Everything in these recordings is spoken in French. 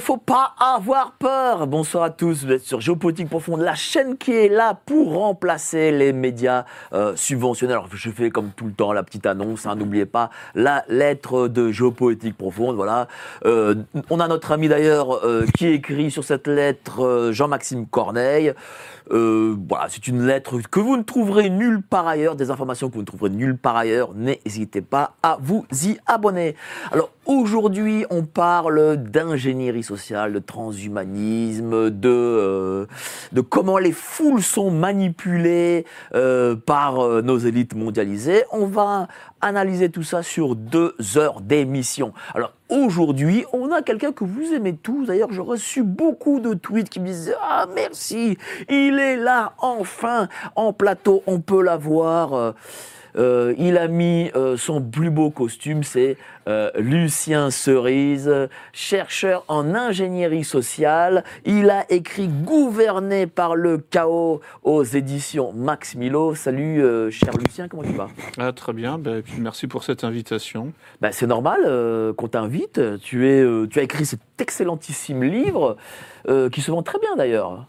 Faut pas avoir peur. Bonsoir à tous, vous êtes sur Géopolitique Profonde, la chaîne qui est là pour remplacer les médias euh, subventionnés. Alors je fais comme tout le temps la petite annonce, hein, n'oubliez pas la lettre de Géopolitique Profonde. Voilà, Euh, on a notre ami d'ailleurs euh, qui écrit sur cette lettre, euh, Jean-Maxime Corneille. Voilà, c'est une lettre que vous ne trouverez nulle part ailleurs, des informations que vous ne trouverez nulle part ailleurs. N'hésitez pas à vous y abonner. Alors aujourd'hui, on parle d'ingénierie sociale, de transhumanisme, de, euh, de comment les foules sont manipulées euh, par euh, nos élites mondialisées. On va analyser tout ça sur deux heures d'émission. Alors aujourd'hui, on a quelqu'un que vous aimez tous. D'ailleurs, j'ai reçu beaucoup de tweets qui me disaient Ah, merci, il est là, enfin, en plateau, on peut la voir. Euh, il a mis euh, son plus beau costume, c'est euh, Lucien Cerise, chercheur en ingénierie sociale. Il a écrit Gouverné par le chaos aux éditions Max Milo. Salut, cher Lucien, comment tu vas? Ah, très bien, ben, et puis merci pour cette invitation. Ben, c'est normal qu'on t'invite. Tu, es, tu as écrit cet excellentissime livre qui se vend très bien d'ailleurs.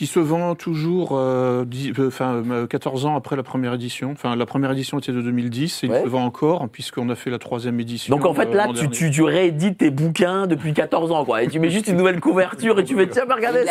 Qui se vend toujours euh, dix- euh, enfin, euh, 14 ans après la première édition. Enfin, la première édition était de 2010 et Ouais. il se vend encore puisqu'on a fait la troisième édition. Donc en fait euh, là, tu, dernier. tu, tu réédites tes bouquins depuis 14 ans quoi. Et tu mets juste une nouvelle couverture et tu fais tiens, mais regardez,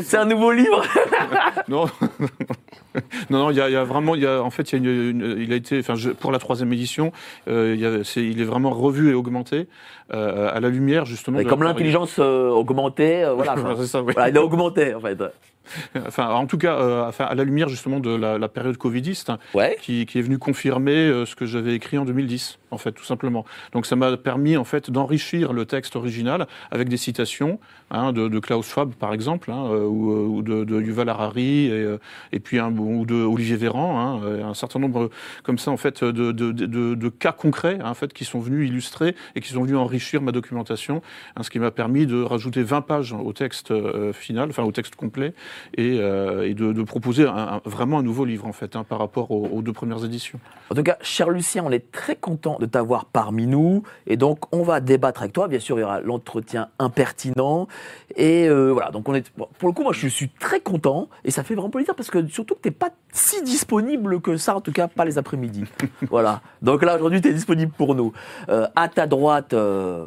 c'est un nouveau livre. Non, non, non, il y, a- il y a vraiment, il y a, en fait, il, y a une- une- il a été, enfin, je- pour la troisième édition, euh, il, y a- c'est- il est vraiment revu et augmenté euh, à la lumière justement. Et comme la- l'intelligence euh, augmentée, euh, voilà. C'est ça, oui. Voilà, il est augmenté en fait. Enfin, en tout cas, euh, enfin, à la lumière justement de la, la période covidiste, Ouais. qui, qui est venu confirmer euh, ce que j'avais écrit en 2010, en fait, tout simplement. Donc, ça m'a permis, en fait, d'enrichir le texte original avec des citations hein, de, Klaus Schwab, par exemple, hein, euh, ou, euh, de, Yuval Harari, et, euh, puis ou de Olivier Véran, hein, un certain nombre comme ça, en fait, de, cas concrets, en fait, qui sont venus illustrer et qui sont venus enrichir ma documentation, ce qui m'a permis de rajouter 20 pages au texte final, enfin au texte complet, et, de, proposer vraiment un nouveau livre en fait par rapport aux deux premières éditions. En tout cas, cher Lucien, on est très content de t'avoir parmi nous. Et donc, on va débattre avec toi. Bien sûr, il y aura l'entretien impertinent. Et euh, voilà, donc on est. bon, pour le coup, moi, je suis très content. Et ça fait vraiment plaisir parce que surtout que tu n'es pas si disponible que ça, en tout cas, pas les après-midi. voilà. Donc là, aujourd'hui, tu es disponible pour nous. Euh, à ta droite. euh,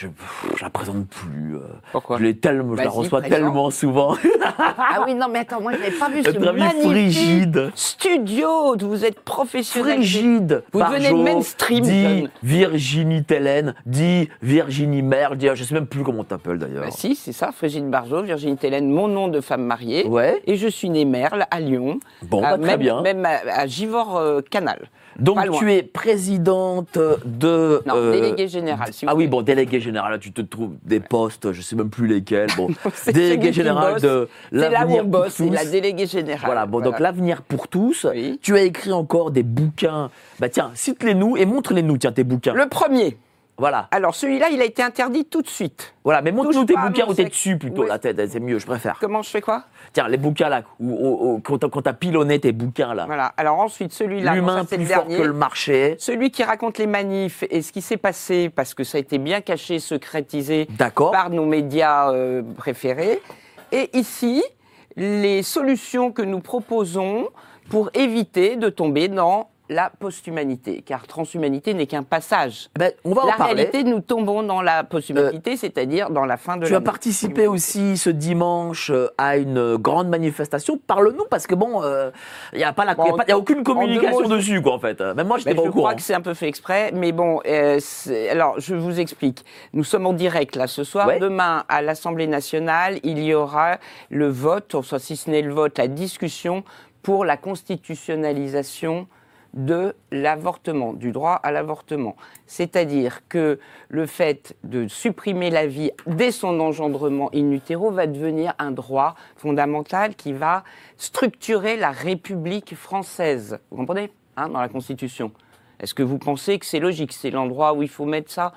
je, la présente plus. euh, Pourquoi je l'ai tellement, je la reçois présente. tellement souvent. Ah oui, non, mais attends, moi, je n'avais pas vu ce magnifique frigide. studio. Vous êtes professionnel. Frigide. Vous devenez jour, mainstream, Dit. Virginie Tellen, dit Virginie Merle, dit, je sais même plus comment on t'appelle d'ailleurs. Bah, si, c'est ça, Frégine Barjot, Virginie Télène, mon nom de femme mariée. Ouais. Et je suis née Merle, à Lyon. Bon, À- bah, très même, bien. Même à, à Givors-Canal. Donc pas loin. tu es présidente de. Non, euh, déléguée générale. si vous Ah oui, bon, délégué général, là, tu te trouves des postes, je sais même plus lesquels. Bon, C'est délégué celui qui général bosse. de C'est là où on bosse, c'est la déléguée générale. Voilà, bon, donc l'avenir pour tous. Oui. Tu as écrit encore des bouquins. Bah tiens, cite-les-nous et montre-les-nous, tiens, tes bouquins. Le premier. Voilà, Alors, celui-là, il a été interdit tout de suite. voilà, mais montre-nous tes bouquins où t'es dessus plutôt, Oui. la tête, c'est mieux, je préfère. Comment je fais quoi? Tiens, les bouquins là, où, où- où- quand t'as- pilonné tes bouquins là. Voilà. Alors ensuite, celui-là, L'humain plus le fort dernier. que le marché. Celui qui raconte les manifs et ce qui s'est passé, parce que ça a été bien caché, secrétisé D'accord. par nos médias euh, préférés. Et ici, les solutions que nous proposons pour éviter de tomber dans la posthumanité, car transhumanité n'est qu'un passage. Ben, on va la en parler. réalité, nous tombons dans la posthumanité, c'est-à-dire dans la fin de Tu la as participé aussi ce dimanche euh, à une grande manifestation. Parle-nous parce que bon, il n'y a pas la, Bon, y a pas- y a aucune communication mots, je- dessus quoi en fait. Même moi, je Ben, n'étais pas je courant. crois que c'est un peu fait exprès, mais bon, euh, alors je vous explique. Nous sommes en direct là ce soir. Ouais. Demain, à l'Assemblée nationale, il y aura le vote, soit si ce n'est le vote, la discussion pour la constitutionnalisation de l'avortement, du droit à l'avortement. C'est-à-dire que le fait de supprimer la vie dès son engendrement in utero va devenir un droit fondamental qui va structurer la République française. Vous comprenez hein, Dans la Constitution. Est-ce que vous pensez que c'est logique? C'est l'endroit où il faut mettre ça?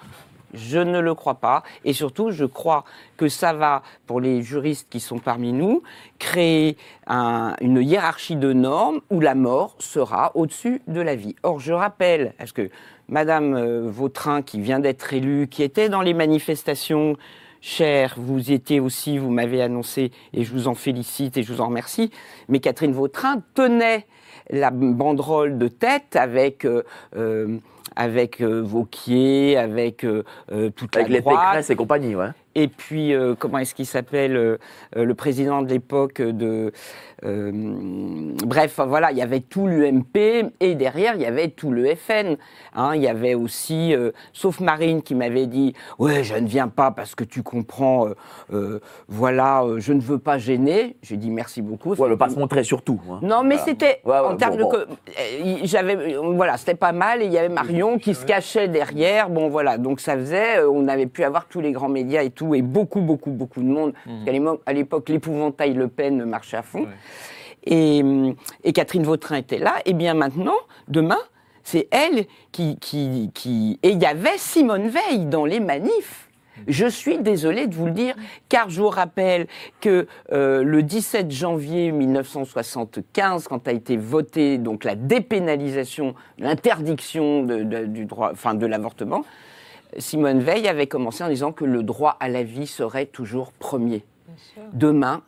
Je ne le crois pas. Et surtout, je crois que ça va, pour les juristes qui sont parmi nous, créer un- une hiérarchie de normes où la mort sera au-dessus de la vie. Or, je rappelle, parce que Madame euh, Vautrin, qui vient d'être élue, qui était dans les manifestations, chère, vous étiez aussi, vous m'avez annoncé, et je vous en félicite et je vous en remercie, mais Catherine Vautrin tenait la banderole de tête avec... euh, euh, avec euh, Vauquier, avec euh, euh, toute Avec la les droite, Pécresse et compagnie, ouais. Et puis, euh, comment est-ce qu'il s'appelle euh, euh, Le président de l'époque de... euh, bref, voilà, il y avait tout l'UMP et derrière, il y avait tout le FN. hein. il y avait aussi, sauf Marine qui m'avait dit « Ouais, je ne viens pas parce que tu comprends, voilà, je ne veux pas gêner. » J'ai dit « Merci beaucoup. » Ouais, le pas se montrer surtout. hein. Non, mais Voilà. c'était Ouais, ouais, en termes bon, de. bon. J'avais, voilà, c'était pas mal. Et il y avait Marion qui se cachait derrière. Bon, voilà. Donc ça faisait, on avait pu avoir tous les grands médias et tout, et beaucoup, beaucoup, beaucoup de monde. Parce l'émo- à l'époque, l'épouvantail Le Pen marchait à fond. Et, hum, et Catherine Vautrin était là. Et bien maintenant, demain, c'est elle qui, qui, qui. Et il y avait Simone Veil dans les manifs. Je suis désolée de vous le dire, car je vous rappelle que euh, le 17 janvier 1975, quand a été votée donc la dépénalisation, l'interdiction de, de- du droit, enfin de l'avortement, Simone Veil avait commencé en disant que le droit à la vie serait toujours premier. Demain,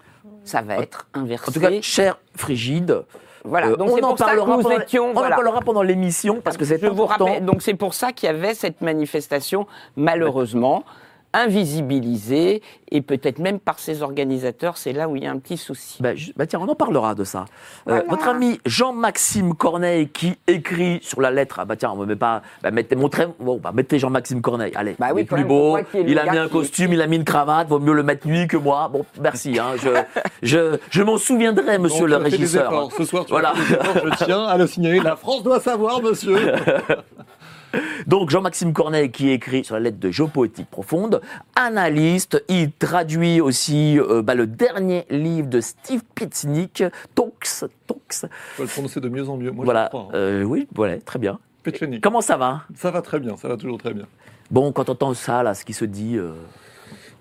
ça va être inversé. En tout cas, cher Frigide, voilà. euh, donc on en pour ça que parlera nous pendant- étions. on voilà. en parlera pendant l'émission parce que c'est vous important. rappelle, donc c'est pour ça qu'il y avait cette manifestation, malheureusement, invisibilisée, et peut-être même par ses organisateurs, c'est là où il y a un petit souci. Bah, bah tiens, on en parlera de ça. Euh, votre ami Jean-Maxime Corneille qui écrit sur la lettre. Ah bah tiens, on me met pas. Bah mettez, montrez, bon, bah mettez Jean-Maxime Corneille. Allez, Bah oui, il est plus beau. Il a mis un qui- costume, il a mis une cravate. Vaut mieux le mettre nuit que moi. Bon, merci. Hein, je je, je m'en souviendrai, monsieur Donc, le des régisseur. efforts. Ce soir, tu Voilà. as fait des efforts, je tiens à le signaler. La France doit savoir, monsieur. Donc Jean-Maxime Corneille qui écrit sur la lettre de Géopoétique profonde, analyste, il traduit aussi euh, bah, le dernier livre de Steve Pitsnick, Tox, Tox. Vais le prononcer de mieux en mieux. Moi, voilà, je crois. hein. Euh, oui, voilà, très bien. Petchenik. Comment ça va? Ça va très bien, ça va toujours très bien. Bon, quand on entend ça, là, ce qui se dit, euh,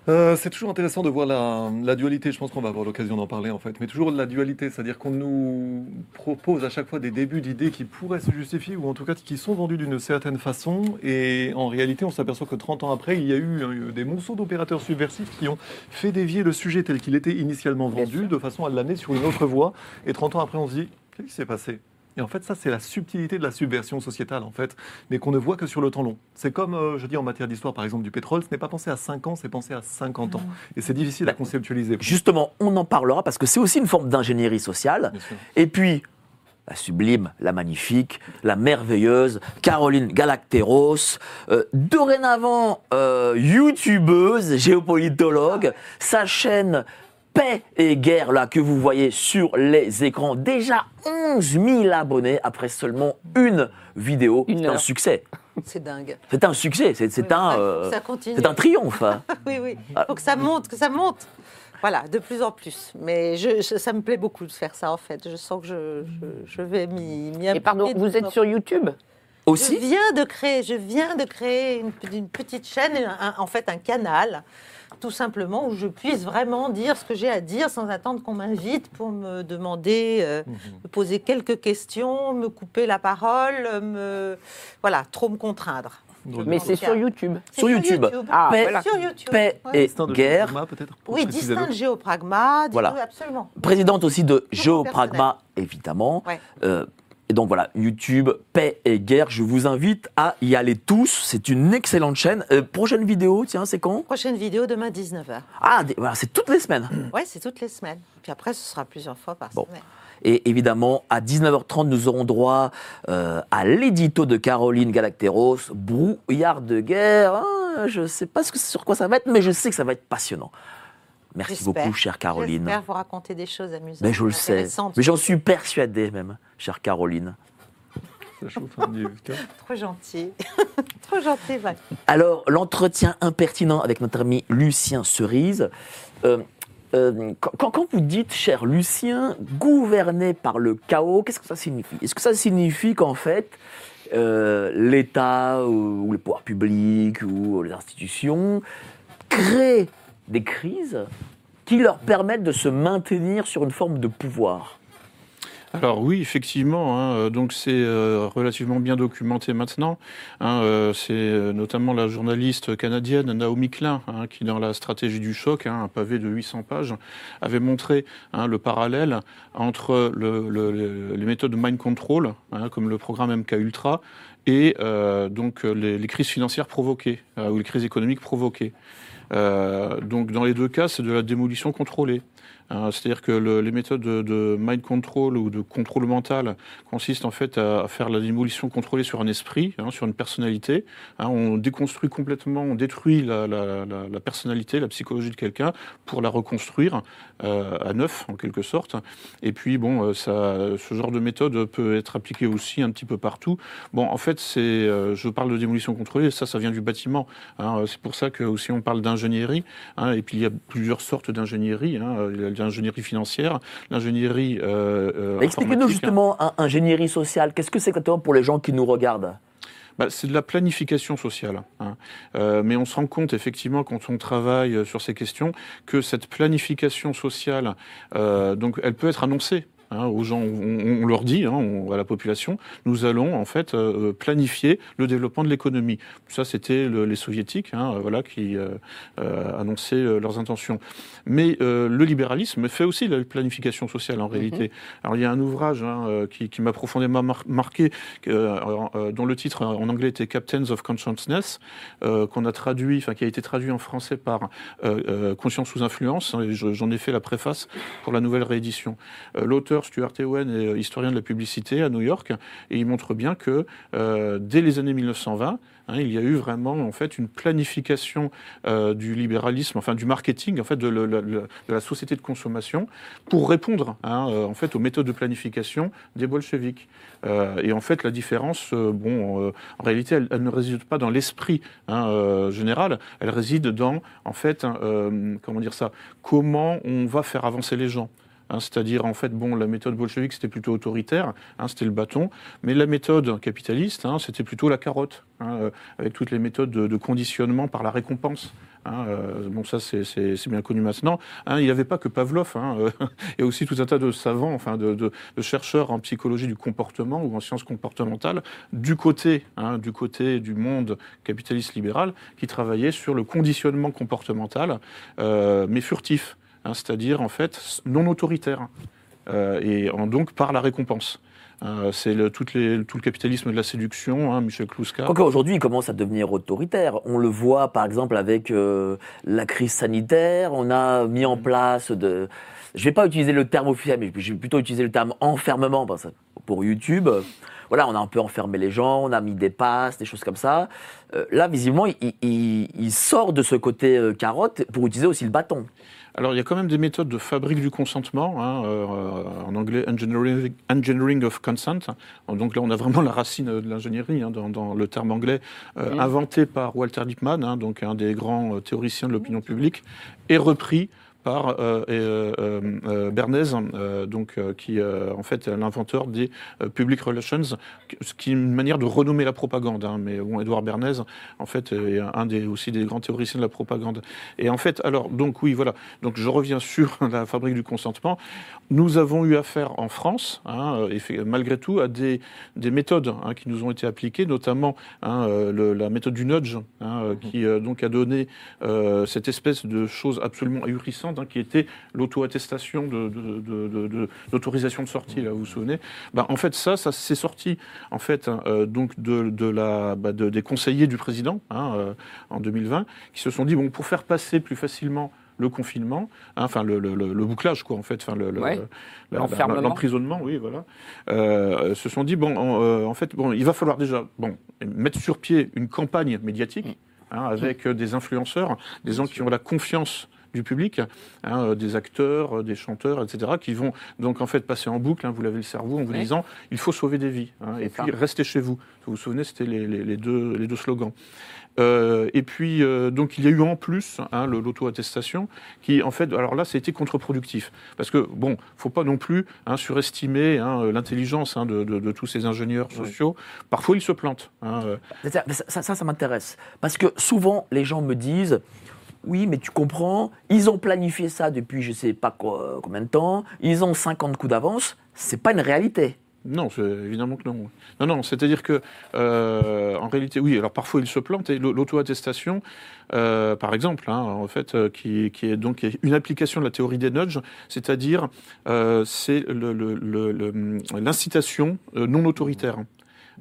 Euh, c'est toujours intéressant de voir la, la dualité, je pense qu'on va avoir l'occasion d'en parler en fait, mais toujours la dualité, c'est-à-dire qu'on nous propose à chaque fois des débuts d'idées qui pourraient se justifier ou en tout cas qui sont vendues d'une certaine façon. Et en réalité on s'aperçoit que 30 ans après il y a eu euh, des monceaux d'opérateurs subversifs qui ont fait dévier le sujet tel qu'il était initialement vendu de façon à l'amener sur une autre voie. Et 30 ans après on se dit qu'est-ce qui s'est passé? Et en fait, ça, c'est la subtilité de la subversion sociétale, en fait, mais qu'on ne voit que sur le temps long. C'est comme, euh, je dis en matière d'histoire, par exemple, du pétrole, ce n'est pas pensé à 5 ans, c'est pensé à 50 ans. Et c'est difficile à conceptualiser. justement, on en parlera parce que c'est aussi une forme d'ingénierie sociale. Et puis, la sublime, la magnifique, la merveilleuse Caroline Galacteros, euh, dorénavant euh, youtubeuse, géopolitologue, sa chaîne Paix et Guerre, là, que vous voyez sur les écrans, déjà 11 000 abonnés après seulement une vidéo. C'est un succès. C'est dingue. C'est un succès, c'est c'est Oui, un, ça- euh, ça continue. c'est un triomphe. hein. Oui, oui. Ah. Il faut que ça monte, que ça monte. Voilà, de plus en plus. Mais je, je- ça me plaît beaucoup de faire ça, en fait. Je sens que je, je, je vais m'y Et pardon, vous êtes sur YouTube? Je Aussi, viens de créer, je viens de créer une, une petite chaîne, un- en fait un canal, tout simplement où je puisse vraiment dire ce que j'ai à dire sans attendre qu'on m'invite pour me demander, euh, me poser quelques questions, me couper la parole, me voilà, trop me contraindre. Mais c'est sur. YouTube. C'est Sur YouTube. Ah, Paix, voilà. Sur YouTube. paix ouais. et guerre. Pour Oui, distinct de Géopragma. Voilà. absolument. présidente aussi de Géopragma, évidemment. Ouais. Euh, Et donc voilà, YouTube, paix et guerre, je vous invite à y aller tous. C'est une excellente chaîne. Euh, prochaine vidéo, tiens, c'est quand? Prochaine vidéo demain 19h. Ah, des- voilà, c'est toutes les semaines. Ouais, c'est toutes les semaines. Puis après, ce sera plusieurs fois par Bon. semaine. Et évidemment, à 19h30, nous aurons droit euh, à l'édito de Caroline Galacteros, Brouillard de guerre. Ah, je ne sais pas ce que, sur quoi ça va être, mais je sais que ça va être passionnant. Merci beaucoup, chère Caroline. J'espère vous raconter des choses amusantes. Mais je le sais. Mais j'en suis persuadé même, chère Caroline. Trop gentil. Trop gentil, Val. Alors, l'entretien impertinent avec notre ami Lucien Cerise. Euh, euh, quand, quand- quand vous dites, cher Lucien, gouverné par le chaos, qu'est-ce que ça signifie? Est-ce que ça signifie qu'en fait, euh, l'État ou, ou les pouvoirs publics ou les institutions créent des crises qui leur permettent de se maintenir sur une forme de pouvoir Alors oui, effectivement, hein, euh, donc c'est euh, relativement bien documenté maintenant. hein, euh, c'est notamment la journaliste canadienne Naomi Klein hein, qui, dans la stratégie du choc, un pavé de 800 pages, avait montré le parallèle entre le- le- le- les méthodes de mind control, comme le programme MK Ultra, et donc les, crises financières provoquées ou les crises économiques provoquées. Euh, donc dans les deux cas, c'est de la démolition contrôlée. Hein, C'est-à-dire que le- les méthodes de, mind control ou de contrôle mental consistent en fait à, faire la démolition contrôlée sur un esprit, hein, sur une personnalité. Hein, on déconstruit complètement, on détruit la, personnalité, la psychologie de quelqu'un pour la reconstruire euh, à neuf en quelque sorte. Et puis bon, euh, ce genre de méthode peut être appliqué aussi un petit peu partout. Bon, en fait, euh, je parle de démolition contrôlée, ça, ça vient du bâtiment. hein. c'est pour ça que aussi on parle d'ingénierie. et puis il y a plusieurs sortes d'ingénierie. L'ingénierie financière, l'ingénierie. Euh, euh, Expliquez-nous hein. justement un- ingénierie sociale. Qu'est-ce que c'est exactement pour les gens qui nous regardent? Bah, c'est de la planification sociale. hein. Euh, mais on se rend compte effectivement quand on travaille sur ces questions que cette planification sociale, euh, donc elle peut être annoncée. Hein, aux gens, on, on leur dit, hein, on- à la population, nous allons en fait euh, planifier le développement de l'économie. Ça, c'était le- les soviétiques, hein, voilà, qui euh, euh, annonçaient euh, leurs intentions. Mais euh, le libéralisme fait aussi la planification sociale en réalité. Alors il y a un ouvrage euh, qui, qui m'a profondément mar- marqué, euh, euh, dont le titre en anglais était Captains of Consciousness, euh, qu'on a traduit, enfin qui a été traduit en français par euh, euh, Conscience sous influence. J'en ai fait la préface pour la nouvelle réédition. Euh, Stuart Ewen est euh, historien de la publicité à New York et il montre bien que euh, dès les années 1920, hein, il y a eu vraiment en fait une planification euh, du libéralisme, enfin du marketing, en fait de, la société de consommation, pour répondre hein, en fait aux méthodes de planification des bolcheviks. Et en fait, la différence, bon, en réalité, elle, ne réside pas dans l'esprit hein, général, elle réside dans, en fait, comment dire ça, comment on va faire avancer les gens. Hein, C'est-à-dire, en fait, bon, la méthode bolchevique, c'était plutôt autoritaire, hein, c'était le bâton, mais la méthode capitaliste, hein, c'était plutôt la carotte, euh, avec toutes les méthodes de, conditionnement par la récompense. euh, bon, ça, c'est- bien connu maintenant. Il n'y avait pas que Pavlov, hein, il y a aussi tout un tas de savants, enfin, de, chercheurs en psychologie du comportement ou en sciences comportementales, du côté, du côté du monde capitaliste libéral, qui travaillaient sur le conditionnement comportemental, euh, mais furtif hein, c'est-à-dire en fait non autoritaire, euh, et en- donc par la récompense. Euh, c'est le, toutes les- tout le capitalisme de la séduction, hein, Michel Kluska. Quoique aujourd'hui, il commence à devenir autoritaire. On le voit par exemple avec euh, la crise sanitaire. On a mis en place de. Je ne vais pas utiliser le terme officiel, mais je vais plutôt utiliser le terme enfermement parce que pour YouTube. Voilà, on a un peu enfermé les gens, on a mis des passes, des choses comme ça. Euh, là, visiblement, il, il- il sort de ce côté carotte pour utiliser aussi le bâton. Alors, il y a quand même des méthodes de fabrique du consentement, hein, euh, en anglais engineering, engineering of consent. Donc là, on a vraiment la racine de l'ingénierie hein, dans, dans le terme anglais, euh, inventé par Walter Lippmann, hein, donc un des grands euh, théoriciens de l'opinion publique, et repris par euh, euh, euh, Bernays, donc, qui en fait est l'inventeur des public relations, ce qui est une manière de renommer la propagande. hein. mais bon, Edouard Bernays, en fait, est un des, aussi des grands théoriciens de la propagande. Et en fait, alors, donc oui, voilà. Donc je reviens sur la fabrique du consentement. Nous avons eu affaire en France, hein, malgré tout, à des, des méthodes hein, qui nous ont été appliquées, notamment le- la méthode du nudge, euh, qui donc a donné euh, cette espèce de chose absolument ahurissante hein, qui était l'auto-attestation de, de- de- de- de- d'autorisation de sortie, là, vous vous souvenez. Bah, En fait, ça, ça c'est sorti en fait, hein, euh, donc de, la, bah, de- des conseillers du président hein, euh, en 2020, qui se sont dit, bon, pour faire passer plus facilement le confinement, hein, enfin le, le- le- le bouclage quoi en fait, enfin le- Ouais. l'emprisonnement, oui voilà, euh, se sont dit bon en, euh, en fait bon il va falloir déjà bon mettre sur pied une campagne médiatique hein, avec des influenceurs, des gens qui ont la confiance du public, hein, euh, des acteurs, euh, des chanteurs, etc., qui vont donc en fait passer en boucle, hein, vous l'avez le cerveau, en vous Oui. disant il faut sauver des vies, hein, et puis ça. restez chez vous. Vous vous souvenez, c'était les, les- les deux, les deux slogans. Euh, et puis, euh, donc, il y a eu en plus hein, l'auto-attestation, qui, en fait, alors là, c'était contre-productif. Parce que, bon, faut pas non plus hein, surestimer hein, l'intelligence de, de- de tous ces ingénieurs sociaux. Parfois, ils se plantent. Ça, ça, ça, ça m'intéresse. Parce que souvent, les gens me disent Oui, mais tu comprends, ils ont planifié ça depuis je sais pas combien de temps, ils ont 50 coups d'avance. C'est pas une réalité. Non, évidemment que non. Non, non, c'est-à-dire que, euh, en réalité, oui, alors parfois ils se plantent, et l'au- l'auto-attestation, euh, par exemple, hein, en fait, euh, qui, est donc une application de la théorie des nudges, c'est-à-dire, c'est l'incitation non autoritaire.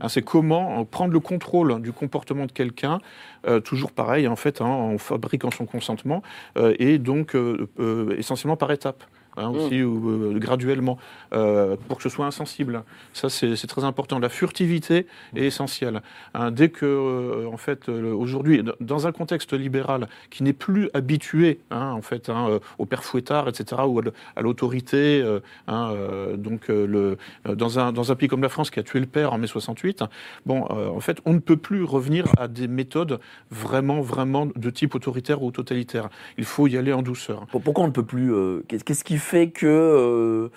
Hein, c'est comment prendre le contrôle du comportement de quelqu'un, euh, toujours pareil, en fait, hein, en fabriquant son consentement, euh, et donc euh, essentiellement par étapes. Hein, aussi, ou euh, graduellement, euh, pour que ce soit insensible. Ça, c'est très important. La furtivité est essentielle. Hein, dès que, euh, en fait, aujourd'hui, dans un contexte libéral qui n'est plus habitué, hein, en fait, au père fouettard, etc., ou à l'autorité, donc le, dans, un, dans un pays comme la France qui a tué le père en mai 68, bon, en fait, on ne peut plus revenir à des méthodes vraiment, vraiment de type autoritaire ou totalitaire. Il faut y aller en douceur. Pour- Pourquoi on ne peut plus Qu'est-ce qu'est-ce qui fait que, euh,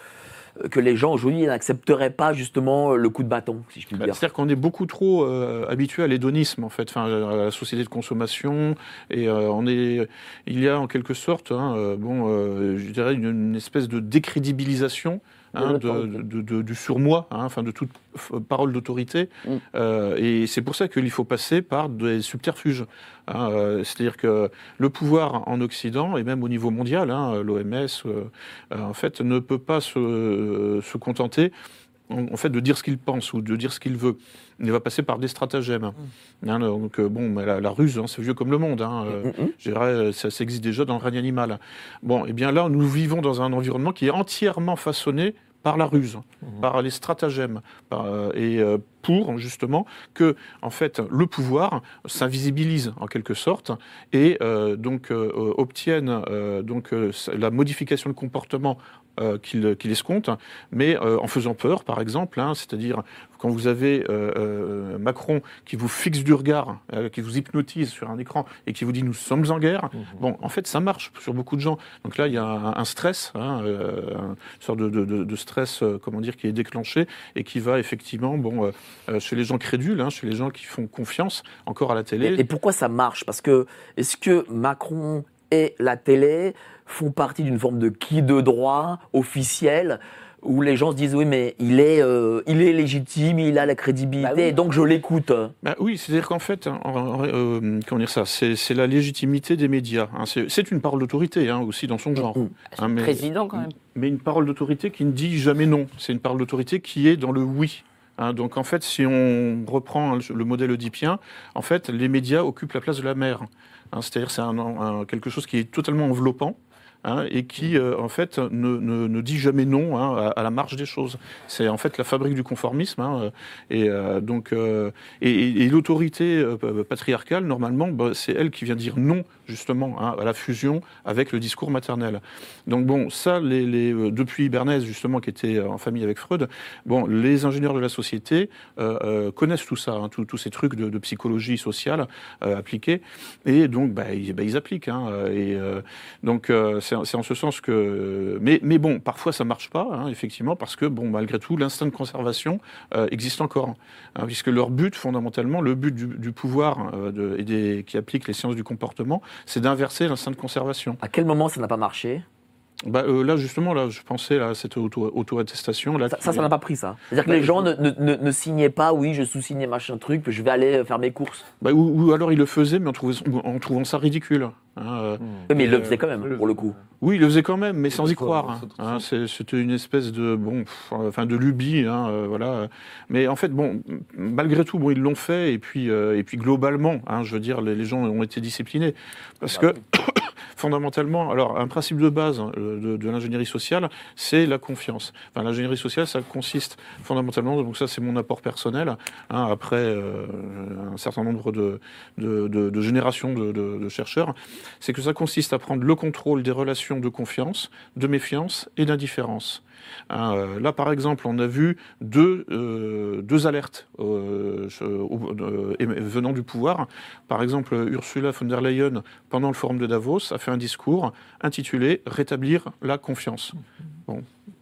que les gens aujourd'hui n'accepteraient pas justement le coup de bâton, si je puis Bah, dire C'est-à-dire qu'on est beaucoup trop euh, habitué à l'hédonisme, en fait, enfin, à la société de consommation, et euh, on est, il y a en quelque sorte, hein, euh, bon, euh, je dirais une, une espèce de décrédibilisation. Hein, de, l'autorité. de- de- du surmoi, hein, enfin de toute parole d'autorité, Mm. Euh, et c'est pour ça qu'il faut passer par des subterfuges. hein, euh, C'est-à-dire que le pouvoir en Occident et même au niveau mondial, hein, l'OMS, euh, en fait, ne peut pas se, se contenter en, fait de dire ce qu'il pense ou de dire ce qu'il veut. Il va passer par des stratagèmes. Hein, donc bon, mais la, la ruse, hein, c'est vieux comme le monde. Hein, euh, Mm, mm. je dirais, euh, ça, ça existe déjà dans le règne animal. Bon, et bien là, nous vivons dans un environnement qui est entièrement façonné par la ruse, par les stratagèmes, par, euh, et euh, pour justement que en fait le pouvoir s'invisibilise en quelque sorte et euh, donc obtienne donc la modification de comportement euh, qu'il qu'il escompte, mais euh, en faisant peur, par exemple, hein, c'est-à-dire quand vous avez euh, euh, Macron qui vous fixe du regard, euh, qui vous hypnotise sur un écran et qui vous dit nous sommes en guerre, bon, en fait, ça marche sur beaucoup de gens. Donc là, il y a un, un stress, hein, euh, une sorte de, de- de- de stress, euh, comment dire, qui est déclenché et qui va effectivement, bon, euh, euh, chez les gens crédules, hein, chez les gens qui font confiance encore à la télé. Et, et pourquoi ça marche? Parce que est-ce que Macron et la télé? Font partie d'une forme de qui de droit officiel où les gens se disent oui mais il est, euh, il est légitime, il a la crédibilité, Bah oui. et donc je l'écoute. Bah oui, c'est-à-dire qu'en fait, en- en- euh, comment dire ça, c'est c'est la légitimité des médias. hein. C'est une parole d'autorité hein, aussi dans son genre. Mm. hein, mais, Président, quand même. mais une parole d'autorité qui ne dit jamais non. C'est une parole d'autorité qui est dans le oui. hein. donc en fait, si on reprend le modèle oedipien, en fait, les médias occupent la place de la mère. hein. C'est-à-dire c'est un, un- quelque chose qui est totalement enveloppant. Hein, et qui, euh, en fait, ne, ne- ne dit jamais non hein, à, la marge des choses. C'est en fait la fabrique du conformisme. hein, euh, et euh, donc, et, l'autorité pa- patriarcale, normalement, bah, c'est elle qui vient dire non, justement, hein, à la fusion avec le discours maternel. Donc bon, ça, les, les, euh, depuis Bernays, justement, qui était en famille avec Freud, bon, les ingénieurs de la société euh, euh, connaissent tout ça, hein, tous ces trucs de, psychologie sociale euh, appliqués, et donc bah, ils, bah, appliquent. hein, euh, et euh, donc c'est en ce sens que, mais, mais bon, parfois ça marche pas, hein, effectivement, parce que bon, malgré tout, l'instinct de conservation existe encore, hein, puisque leur but, fondamentalement, le but du, du pouvoir de- et des, qui applique les sciences du comportement, c'est d'inverser l'instinct de conservation. À quel moment ça n'a pas marché? Bah, euh, là, justement, là, je pensais à cette auto- auto-attestation. là, Ça, qui- ça ça n'a pas pris ça. C'est-à-dire que Bah, les gens je- ne, ne- ne- ne signaient pas, oui, je sous-signais machin truc, je vais aller faire mes courses. Bah, ou, ou alors il le faisait, mais en trouvant, en trouvant ça ridicule. hein, euh. Oui, mais ils le Euh, faisaient quand même, pour le coup. Oui, il le faisait quand même, mais sans y croire. hein. Hein, C'était une espèce de bon, pff, enfin de lubie, hein, euh, voilà. Mais en fait, bon, malgré tout, bon, ils l'ont fait, et puis, euh, et puis globalement, hein, je veux dire, les, les gens ont été disciplinés, parce que fondamentalement, alors un principe de base hein, de, de l'ingénierie sociale, c'est la confiance. Enfin, l'ingénierie sociale, ça consiste fondamentalement, donc ça c'est mon apport personnel, hein, après euh, un certain nombre de, de, générations de chercheurs, c'est que ça consiste à prendre le contrôle des relations de confiance, de méfiance et d'indifférence. Hein, euh, là, par exemple, on a vu deux, euh, alertes euh, venant du pouvoir. Par exemple, Ursula von der Leyen, pendant le forum de Davos, a fait un discours intitulé Rétablir la confiance.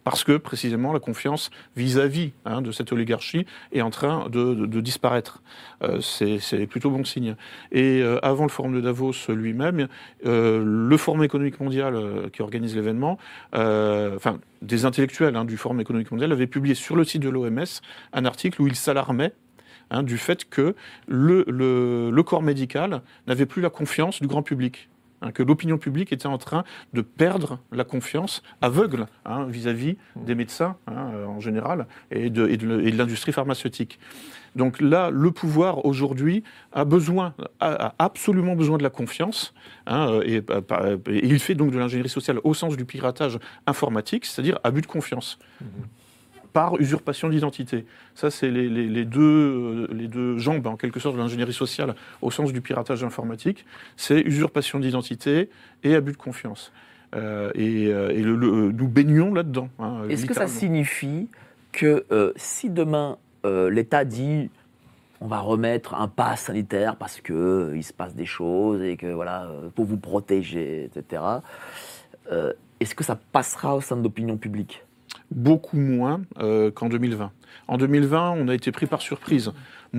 Parce que, précisément, la confiance vis-à-vis hein, de cette oligarchie est en train de, disparaître. Euh, c'est plutôt bon signe. Et euh, avant le forum de Davos lui-même, euh, le Forum économique mondial qui organise l'événement, enfin des intellectuels hein, du Forum économique mondial avaient publié sur le site de l'OMS un article où ils s'alarmaient hein, du fait que le corps médical n'avait plus la confiance du grand public. Hein, que l'opinion publique était en train de perdre la confiance aveugle hein, vis-à-vis des médecins hein, euh, en général et de, l'industrie pharmaceutique. Donc là, le pouvoir aujourd'hui a besoin, a, absolument besoin de la confiance, euh, euh, et il fait donc de l'ingénierie sociale au sens du piratage informatique, c'est-à-dire abus de confiance. Par usurpation d'identité. Ça, c'est les, les- les deux, euh, les deux jambes, en quelque sorte, de l'ingénierie sociale au sens du piratage informatique. C'est usurpation d'identité et abus de confiance. Euh, et euh, et le- le- nous baignons là-dedans. hein, Est-ce que ça signifie que euh, si demain euh, l'État dit on va remettre un pass sanitaire parce que euh, il se passe des choses et que voilà pour vous protéger, etc. Est-ce que ça passera au sein de l'opinion publique? Beaucoup moins euh, qu'en 2020. En 2020, on a été pris par surprise.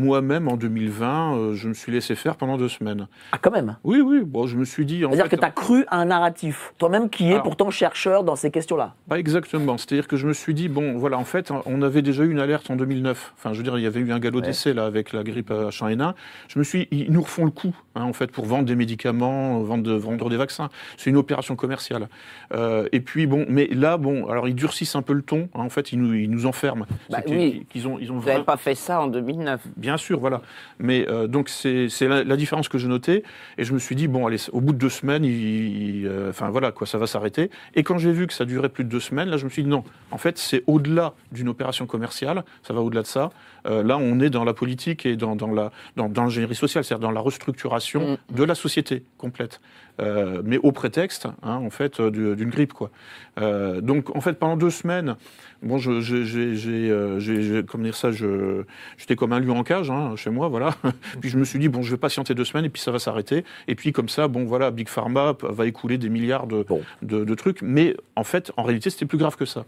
Moi-même, en 2020, euh, je me suis laissé faire pendant deux semaines. Ah quand même? Oui, oui, bon, je me suis dit... C'est-à-dire que tu as cru à un narratif, toi-même qui es Alors- pourtant chercheur dans ces questions-là? Pas exactement. C'est-à-dire que je me suis dit, bon, voilà, en fait, on avait déjà eu une alerte en 2009. Enfin, je veux dire, il y avait eu un galop Ouais. d'essai, là, avec la grippe H1N1. Je me suis ils nous refont le coup, hein, en fait, pour vendre des médicaments, vendre, vendre des vaccins. C'est une opération commerciale. Euh, et puis, bon, mais là, bon, alors, ils durcissent un peu le ton. hein, en fait, ils nous, ils nous enferment. Bah oui. qu'ils ont, ils ont Vous n'avez pas fait ça en 2009. Bien sûr, voilà. Mais euh, donc c'est la, différence que je notais, et je me suis dit bon, allez, au bout de deux semaines, euh, enfin voilà, quoi, ça va s'arrêter. Et quand j'ai vu que ça durait plus de deux semaines, là, je me suis dit non. En fait, c'est au-delà d'une opération commerciale, ça va au-delà de ça. Euh, là, on est dans la politique et dans, dans la dans, dans l'ingénierie sociale, c'est-à-dire dans la restructuration de la société complète. Euh, mais au prétexte, hein, en fait, euh, du- d'une grippe, quoi. Euh, donc, en fait, pendant deux semaines, bon, j'ai, comment dire ça, j'étais comme un lion en cage, hein, chez moi, voilà. puis je me suis dit, bon, je vais patienter deux semaines et puis ça va s'arrêter. Et puis comme ça, bon, voilà, Big Pharma va écouler des milliards de, Bon. de, de trucs. Mais en fait, en réalité, c'était plus grave que ça.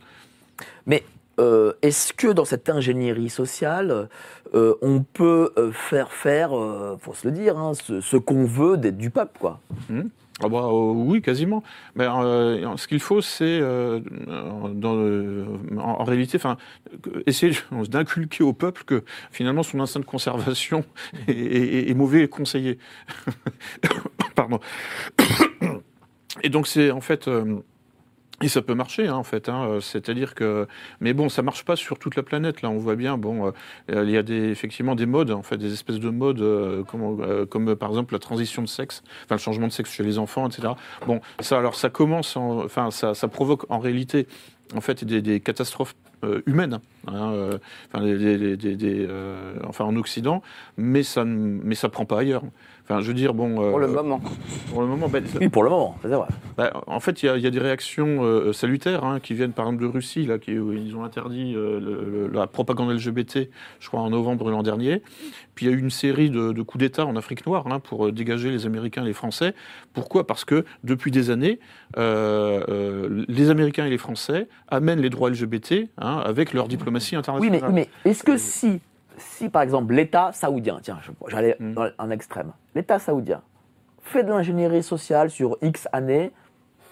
Mais euh, est-ce que dans cette ingénierie sociale, euh, on peut euh, faire faire, il faut se le dire, hein, ce, qu'on veut d'être du peuple, quoi? Ah bah, oui, quasiment. Mais ce qu'il faut, c'est en, réalité, enfin, essayer d'inculquer au peuple que finalement son instinct de conservation est, est- mauvais conseillé. Pardon. Et donc c'est en fait. Euh, et ça peut marcher, hein, en fait. hein, euh, C'est-à-dire que, mais bon, ça marche pas sur toute la planète. Là, on voit bien. Bon, euh, il y a effectivement des modes, en fait, des espèces de modes, euh, comme, euh, euh, par exemple la transition de sexe, enfin le changement de sexe chez les enfants, etc. Bon, ça, alors, ça commence, en- enfin, ça, provoque en réalité, en fait, des, catastrophes euh, humaines, hein, euh, enfin, euh, enfin, en Occident, mais ça, mais ça prend pas ailleurs. Enfin, je veux dire, bon, euh, Pour le moment. pour le moment, ben, Oui, pour le moment, c'est vrai. bah, en fait, il y, a- il y a des réactions euh, salutaires hein, qui viennent par exemple de Russie, là, qui, où ils ont interdit euh, le- le- la propagande LGBT, je crois, en novembre l'an dernier. Puis il y a eu une série de, de coups d'État en Afrique noire hein, pour euh, dégager les Américains et les Français. Pourquoi? Parce que depuis des années, euh, euh, les Américains et les Français amènent les droits LGBT hein, avec leur diplomatie Oui, internationale. mais, mais est-ce que si, si par exemple l'État saoudien, tiens, je- j'allais Mm. dans un extrême, l'État saoudien fait de l'ingénierie sociale sur X années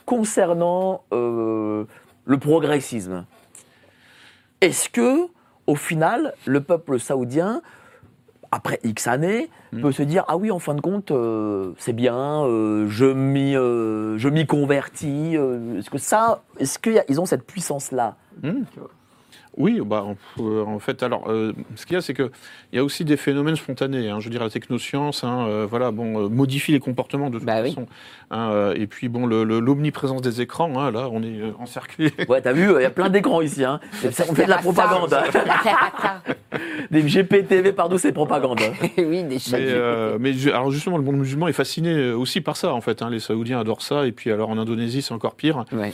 concernant euh, le progressisme. Est-ce que, au final, le peuple saoudien, après X années, Mm. peut se dire ah oui, en fin de compte, euh, c'est bien, euh, je m'y, euh, je m'y convertis. euh, est-ce que ça, est-ce qu'ils ont cette puissance-là? Hmm. Oui, bah, en- en fait, alors, euh, ce qu'il y a, c'est qu'il y a aussi des phénomènes spontanés. hein. je veux dire, la technoscience, hein, euh, voilà, bon, euh, modifie les comportements de toute Bah oui. façon. hein, et puis, bon, l'omniprésence des écrans, là, on est encerclé. Ouais, t'as vu, il y a plein d'écrans ici. On fait de la propagande. Des GPTV, pardon, c'est propagande. oui, des chats. Mais, mais alors justement, le monde musulman est fasciné aussi par ça, en fait. Les Saoudiens adorent ça, et puis alors en Indonésie, c'est encore pire. Ouais.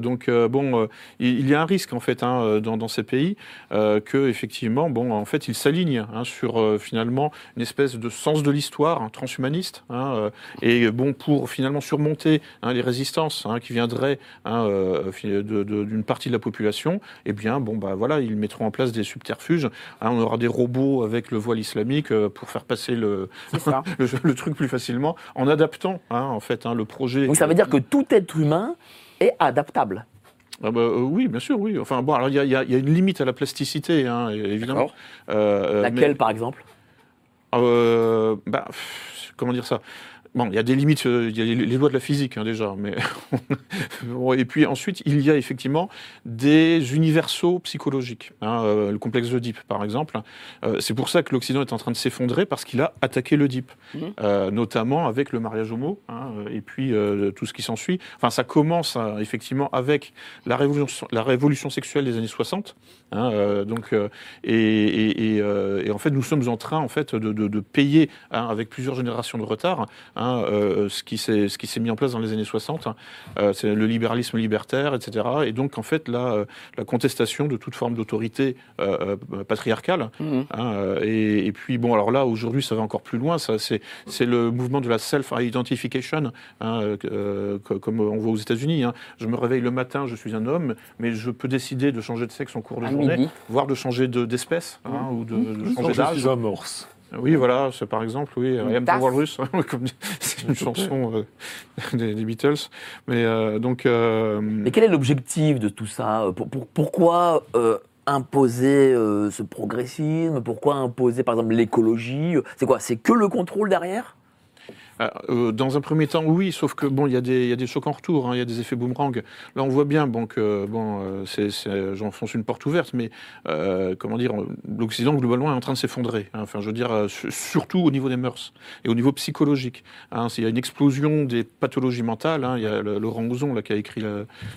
Donc bon, il, y a un risque en fait dans, dans ces pays euh, que effectivement, bon, en fait, ils s'alignent hein, sur euh, finalement une espèce de sens de l'histoire hein, transhumaniste, hein, euh, et bon pour finalement surmonter les résistances qui viendraient euh, d'une partie de la population, eh bien bon bah voilà, ils mettront en place des subterfuges. on aura des robots avec le voile islamique pour faire passer le, le, le truc plus facilement en adaptant en fait le projet. Donc ça veut dire que tout être humain est adaptable. Ah bah, euh, oui, bien sûr, oui. Enfin bon, alors il y a, y y une limite à la plasticité, hein, évidemment. Euh, euh, Laquelle, mais- par exemple? Euh, bah, comment dire ça? Bon, il y a des limites, euh, il y a les, lois de la physique hein, déjà, mais et puis ensuite il y a effectivement des universaux psychologiques. hein, euh, le complexe d'Oedipe, par exemple, Euh, c'est pour ça que l'Occident est en train de s'effondrer parce qu'il a attaqué l'Oedipe, euh, notamment avec le mariage homo hein, et puis tout ce qui s'ensuit. Enfin, ça commence hein, effectivement avec la révolution, la révolution sexuelle des années 60. hein, euh, donc, et, et- et, et en fait, nous sommes en train en fait de, de- de payer avec plusieurs générations de retard hein, euh, ce qui s'est mis en place dans les années 60. Euh, c'est le libéralisme libertaire, etc. Et donc en fait la, euh, la contestation de toute forme d'autorité euh, patriarcale. Mhm. hein, et, et puis bon, alors là aujourd'hui, ça va encore plus loin. Ça, c'est le mouvement de la self-identification, hein, co- comme on voit aux États-Unis. hein. Je me réveille le matin, je suis un homme, mais je peux décider de changer de sexe en cours de À journée, midi. voire de changer de- d'espèce hein, ou de, de changer d'âge. amorce. Oui, voilà, c'est par exemple, oui, I am the. Walrus, comme c'est une chanson euh, des, des Beatles. Mais euh, donc, euh, Et quel est l'objectif de tout ça Pour- pour- Pourquoi euh, imposer euh, ce progressisme? Pourquoi imposer, par exemple, l'écologie? C'est quoi? C'est que le contrôle derrière? Euh, dans un premier temps, oui, sauf que bon, il y a des, chocs en retour, hein, il y a des effets boomerang. Là, on voit bien, bon, que bon, euh, c'est- j'enfonce une porte ouverte, mais euh, comment dire, l'Occident globalement est en train de s'effondrer. hein. enfin, je veux dire, euh, su- surtout au niveau des mœurs et au niveau psychologique. Hein, il y a une explosion des pathologies mentales. il y a Laurent Ouzon là qui a écrit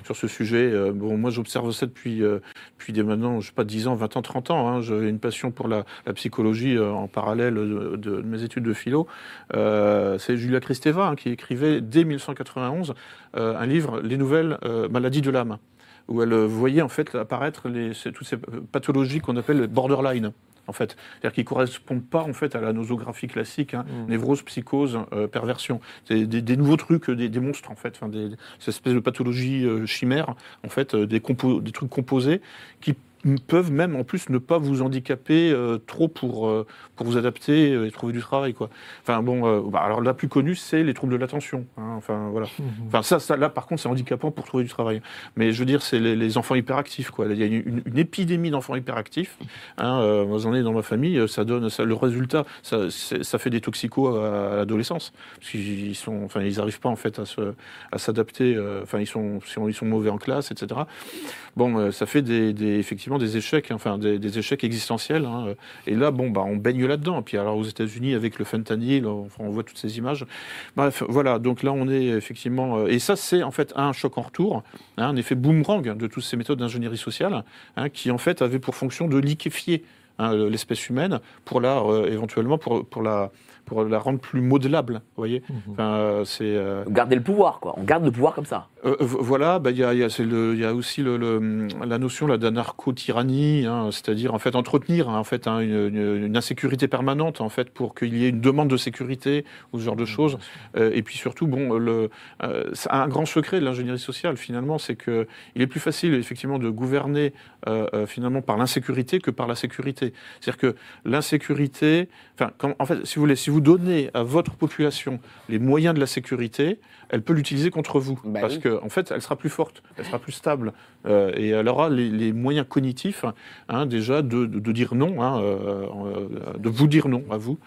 sur ce sujet. Euh, bon, moi, j'observe ça depuis, euh, depuis des maintenant, je sais pas, 10 ans, 20 ans, 30 ans. J'ai une passion pour la, psychologie euh, en parallèle de, mes études de philo. Euh, c'est Julia Kristeva hein, qui écrivait dès 1191 euh, un livre, Les nouvelles euh, maladies de l'âme, où elle euh, voyait en fait apparaître les, toutes ces pathologies qu'on appelle borderline. En fait, c'est-à-dire qui correspondent pas en fait à la nosographie classique, hein, névrose, psychose, euh, perversion. C'est des, des nouveaux trucs, des, des monstres en fait, enfin, des, ces espèces de pathologies chimères, en fait, des, compo- des trucs composés qui peuvent même en plus ne pas vous handicaper euh, trop pour, euh, pour vous adapter euh, et trouver du travail quoi. Enfin bon, euh, bah, alors la plus connue c'est les troubles de l'attention. hein, enfin voilà. Enfin ça, ça là par contre c'est handicapant pour trouver du travail. Mais je veux dire c'est les, les enfants hyperactifs quoi. Il y a une, une épidémie d'enfants hyperactifs. Hein, moi j'en ai dans ma famille, ça donne ça, le résultat, ça, fait des toxicos à, à l'adolescence parce qu'ils sont, enfin ils arrivent pas en fait à se à s'adapter. Enfin ils sont ils sont mauvais en classe etc. Bon, ça fait des, des- effectivement des échecs, hein, enfin des, échecs existentiels. hein, et là, bon, bah, on baigne là-dedans. Puis alors aux États-Unis, avec le fentanyl, on, voit toutes ces images. Bref, voilà. Donc là, on est effectivement. euh, et ça, c'est en fait un choc en retour, hein, un effet boomerang de toutes ces méthodes d'ingénierie sociale, qui en fait avaient pour fonction de liquéfier l'espèce humaine pour la euh, éventuellement pour, pour la pour la rendre plus modelable. Vous voyez. Enfin, euh, c'est euh, Garder le pouvoir, quoi. On garde le pouvoir comme ça. euh, vo- voilà, bah, il y, a, il y, a, c'est le- il y a aussi le, le- la notion là, d'anarcho-tyrannie, hein, c'est-à-dire en fait entretenir hein, en fait hein, une, une- une insécurité permanente en fait pour qu'il y ait une demande de sécurité ou ce genre de choses. Euh, et puis surtout, bon, le, euh, c'est un grand secret de l'ingénierie sociale finalement, c'est que il est plus facile effectivement de gouverner euh, euh, finalement par l'insécurité que par la sécurité. C'est-à-dire que l'insécurité, enfin, en fait, si vous voulez, si vous donnez à votre population les moyens de la sécurité, elle peut l'utiliser contre vous, Bah parce oui. que en fait, elle sera plus forte, elle sera plus stable, euh, et elle aura les, les moyens cognitifs, hein, déjà, de, de- de dire non, hein, euh, de vous dire non à vous.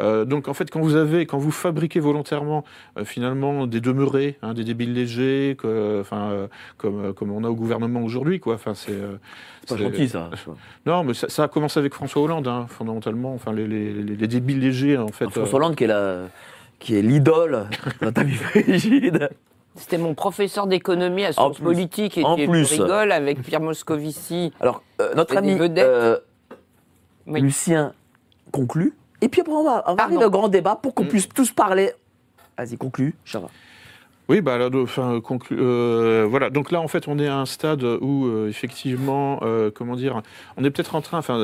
Euh, donc, en fait, quand vous avez, quand vous fabriquez volontairement, euh, finalement, des demeurés, hein, des débiles légers, que, enfin, euh, comme, comme on a au gouvernement aujourd'hui, quoi. Enfin, c'est euh, C'est pas gentil, ça. Non, mais ça, ça a commencé avec François Hollande, hein, fondamentalement. Enfin, les, les, les- les débiles légers, en fait. François Hollande, qui est, la, qui est l'idole vie frigide. C'était mon professeur d'économie à En sciences plus. politiques et En tu plus. rigoles avec Pierre Moscovici. Alors, euh, notre ami euh, Oui. Lucien conclut. Et puis après, on va, on va arriver au grand débat pour qu'on puisse tous parler. Vas-y, conclue, Chara. Oui, bah, là, enfin, conclu- euh, voilà. Donc là, en fait, on est à un stade où, euh, effectivement, euh, comment dire, on est peut-être en train. Enfin,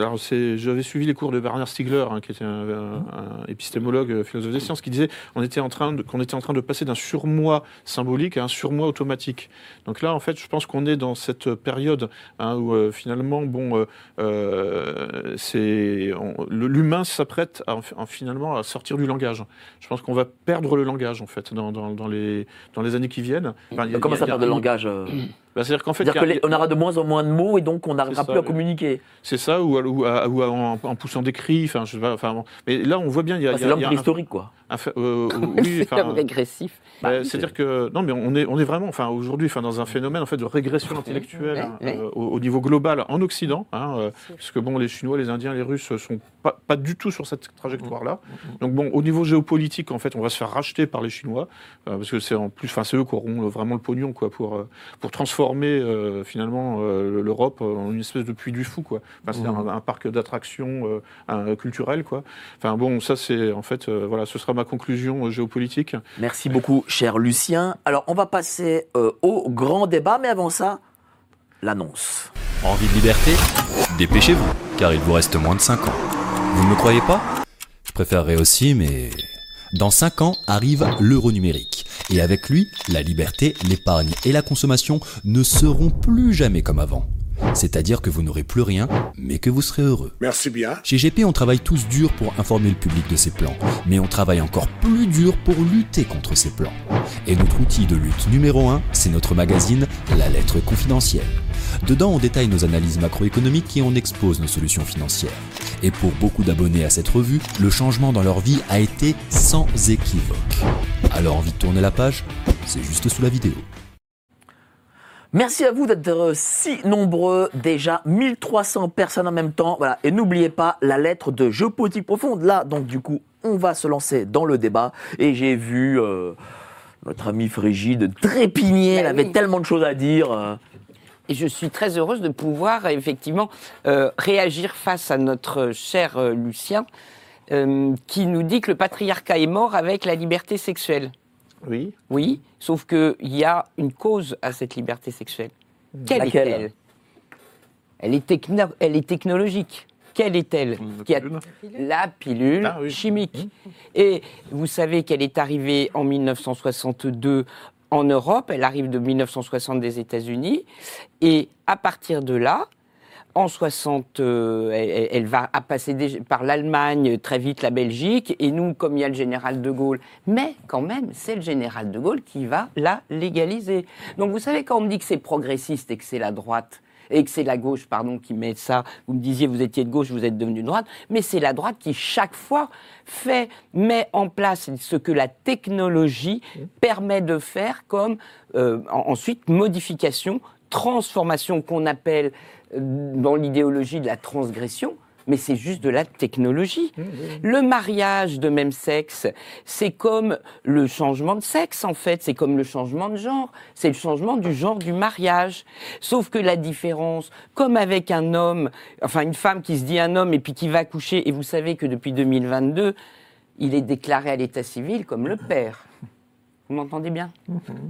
j'avais suivi les cours de Bernard Stiegler, hein, qui était un, épistémologue, philosophe des sciences, qui disait était en train qu'on était en train de passer d'un surmoi symbolique à un surmoi automatique. Donc là, en fait, je pense qu'on est dans cette période hein, où finalement, bon, c'est l'humain s'apprête finalement à sortir du langage. Je pense qu'on va perdre le langage en fait dans les dans les années qui viennent. Enfin, y a- Comment ça perd de langage euh Bah, C'est-à-dire qu'en fait, qu'on aura de moins en moins de mots et donc on n'arrivera plus à communiquer. c'est ça, ou, ou, à- ou à- en, en poussant des cris. Enfin, je sais pas, enfin, bon. mais là, on voit bien, Enfin, c'est l'homme un- préhistorique, quoi. Un fait- euh, oui, enfin, régressif. bah, Bah, c'est-à-dire que non, mais on est on est vraiment, enfin aujourd'hui, enfin dans un phénomène en fait de régression intellectuelle hein, euh, au, au niveau global en Occident, hein, euh, parce que bon, les Chinois, les Indiens, les Russes sont pas, pas du tout sur cette trajectoire-là. Donc bon, au niveau géopolitique, en fait, on va se faire racheter par les Chinois, euh, parce que c'est en plus, enfin c'est eux qui auront vraiment le pognon quoi pour euh, pour transformer finalement l'Europe en une espèce de puits du fou quoi. Enfin, c'est un, un parc d'attractions culturelles quoi. Enfin bon, ça c'est en fait voilà, ce sera ma conclusion euh, géopolitique. Merci beaucoup, cher Lucien. Alors, on va passer euh, au grand débat, mais avant ça, l'annonce. Envie de liberté? Dépêchez-vous, car il vous reste moins de 5 ans. Vous ne me croyez pas? Je préférerais aussi, mais... Dans 5 ans arrive l'euro numérique. Et avec lui, la liberté, l'épargne et la consommation ne seront plus jamais comme avant. C'est-à-dire que vous n'aurez plus rien, mais que vous serez heureux. Merci bien. Chez GP, on travaille tous dur pour informer le public de ces plans, mais on travaille encore plus dur pour lutter contre ces plans. Et notre outil de lutte numéro 1, c'est notre magazine La Lettre Confidentielle. Dedans, on détaille nos analyses macroéconomiques et on expose nos solutions financières. Et pour beaucoup d'abonnés à cette revue, le changement dans leur vie a été sans équivoque. Alors envie de tourner la page C'est juste sous la vidéo. Merci à vous d'être euh, si nombreux, déjà 1300 personnes en même temps. Voilà. Et n'oubliez pas la lettre de géopolitique profonde. Là, donc du coup, on va se lancer dans le débat. Et j'ai vu euh, notre ami Frigide trépigner, elle Bah avait oui. tellement de choses à dire. euh. Et je suis très heureuse de pouvoir effectivement euh, réagir face à notre cher euh, Lucien, qui nous dit que le patriarcat est mort avec la liberté sexuelle. Oui. Oui, sauf qu'il y a une cause à cette liberté sexuelle. Quelle est-elle? Elle est, techno- elle est technologique. Quelle est-elle? Pilule. La pilule Ah oui. chimique. Et vous savez qu'elle est arrivée en 1962 en Europe, elle arrive de 1960 des États-Unis, et à partir de là, en 60, euh, elle, va passer par l'Allemagne, très vite la Belgique, et nous, comme il y a le général de Gaulle, mais quand même, c'est le général de Gaulle qui va la légaliser. Donc vous savez, quand on me dit que c'est progressiste et que c'est la droite, et que c'est la gauche, pardon, qui met ça. Vous me disiez, vous étiez de gauche, vous êtes devenu de droite, mais c'est la droite qui chaque fois met en place ce que la technologie permet de faire comme euh, en- ensuite modification, transformation qu'on appelle euh, dans l'idéologie de la transgression. Mais c'est juste de la technologie. Le mariage de même sexe, c'est comme le changement de sexe en fait, c'est comme le changement de genre, c'est le changement du genre du mariage. Sauf que la différence, comme avec un homme, enfin une femme qui se dit un homme et puis qui va coucher, et vous savez que depuis 2022, il est déclaré à l'état civil comme le père. Vous m'entendez bien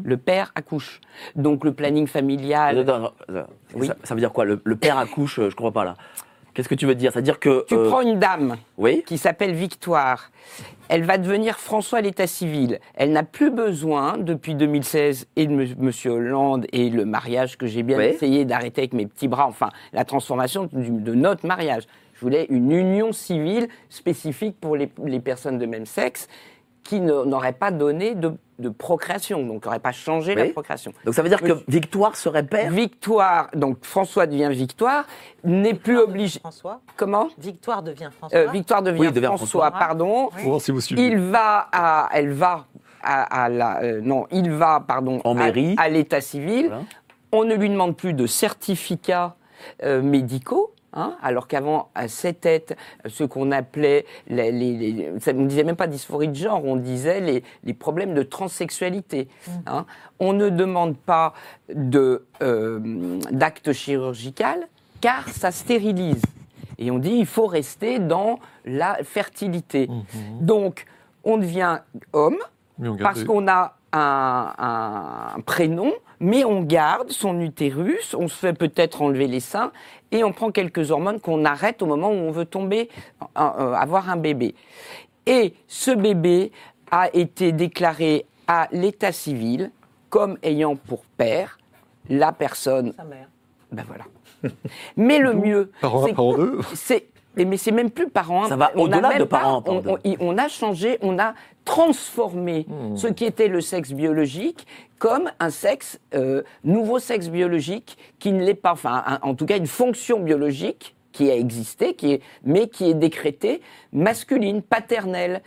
Le père accouche. Donc le planning familial. Attends, attends, Oui. ça, ça veut dire quoi le, le père accouche, euh, je comprends pas là. Qu'est-ce que tu veux dire? C'est-à-dire que. Tu euh, prends une dame Oui qui s'appelle Victoire. Elle va devenir François à l'état civil. Elle n'a plus besoin, depuis 2016, et de M. Monsieur Hollande et le mariage que j'ai bien Oui. essayé d'arrêter avec mes petits bras, enfin, la transformation du- de notre mariage. Je voulais une union civile spécifique pour les, les personnes de même sexe. Qui n'aurait pas donné de, de procréation, donc n'aurait pas changé la procréation. Donc ça veut dire que Victoire serait père? Victoire, donc François devient Victoire, n'est plus obligé. François? Comment? Victoire devient François? Euh, Victoire devient, Oui, devient François, François. pardon. Oui. Si vous suivez. Il va à, elle va à, à la, euh, non, il va, pardon, En à- l'état civil. Voilà. On ne lui demande plus de certificats euh, médicaux. Hein, alors qu'avant, à c'était ce qu'on appelait, les, les- les- ça, on ne disait même pas dysphorie de genre, on disait les, problèmes de transsexualité. hein. On ne demande pas de, euh, d'acte chirurgical, car ça stérilise. Et on dit il faut rester dans la fertilité. Donc, on devient homme on parce qu'on a un, un prénom, mais on garde son utérus, on se fait peut-être enlever les seins et on prend quelques hormones qu'on arrête au moment où on veut tomber, euh, avoir un bébé. Et ce bébé a été déclaré à l'état civil comme ayant pour père la personne. Sa mère. Ben voilà. Mais le mieux, Parent un, c'est mais mais c'est même plus parent. Ça va au-delà de pas- parent, On, on- on a changé, on a transformé Hmm. ce qui était le sexe biologique comme un sexe euh, nouveau sexe biologique qui ne l'est pas. Enfin, en tout cas, une fonction biologique qui a existé, qui est, mais qui est décrétée masculine, paternelle.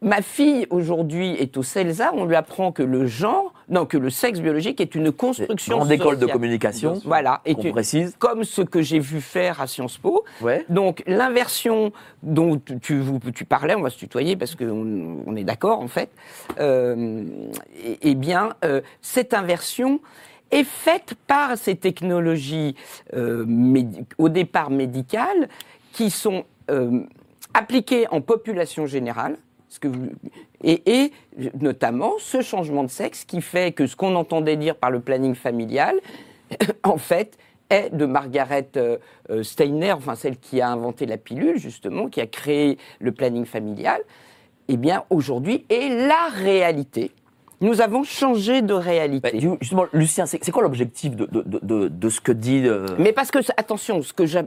Ma fille aujourd'hui est au CELSA, on lui apprend que le genre, non, que le sexe biologique est une construction Grande école de communication. Voilà, et tu- précise. comme ce que j'ai vu faire à Sciences Po. Ouais. Donc l'inversion dont tu, tu, vous- tu parlais, on va se tutoyer parce qu'on on est d'accord en fait, euh, eh- eh bien, euh, cette inversion est faite par ces technologies euh, au départ médicales qui sont euh, appliquées en population générale. Ce que et, et notamment ce changement de sexe qui fait que ce qu'on entendait dire par le planning familial, en fait, est de Margaret euh, euh, Steiner, enfin celle qui a inventé la pilule justement, qui a créé le planning familial, eh bien aujourd'hui est la réalité. Nous avons changé de Bah, réalité. du- justement, Lucien, c'est quoi l'objectif de, de, de, ce que dit. euh, Mais parce que, attention, ce que ce-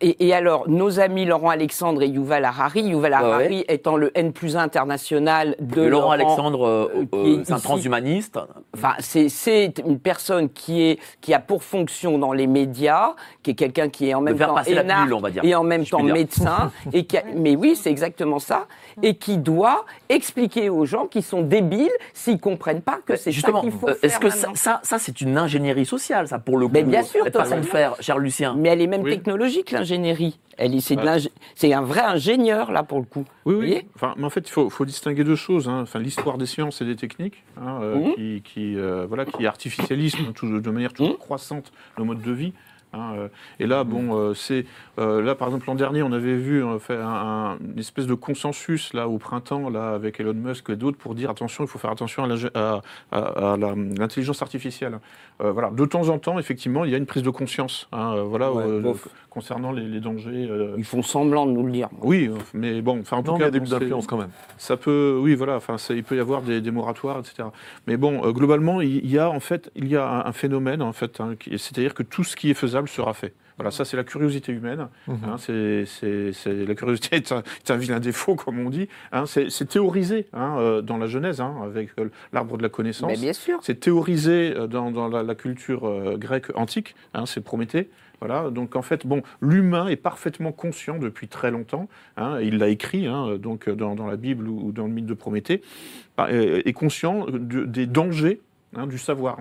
et, et alors, nos amis Laurent Alexandre et Yuval Harari, Yuval Ouais, Harari étant le N plus 1 international de Laurent Alexandre, euh, euh, euh, est c'est un transhumaniste. Enfin, c'est- une personne qui, est, qui a pour fonction dans les médias, qui est quelqu'un qui est en même temps énarque pilule, on va dire, et en même si temps médecin. et qui a- mais oui, c'est exactement ça. Et qui doit expliquer aux gens qui sont débiles s'ils comprennent pas que c'est ça Justement, qu'il faut euh, est-ce que ça, maintenant. ça, ça, c'est une ingénierie sociale, ça, pour le coup Mais bien sûr, de totalement. faire, cher Lucien. Mais elle est même Oui. technologique, l'ingénierie. Elle est- C'est Ouais. c'est un vrai ingénieur, là, pour le coup. Oui, oui. Enfin, mais en fait, il faut, faut distinguer deux choses. hein. Enfin, l'histoire des sciences et des techniques, hein, euh, Mhm. qui, qui, euh, voilà, qui artificialisent tout- de manière toujours Mhm. croissante nos modes de vie. Hein, euh. et là, bon, euh, c'est euh, là, par exemple, l'an dernier, on avait vu faire un- un- une espèce de consensus là au printemps, là, avec Elon Musk et d'autres, pour dire attention, il faut faire attention à l'intelligence artificielle. Euh, voilà, de temps en temps, effectivement, il y a une prise de conscience. hein, voilà, Ouais, euh. Concernant les, les dangers. euh, Ils font semblant de nous le dire. oui, mais bon, enfin en tout Non, y cas, c'est- d'influence quand même. ça peut, oui, voilà, enfin, ça- il peut y avoir des, des moratoires, etc. Mais bon, euh, globalement, il y a en fait, il y a un, un phénomène en fait, hein, c'est-à-dire que tout ce qui est faisable sera fait. Voilà, ça c'est la curiosité humaine. Mhm. hein, c'est, la curiosité est un, est un vilain défaut, comme on dit. hein, c'est, théorisé hein, euh, dans la Genèse, hein, avec euh, l'arbre de la connaissance. Mais bien sûr. C'est théorisé euh, dans, dans la, la culture euh, grecque antique, hein, c'est Prométhée. Voilà, donc en fait, bon, l'humain est parfaitement conscient depuis très longtemps. hein, il l'a écrit, hein, donc dans, dans la Bible ou, dans le mythe de Prométhée, bah, euh, est conscient de- des dangers hein, du savoir.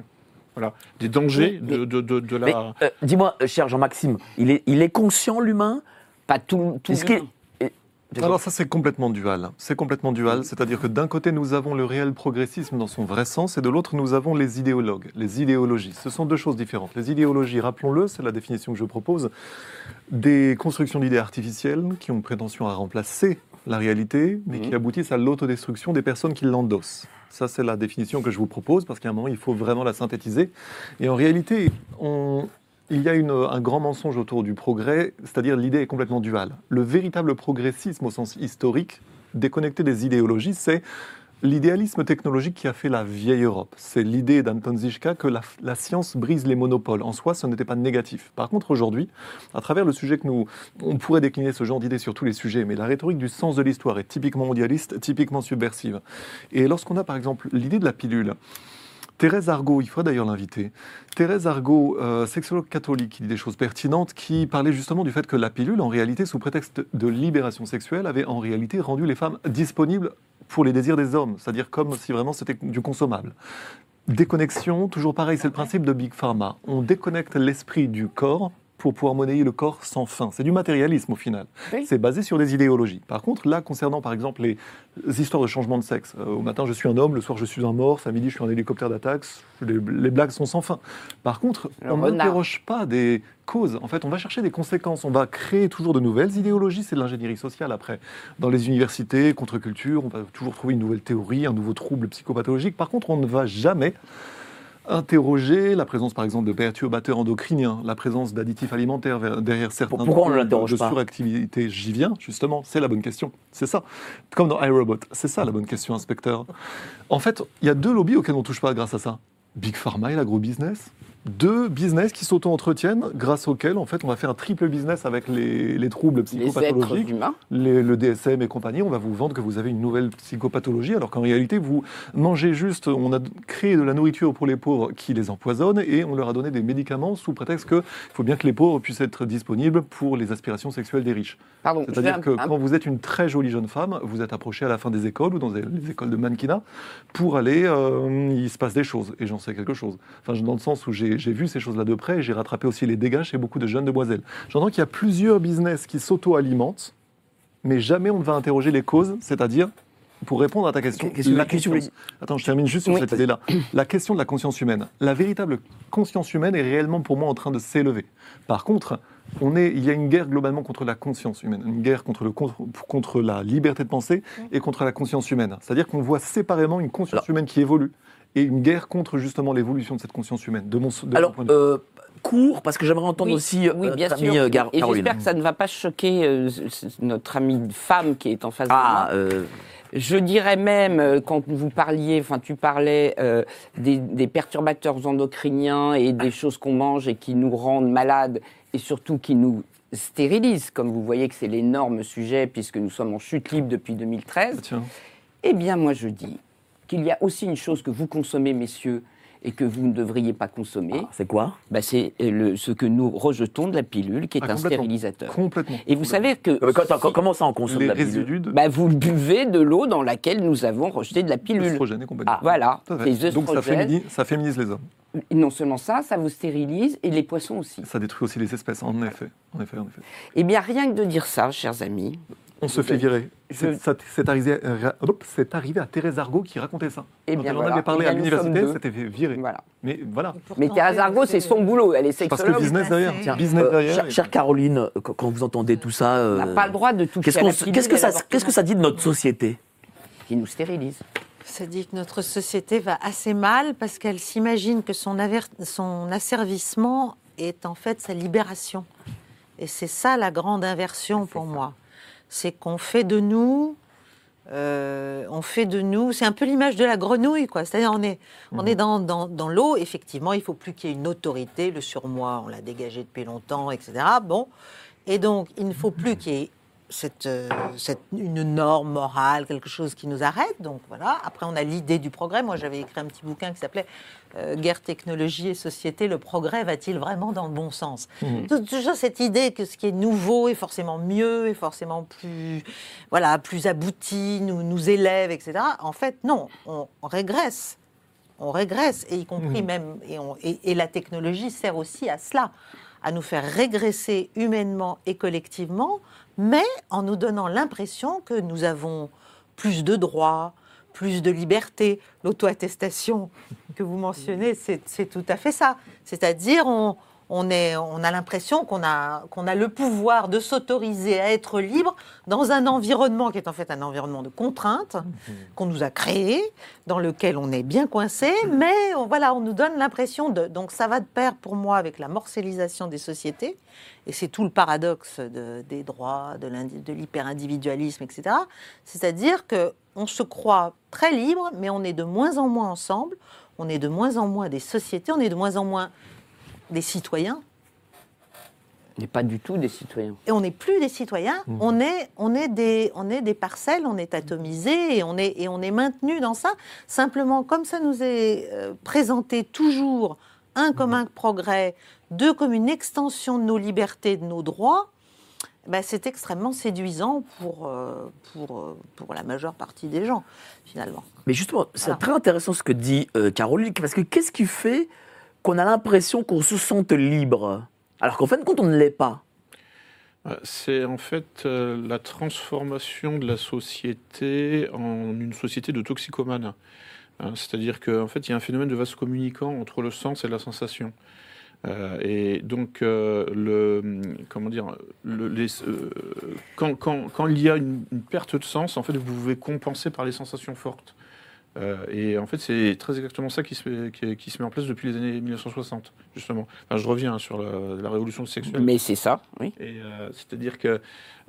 Voilà, des dangers Mais- de, de, de, de Mais la. euh, dis-moi, euh, cher Jean-Maxime, il est, il est conscient, l'humain? Pas tout, tout Est-ce le qu'il- Alors ça c'est complètement dual. C'est complètement dual, c'est-à-dire que d'un côté nous avons le réel progressisme dans son vrai sens et de l'autre nous avons les idéologues, les idéologies. Ce sont deux choses différentes. Les idéologies, rappelons-le, c'est la définition que je propose, des constructions d'idées artificielles qui ont prétention à remplacer la réalité, mais qui aboutissent à l'autodestruction des personnes qui l'endossent. Ça, c'est la définition que je vous propose, parce qu'à un moment, il faut vraiment la synthétiser. Et en réalité, on- il y a une- un grand mensonge autour du progrès, c'est-à-dire l'idée est complètement duale. Le véritable progressisme au sens historique, déconnecté des idéologies, c'est l'idéalisme technologique qui a fait la vieille Europe. C'est l'idée d'Anton Zischka que la, la science brise les monopoles. En soi, ce n'était pas négatif. Par contre, aujourd'hui, à travers le sujet que nous, on pourrait décliner ce genre d'idées sur tous les sujets, mais la rhétorique du sens de l'histoire est typiquement mondialiste, typiquement subversive. Et lorsqu'on a par exemple l'idée de la pilule, Thérèse Argot, il faudrait d'ailleurs l'inviter. Thérèse Argot, euh, sexologue catholique, qui dit des choses pertinentes, qui parlait justement du fait que la pilule, en réalité, sous prétexte de libération sexuelle, avait en réalité rendu les femmes disponibles pour les désirs des hommes, c'est-à-dire comme si vraiment c'était du consommable. Déconnexion, toujours pareil, c'est le principe de Big Pharma. On déconnecte l'esprit du corps pour pouvoir monnayer le corps sans fin. C'est du matérialisme au final. Oui. C'est basé sur des idéologies. Par contre, là, concernant par exemple les histoires de changement de sexe, euh, au matin je suis un homme, le soir je suis un morse, à midi je suis un hélicoptère d'attaque, les, les blagues sont sans fin. Par contre, Le on n'interroge pas des causes. En fait, on va chercher des conséquences. On va créer toujours de nouvelles idéologies. C'est de l'ingénierie sociale après. Dans les universités, contre-culture, on va toujours trouver une nouvelle théorie, un nouveau trouble psychopathologique. Par contre, on ne va jamais interroger la présence, par exemple, de perturbateurs endocriniens, la présence d'additifs alimentaires derrière certains Pourquoi on ne l'interroge de pas suractivité. J'y viens, justement. C'est la bonne question. C'est ça. Comme dans iRobot. C'est ça la bonne question, inspecteur. En fait, il y a deux lobbies auxquels on ne touche pas grâce à ça. Big Pharma et l'agro-business. Deux business qui s'auto-entretiennent, grâce auxquels, en fait, on va faire un triple business avec les, les troubles Les psychopathologiques humains. les- le DSM et compagnie, on va vous vendre que vous avez une nouvelle psychopathologie, alors qu'en réalité, vous mangez juste, on a créé de la nourriture pour les pauvres qui les empoisonne, et on leur a donné des médicaments sous prétexte qu'il faut bien que les pauvres puissent être disponibles pour les aspirations sexuelles des riches. C'est-à-dire que un- quand vous êtes une très jolie jeune femme, vous êtes approché à la fin des écoles ou dans les les écoles de mannequinat pour aller, euh, il se passe des choses, et j'en sais quelque chose. Enfin, dans le sens où j'ai j'ai vu ces choses-là de près, et j'ai rattrapé aussi les dégâts chez beaucoup de jeunes demoiselles. J'entends qu'il y a plusieurs business qui s'auto-alimentent, mais jamais on ne va interroger les causes, c'est-à-dire, pour répondre à ta question, la qu'est-ce que vous conscience. Attends, je termine juste sur Oui. cette idée-là. La question de la conscience humaine. La véritable conscience humaine est réellement pour moi en train de s'élever. Par contre, on est, il y a une guerre globalement contre la conscience humaine, une guerre contre, le, contre, contre la liberté de penser et contre la conscience humaine. C'est-à-dire qu'on voit séparément une conscience Alors- humaine qui évolue et une guerre contre justement l'évolution de cette conscience humaine, de mon, de mon Alors, point de vue. euh, court, parce que j'aimerais entendre Oui, aussi euh, oui, bien notre sûr. amie euh, Gar- Et Caroline. j'espère que ça ne va pas choquer euh, notre amie femme qui est en face Ah, de moi. euh, Je dirais même, euh, quand vous parliez, enfin tu parlais euh, des, des perturbateurs endocriniens et des choses qu'on mange et qui nous rendent malades et surtout qui nous stérilisent, comme vous voyez que c'est l'énorme sujet puisque nous sommes en chute libre depuis 2013, Tiens. eh bien moi je dis qu'il y a aussi une chose que vous consommez, messieurs, et que vous ne devriez pas consommer, ah, c'est quoi? Bah, c'est euh, le- ce que nous rejetons de la pilule, qui est Ah, un complètement. stérilisateur. Complètement. Et vous savez que quand- si- Comment ça, on consomme les la pilule? résidus de bah, vous buvez de l'eau dans laquelle nous avons rejeté de la pilule. et compagnie. Ah, voilà, les Donc ça féminise, ça féminise les hommes. Non seulement ça, ça vous stérilise et les poissons aussi. Ça détruit aussi les espèces, en effet. En effet, en effet. Eh bien, rien que de dire ça, chers amis, On se fait virer. Je- C'est ça- c'est arrivé, euh, hop, c'est arrivé à Thérèse Argot qui racontait ça. Eh Quand bien, elle en voilà. avait parlé Eh à l'université, c'était fait virer. voilà. Mais voilà. Mais Thérèse Argot, c'est son boulot, elle est Parce que sexologue. business derrière. Tiens, business Euh, derrière. chère, chère Caroline, quand, quand vous entendez tout ça, On euh, n'a pas le droit de toucher qu'est-ce, s- pilule qu'est-ce que et ça, l'avortement qu'est-ce que ça dit de notre société Qui nous stérilise. Ça dit que notre société va assez mal parce qu'elle s'imagine que son asservissement est en fait sa libération. Et c'est ça la grande inversion pour moi. C'est qu'on fait de nous, euh, on fait de nous, c'est un peu l'image de la grenouille, quoi. C'est-à-dire on est, on est dans, dans, dans l'eau, effectivement, il faut plus qu'il y ait une autorité, le surmoi, on l'a dégagé depuis longtemps, etc. Bon, et donc il ne faut plus qu'il y ait cette, euh, cette- une norme morale, quelque chose qui nous arrête. Donc voilà. Après, on a l'idée du progrès. Moi, j'avais écrit un petit bouquin qui s'appelait euh, Guerre, technologie et société. Le progrès va-t-il vraiment dans le bon sens? Tou- Toujours cette idée que ce qui est nouveau est forcément mieux, est forcément plus, voilà, plus abouti, nous, nous élève, etc. En fait, non. On, régresse. On régresse, et y compris même, et, on- et- et la technologie sert aussi à cela, à nous faire régresser humainement et collectivement, mais en nous donnant l'impression que nous avons plus de droits, plus de liberté. L'auto-attestation que vous mentionnez, c'est tout à fait ça. C'est-à-dire, on, on, est, on a l'impression qu'on a, qu'on a le pouvoir de s'autoriser à être libre dans un environnement qui est en fait un environnement de contrainte qu'on nous a créé, dans lequel on est bien coincé, mais on, voilà, on nous donne l'impression de... Donc ça va de pair pour moi avec la morcellisation des sociétés, et c'est tout le paradoxe de- des droits, de l'hyper-individualisme, etc. C'est-à-dire que on se croit très libre, mais on est de moins en moins ensemble, on est de moins en moins des sociétés, on est de moins en moins des citoyens, On n'est pas du tout des citoyens. et on n'est plus des citoyens, Mhm. on, est, on, est des, on est des parcelles, on est atomisé et on est, et on est maintenu dans ça. Simplement, comme ça nous est euh, présenté toujours, un comme un progrès, deux comme une extension de nos libertés, de nos droits, ben, c'est extrêmement séduisant pour, euh, pour, euh, pour la majeure partie des gens, finalement. Mais justement, c'est Voilà. très intéressant ce que dit euh, Caroline, parce que qu'est-ce qui fait qu'on a l'impression qu'on se sente libre Alors qu'en fait, quand on ne l'est pas. Euh, C'est en fait euh, la transformation de la société en une société de toxicomanes. Hein, C'est-à-dire qu'en fait, il y a un phénomène de vase communicant entre le sens et la sensation. Euh, et donc, comment dire, quand il y a une, une perte de sens, en fait, vous pouvez compenser par les sensations fortes. Euh, et en fait, c'est très exactement ça qui se, met, qui, qui se met en place depuis les années 1960, justement. Enfin, je reviens hein, sur la, la révolution sexuelle. Mais c'est ça, oui. Euh, c'est-à-dire que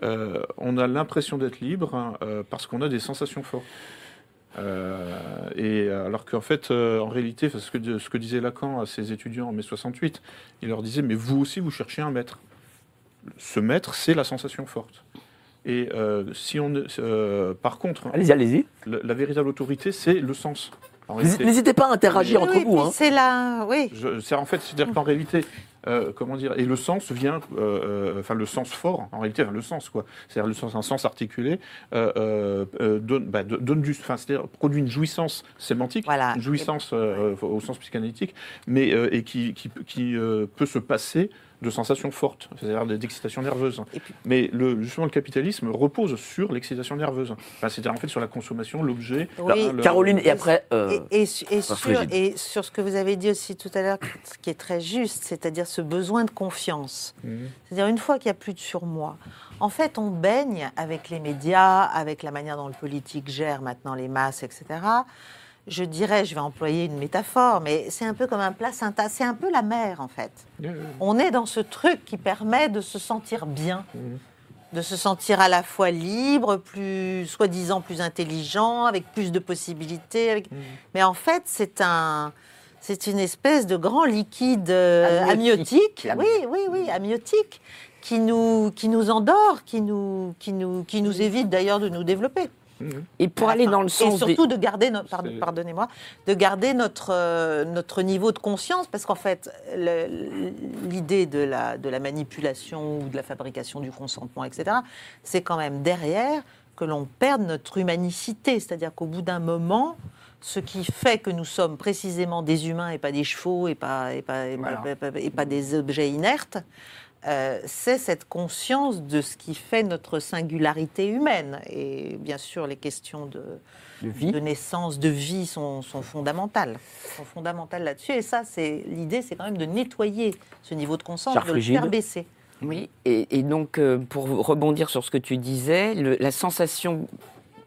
euh, on a l'impression d'être libre hein, parce qu'on a des sensations fortes. Et alors qu'en fait, en réalité, ce que, ce que disait Lacan à ses étudiants en mai 68, il leur disait mais vous aussi vous cherchez un maître. Ce maître, c'est la sensation forte. Et euh, si on, euh, par contre, Allez-y, allez-y. la, la véritable autorité, c'est le sens. N'hésitez pas à interagir Oui, entre oui, vous. hein. C'est là, oui. C'est en fait, c'est-à-dire qu'en réalité, euh, comment dire, et le sens vient, euh, euh, enfin le sens fort, en réalité, enfin, le sens quoi, c'est-à-dire le sens, un sens articulé, euh, euh, donne, bah, donne du, enfin, c'est-à-dire produit une jouissance sémantique, Voilà. une jouissance euh, au sens psychanalytique, mais euh, et qui, qui, qui, euh, peut se passer de sensations fortes, c'est-à-dire d'excitation nerveuse. Et puis- Mais le, justement, le capitalisme repose sur l'excitation nerveuse, enfin, c'est-à-dire en fait sur la consommation, l'objet. Oui. le- Caroline, et après. euh, Et, sur, et sur ce que vous avez dit aussi tout à l'heure, ce qui est très juste, c'est-à-dire ce besoin de confiance. Mhm. C'est-à-dire une fois qu'il n'y a plus de surmoi, en fait, on baigne avec les médias, avec la manière dont le politique gère maintenant les masses, etc. Je dirais, je vais employer une métaphore, mais c'est un peu comme un placenta, c'est un peu la mer en fait. On est dans ce truc qui permet de se sentir bien, Mhm. de se sentir à la fois libre, plus soi-disant plus intelligent, avec plus de possibilités. avec- Mhm. Mais en fait, c'est un, c'est une espèce de grand liquide euh, Amniotique. amniotique. Oui, oui, oui, amniotique, qui nous, qui nous endort, qui nous, qui nous, qui nous évite d'ailleurs de nous développer. Mhm. Et pour aller dans le Et sens des- surtout de garder, no- pardonnez-moi, de garder notre, euh, notre niveau de conscience, parce qu'en fait, l'idée de la, de la manipulation ou de la fabrication du consentement, etc., c'est quand même derrière que l'on perde notre humanicité, c'est-à-dire qu'au bout d'un moment, ce qui fait que nous sommes précisément des humains et pas des chevaux et pas, et pas, et pas- Voilà. et pas- et pas des objets inertes, euh, c'est cette conscience de ce qui fait notre singularité humaine. Et bien sûr, les questions de, de vie. de naissance, de vie sont, sont fondamentales. Sont fondamentales là-dessus. Et ça, c'est l'idée, c'est quand même de nettoyer ce niveau de conscience, de le faire baisser. Oui, et, et donc euh, pour rebondir sur ce que tu disais, le- la sensation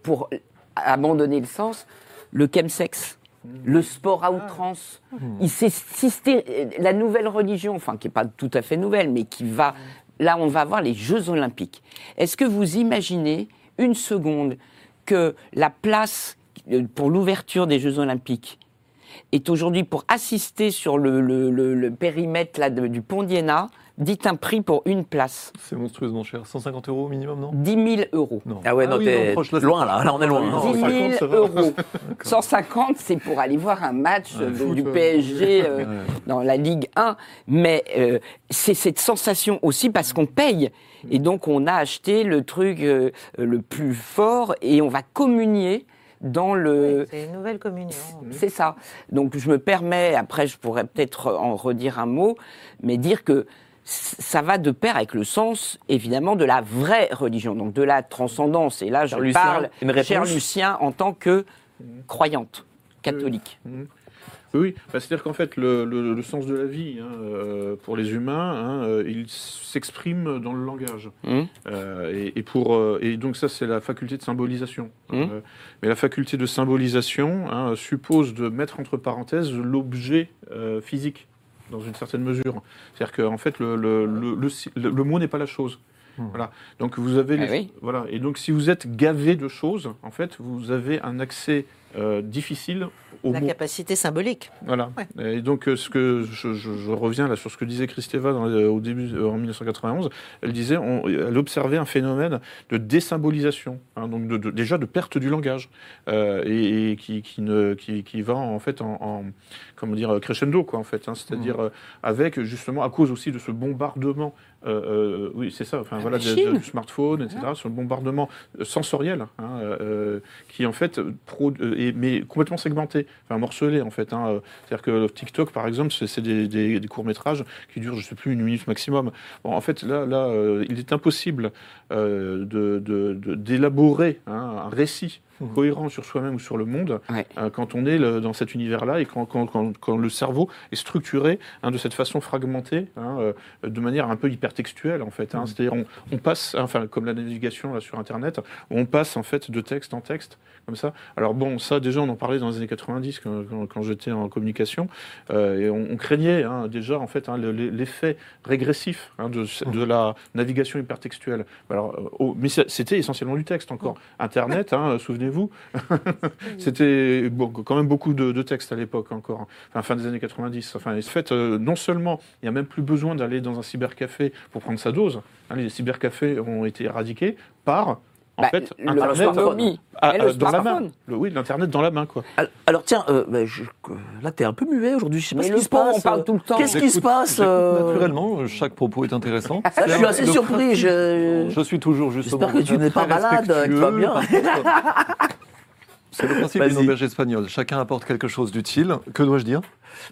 pour abandonner le sens, le chemsex, le sport à outrance, il s'est systé- la nouvelle religion, enfin qui n'est pas tout à fait nouvelle, mais qui va, là on va avoir les Jeux Olympiques. Est-ce que vous imaginez une seconde que la place euh, pour l'ouverture des Jeux Olympiques est aujourd'hui pour assister sur le, le- le- le périmètre là, de- du pont d'Iéna, dit un prix pour une place. C'est monstrueusement cher. 150 euros minimum, non? 10 000 euros. Non. Ah ouais, non, oui, t'es proche, là, c'est- loin là, là on est loin. Non, hein. 10 150, 000 ça va. euros. 150, c'est pour aller voir un match Ouais, de- foot, du. PSG euh, Ouais. dans la Ligue 1. Mais euh, c'est cette sensation aussi parce qu'on paye. Et donc, on a acheté le truc euh, le plus fort et on va communier dans le. C'est une nouvelle communion. C'est ça. Donc je me permets, après je pourrais peut-être en redire un mot, mais dire que ça va de pair avec le sens, évidemment, de la vraie religion, donc de la transcendance. Et là, je Lucien, parle, une cher Lucien, en tant que croyante catholique. Oui, oui. Bah, c'est-à-dire qu'en fait, le, le- le sens de la vie, hein, euh, pour les humains, hein, euh, il s'exprime dans le langage. Euh, et, et pour, euh, et donc ça, c'est la faculté de symbolisation. Euh, mais la faculté de symbolisation hein, suppose de mettre entre parenthèses l'objet euh, physique, dans une certaine mesure. C'est-à-dire qu'en fait, le, le, le, le- le mot n'est pas la chose. Voilà. Donc vous avez Ah les- oui. voilà. Et donc si vous êtes gavé de choses, en fait, vous avez un accès euh, difficile au La capacité symbolique. Voilà. Et donc, euh, ce que je, je- je reviens là sur ce que disait Christeva dans au début, euh, en 1991. Elle disait, on- elle observait un phénomène de désymbolisation, hein, donc de, de- déjà de perte du langage, euh, et, et qui, qui, ne, qui, qui va en fait en, en- comment dire crescendo quoi en fait, hein, c'est-à-dire euh, avec justement à cause aussi de ce bombardement. euh, euh, oui, c'est ça. Enfin La voilà, de- de- du smartphone, etc. Sur le bombardement sensoriel, hein, euh, qui en fait pro, euh, mais complètement segmenté, enfin morcelé en fait. hein, C'est-à-dire que TikTok, par exemple, c'est des, courts-métrages qui durent, je sais plus, une minute maximum. En fait, là, là euh, il est impossible euh, d'élaborer hein, un récit Mhm. cohérent sur soi-même ou sur le monde Ouais. euh, quand on est le- dans cet univers-là et quand, quand- quand- quand le cerveau est structuré hein, de cette façon fragmentée, hein, euh, de manière un peu hypertextuelle en fait. hein. Mhm. C'est-à-dire on, on passe, enfin comme la navigation là, sur Internet, on passe en fait de texte en texte comme ça. Alors bon, ça déjà on en parlait dans les années 90 quand, j'étais en communication euh, et on, on craignait déjà en fait le- l'effet régressif de, de la navigation hypertextuelle. Alors, oh, mais c'était essentiellement du texte encore. Internet, hein, souvenez-vous, c'était bon, quand même beaucoup de, de textes à l'époque encore, enfin fin des années 90. Enfin, en fait, euh, non seulement il n'y a même plus besoin d'aller dans un cybercafé pour prendre sa dose, hein, les cybercafés ont été éradiqués par en Bah, fait le Internet smartphone. le à- dans la main. Le- oui, l'internet dans la main quoi. Al- Alors tiens, euh, bah, je- là t'es un peu muet aujourd'hui, je sais pas Mais ce qui se passe. on parle euh, tout le temps. Qu'est-ce qui se passe euh, Naturellement, chaque propos est intéressant. Ça, je suis assez surpris. Je... Je suis toujours justement. J'espère que tu n'es pas malade, que tu vas bien. C'est le principe d'une auberge espagnole. Chacun apporte quelque chose d'utile. Que dois-je dire?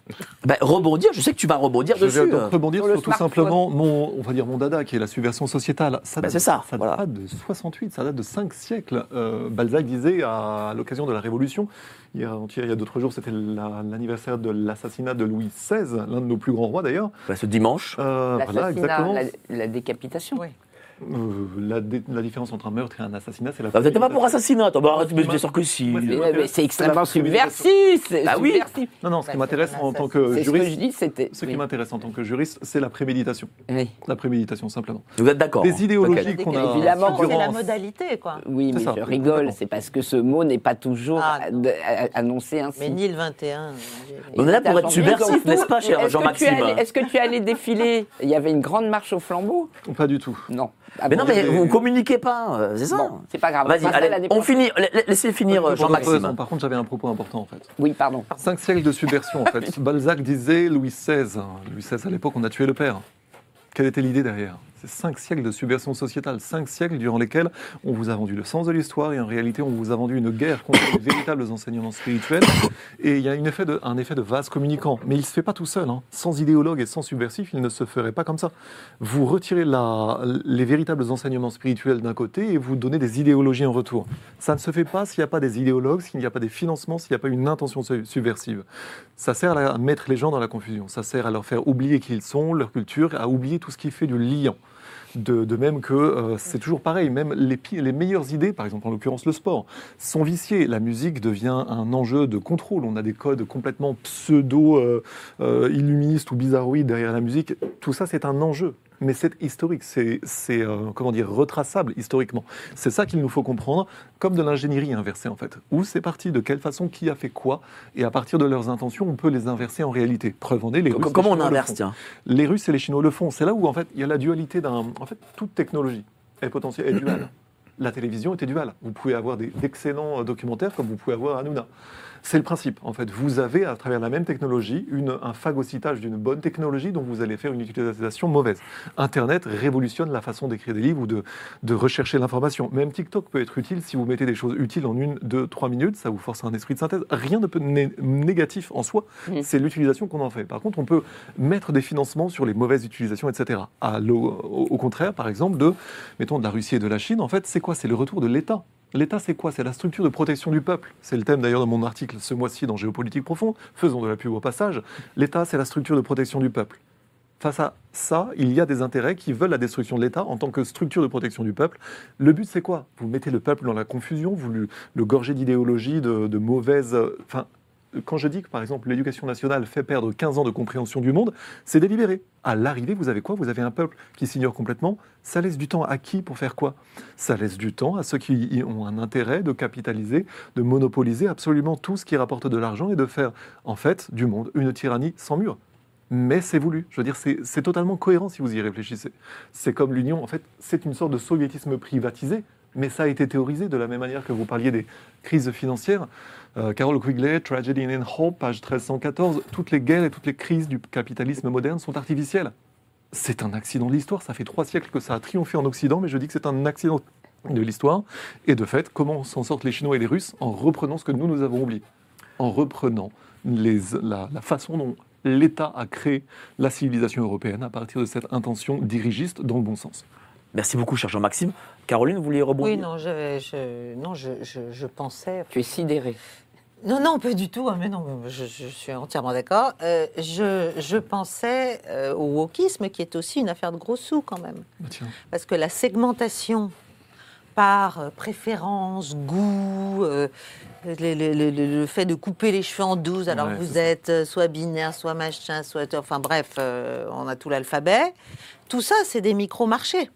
Bah, rebondir, je sais que tu vas rebondir Je vais dessus. donc rebondir Sur tout simplement mon, on va dire mon dada, qui est la subversion sociétale. Ça Bah, date, c'est ça, Ça voilà. date de 68, ça date de 5 siècles. Euh, Balzac disait à l'occasion de la Révolution, hier, il y a d'autres jours, c'était la- l'anniversaire de l'assassinat de Louis XVI, l'un de nos plus grands rois d'ailleurs. Bah, ce dimanche. Euh, voilà, exactement. la, la décapitation. Oui. Euh, la, différence entre un meurtre et un assassinat, c'est la. Ah, vous n'êtes pas pour assassinat. Bah, mais bien sûr que si. ouais, mais c'est c'est extrêmement subversif. Ah oui. subversif. Non, non, ce qui Bah, m'intéresse en tant que C'est ce que je juriste, dis, c'était. ce qui m'intéresse en tant que juriste, c'est la préméditation. Oui, La préméditation, simplement. Vous êtes d'accord Des hein, idéologies qu'on a. Évidemment, C'est la modalité, quoi. oui mais ça, je rigole, c'est parce que ce mot n'est pas toujours Ah, annoncé ainsi. Mais ni le 21. On est là pour être subversif, n'est-ce pas, cher est-ce que tu Jean-Maxime Est-ce que tu allais défiler? Il y avait une grande marche au flambeau? Pas du tout. Non. Ah Mais bon, non, mais vous communiquez pas, euh, c'est ça Bon, c'est pas grave. Vas-y, à allez, on finit. la- la- Laissez finir euh. Jean-Maxime. Par contre, j'avais un propos important en fait. Oui, pardon. Cinq siècles de subversion en fait. Balzac disait Louis XVI. Louis XVI à l'époque, on a tué le père. Quelle était l'idée derrière? C'est cinq siècles de subversion sociétale, cinq siècles durant lesquels on vous a vendu le sens de l'histoire et en réalité on vous a vendu une guerre contre les véritables enseignements spirituels. Et il y a un effet de vase communicant. Mais il ne se fait pas tout seul. hein. Sans idéologue et sans subversif, il ne se ferait pas comme ça. Vous retirez les véritables enseignements spirituels d'un côté et vous donnez des idéologies en retour. Ça ne se fait pas s'il n'y a pas des idéologues, s'il n'y a pas des financements, s'il n'y a pas une intention su- subversive. Ça sert à mettre les gens dans la confusion. Ça sert à leur faire oublier qui ils sont, leur culture, à oublier tout ce qui fait du liant. De, même que euh, c'est toujours pareil, même les, les meilleures idées, par exemple en l'occurrence le sport, sont viciées. La musique devient un enjeu de contrôle. On a des codes complètement pseudo-illuministes ou bizarroïdes derrière la musique. Tout ça, c'est un enjeu. Mais c'est historique, c'est euh, comment dire retraçable historiquement. C'est ça qu'il nous faut comprendre, comme de l'ingénierie inversée en fait. Où c'est parti, de quelle façon, qui a fait quoi, et à partir de leurs intentions, on peut les inverser en réalité. Preuve en est, les Russes, les Comment on le inverse, font. tiens Les Russes et les Chinois le font. C'est là où en fait il y a la dualité d'un. En fait, toute technologie est potentielle, est duale. La télévision était duale. Vous pouvez avoir d'excellents euh, documentaires comme vous pouvez avoir Hanouna. C'est le principe. En fait, vous avez à travers la même technologie une, un phagocytage d'une bonne technologie dont vous allez faire une utilisation mauvaise. Internet révolutionne la façon d'écrire des livres ou de, de rechercher l'information. Même TikTok peut être utile si vous mettez des choses utiles en une, deux, trois minutes. Ça vous force un esprit de synthèse. Rien de né- négatif en soi. Mm. C'est l'utilisation qu'on en fait. Par contre, on peut mettre des financements sur les mauvaises utilisations, etc. À au, au contraire, par exemple, de, mettons, de la Russie et de la Chine, en fait, c'est quoi? C'est le retour de l'État. L'État, c'est quoi? C'est la structure de protection du peuple. C'est le thème d'ailleurs de mon article ce mois-ci dans Géopolitique Profond. Faisons de la pub au passage. L'État, c'est la structure de protection du peuple. Face à ça, il y a des intérêts qui veulent la destruction de l'État en tant que structure de protection du peuple. Le but, c'est quoi? Vous mettez le peuple dans la confusion, vous le, gorgez d'idéologie, de, mauvaises... quand je dis que, par exemple, l'éducation nationale fait perdre 15 ans de compréhension du monde, c'est délibéré. À l'arrivée, vous avez quoi? Vous avez un peuple qui s'ignore complètement. Ça laisse du temps à qui pour faire quoi? Ça laisse du temps à ceux qui ont un intérêt de capitaliser, de monopoliser absolument tout ce qui rapporte de l'argent et de faire, en fait, du monde une tyrannie sans mur mais c'est voulu. Je veux dire, c'est totalement cohérent si vous y réfléchissez. C'est comme l'Union, en fait, c'est une sorte de soviétisme privatisé, mais ça a été théorisé de la même manière que vous parliez des crises financières. Euh, Carol Quigley, Tragedy in Hope, page 1314, toutes les guerres et toutes les crises du capitalisme moderne sont artificielles. C'est un accident de l'histoire, ça fait trois siècles que ça a triomphé en Occident, mais je dis que c'est un accident de l'histoire. Et de fait, comment s'en sortent les Chinois et les Russes En reprenant ce que nous, nous avons oublié? En reprenant la, la façon dont l'État a créé la civilisation européenne à partir de cette intention dirigiste dans le bon sens. Merci beaucoup, cher Jean-Maxime. Caroline, vous vouliez rebondir Oui, non, je, je- non, je, je- je pensais. Tu es sidéré. Non, non, pas du tout. hein, mais non, je, je suis entièrement d'accord. Euh, je, je pensais euh, au wokisme, qui est aussi une affaire de gros sous quand même. Bah, tiens. Parce que la segmentation par euh, préférence, goût, euh, le, le- le- le- le fait de couper les cheveux en 12, alors Ouais, vous ça. êtes soit binaire, soit machin, soit. Enfin bref, euh, on a tout l'alphabet. Tout ça, c'est des micro-marchés.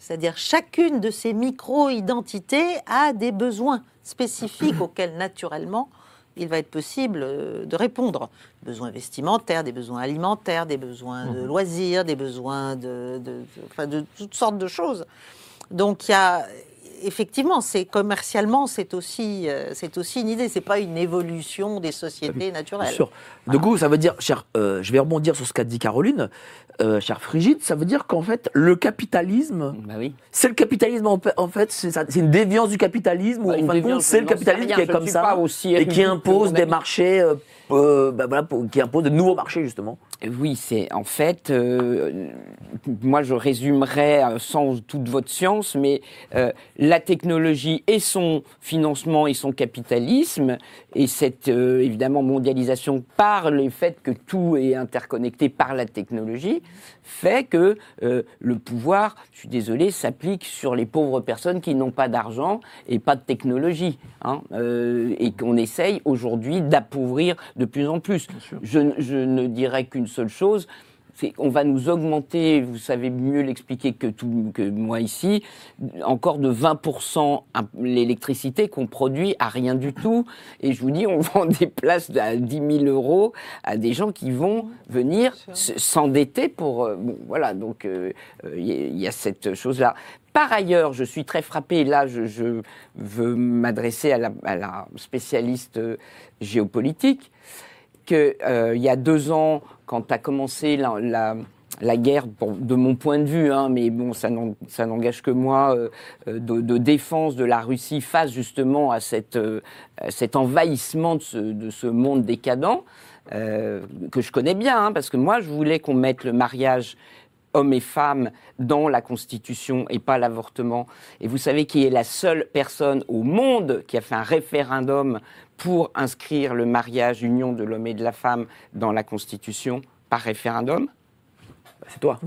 C'est-à-dire chacune de ces micro-identités a des besoins spécifiques auxquels naturellement il va être possible euh, de répondre. Besoins vestimentaires, des besoins alimentaires, des besoins de loisirs, des besoins de, de- de- enfin, de toutes sortes de choses. Donc il y a effectivement, c'est commercialement, c'est aussi, euh, c'est aussi une idée. C'est pas une évolution des sociétés Bien naturelles. sûr. De coup, ça veut dire, cher, euh, je vais rebondir sur ce qu'a dit Caroline, euh, cher Frigide, ça veut dire qu'en fait, le capitalisme, Bah oui. c'est le capitalisme en fait- en fait, c'est une déviance du capitalisme ou Bah, en fin de compte, c'est le capitalisme qui est comme ça et qui impose des marchés, euh, bah, voilà, pour- qui impose de nouveaux marchés justement. Oui, c'est en fait, euh, moi je résumerais euh, sans toute votre science, mais euh, la technologie et son financement et son capitalisme et cette euh, évidemment mondialisation par le fait que tout est interconnecté par la technologie fait que euh, le pouvoir, je suis désolé, s'applique sur les pauvres personnes qui n'ont pas d'argent et pas de technologie, hein, euh, et qu'on essaye aujourd'hui d'appauvrir de plus en plus. Je, je ne dirais qu'une seule chose. On va nous augmenter, vous savez mieux l'expliquer que, tout, que moi ici, encore de 20% un- l'électricité qu'on produit à rien du tout. Et je vous dis, on vend des places à 10 000 euros à des gens qui vont venir s'endetter pour... euh, bon, voilà, donc euh, euh, il y, a- il y a cette chose-là. Par ailleurs, je suis très frappé, et là je, je veux m'adresser à la, à la spécialiste euh, géopolitique, qu'il y a deux ans, quand a commencé la, la- guerre, de mon point de vue, hein, mais bon, ça n'en- ça n'engage que moi, euh, euh, de, défense de la Russie face justement à, cette, euh, cet envahissement de ce, de ce monde décadent, que je connais bien, hein, parce que moi, je voulais qu'on mette le mariage hommes et femmes dans la Constitution et pas l'avortement. Et vous savez qui est la seule personne au monde qui a fait un référendum pour inscrire le mariage, union de l'homme et de la femme dans la Constitution par référendum Bah, c'est toi.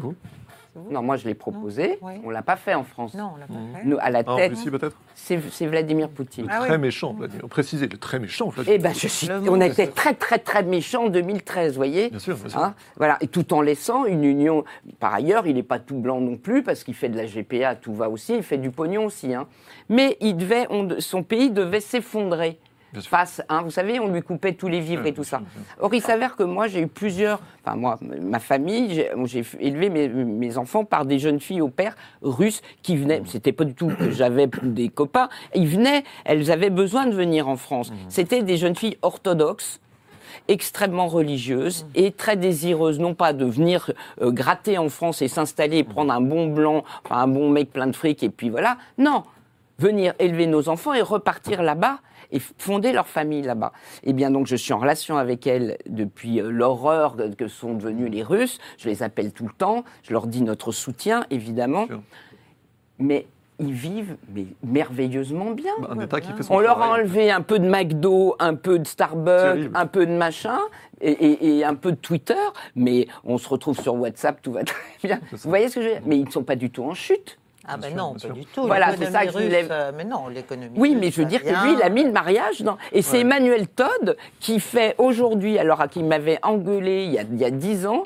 Non, moi je l'ai proposé. Oui. On l'a pas fait en France. Non, on l'a pas fait. Nous, à la Ah, en tête, Russie, peut-être c'est c'est Vladimir Poutine. Le Ah oui. très méchant, Vladimir. Précisez, le très méchant Vladimir. Eh ben, je suis, Le on mot. était très très très méchants en 2013, vous voyez. Bien sûr, bien sûr. Hein, voilà, et tout en laissant une union. Par ailleurs, il n'est pas tout blanc non plus parce qu'il fait de la GPA, tout va aussi, il fait du pognon aussi. Hein. Mais il devait, on- son pays devait s'effondrer. Face, hein, vous savez, on lui coupait tous les vivres et tout ça. Or, il s'avère que moi, j'ai eu plusieurs, enfin moi, ma famille, j'ai- élevé mes, mes enfants par des jeunes filles au père russes qui venaient. C'était pas du tout que j'avais des copains. Ils venaient, elles avaient besoin de venir en France. C'était des jeunes filles orthodoxes extrêmement religieuses et très désireuses, non pas de venir euh, gratter en France et s'installer et prendre un bon blanc, enfin, un bon mec plein de fric et puis voilà. Non, venir élever nos enfants et repartir là-bas et fonder leur famille là-bas. Eh bien, donc, je suis en relation avec elles depuis euh, l'horreur que- sont devenus les Russes. Je les appelle tout le temps. Je leur dis notre soutien, évidemment. Mais ils vivent mais merveilleusement bien. Bah, un État qui fait son On leur a enlevé un peu de McDo, un peu de Starbucks, un peu de machin et, et- et un peu de Twitter, mais on se retrouve sur WhatsApp, tout va très bien. Vous voyez ce que je veux dire? Mais ils ne sont pas du tout en chute. Ah ben non, pas du tout. Voilà, c'est ça que je russe, voulais- euh, mais non, l'économie Oui, mais je veux dire que lui, il a mis le mariage dans. Et c'est Ouais. Emmanuel Todd qui fait aujourd'hui, alors à qui m'avait engueulé il y a il y a dix ans,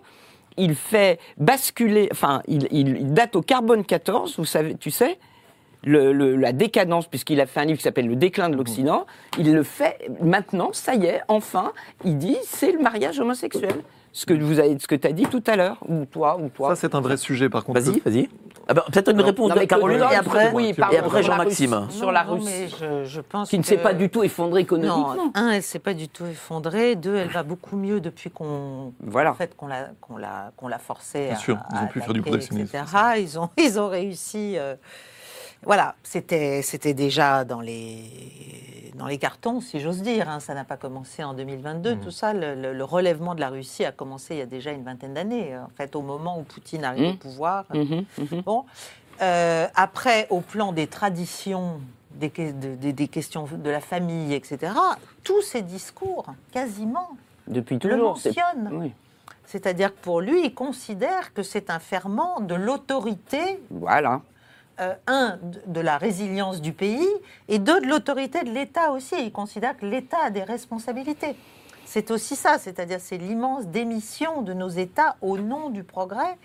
il fait basculer, enfin, il, il- il date au carbone 14, vous savez, tu sais, le- le- la décadence, puisqu'il a fait un livre qui s'appelle Le déclin de l'Occident. Il le fait maintenant, ça y est, enfin, il dit c'est le mariage homosexuel. Ce que vous avez, ce que tu as dit tout à l'heure, ou toi, ou toi. Ça, c'est un vrai sujet, par contre. Vas-y, vas-y. Ah bah, Peut-être une Non, réponse Non, de Caroline et après, oui, et pardon, après sur la Jean-Maxime. Russie. sur la Russie. mais je, je pense qui ne s'est pas du tout effondré économiquement. Non, un, elle s'est pas du tout effondrée. Deux, elle va beaucoup mieux depuis qu'on Voilà. en fait, qu'on l'a qu'on l'a qu'on l'a forcé Bien à, sûr, ils à ont pu faire du protectionnisme, etc. Ils ont ils ont réussi. euh, voilà, c'était déjà dans les dans les cartons, si j'ose dire. hein. Ça n'a pas commencé en 2022. Mhm. Tout ça, le, le- le relèvement de la Russie a commencé il y a déjà une vingtaine d'années. En fait, au moment où Poutine arrive Mhm. au pouvoir. Mhm, mhm. Bon. Euh, après, au plan des traditions, des, des- des questions de la famille, etc., tous ces discours, quasiment, Depuis le toujours. c'est- mentionnent. Oui. C'est-à-dire que pour lui, il considère que c'est un ferment de l'autorité, Voilà. Euh, un, de- la résilience du pays, et deux, de l'autorité de l'État aussi. Il considère que l'État a des responsabilités. C'est aussi ça, c'est-à-dire c'est l'immense démission de nos États au nom du progrès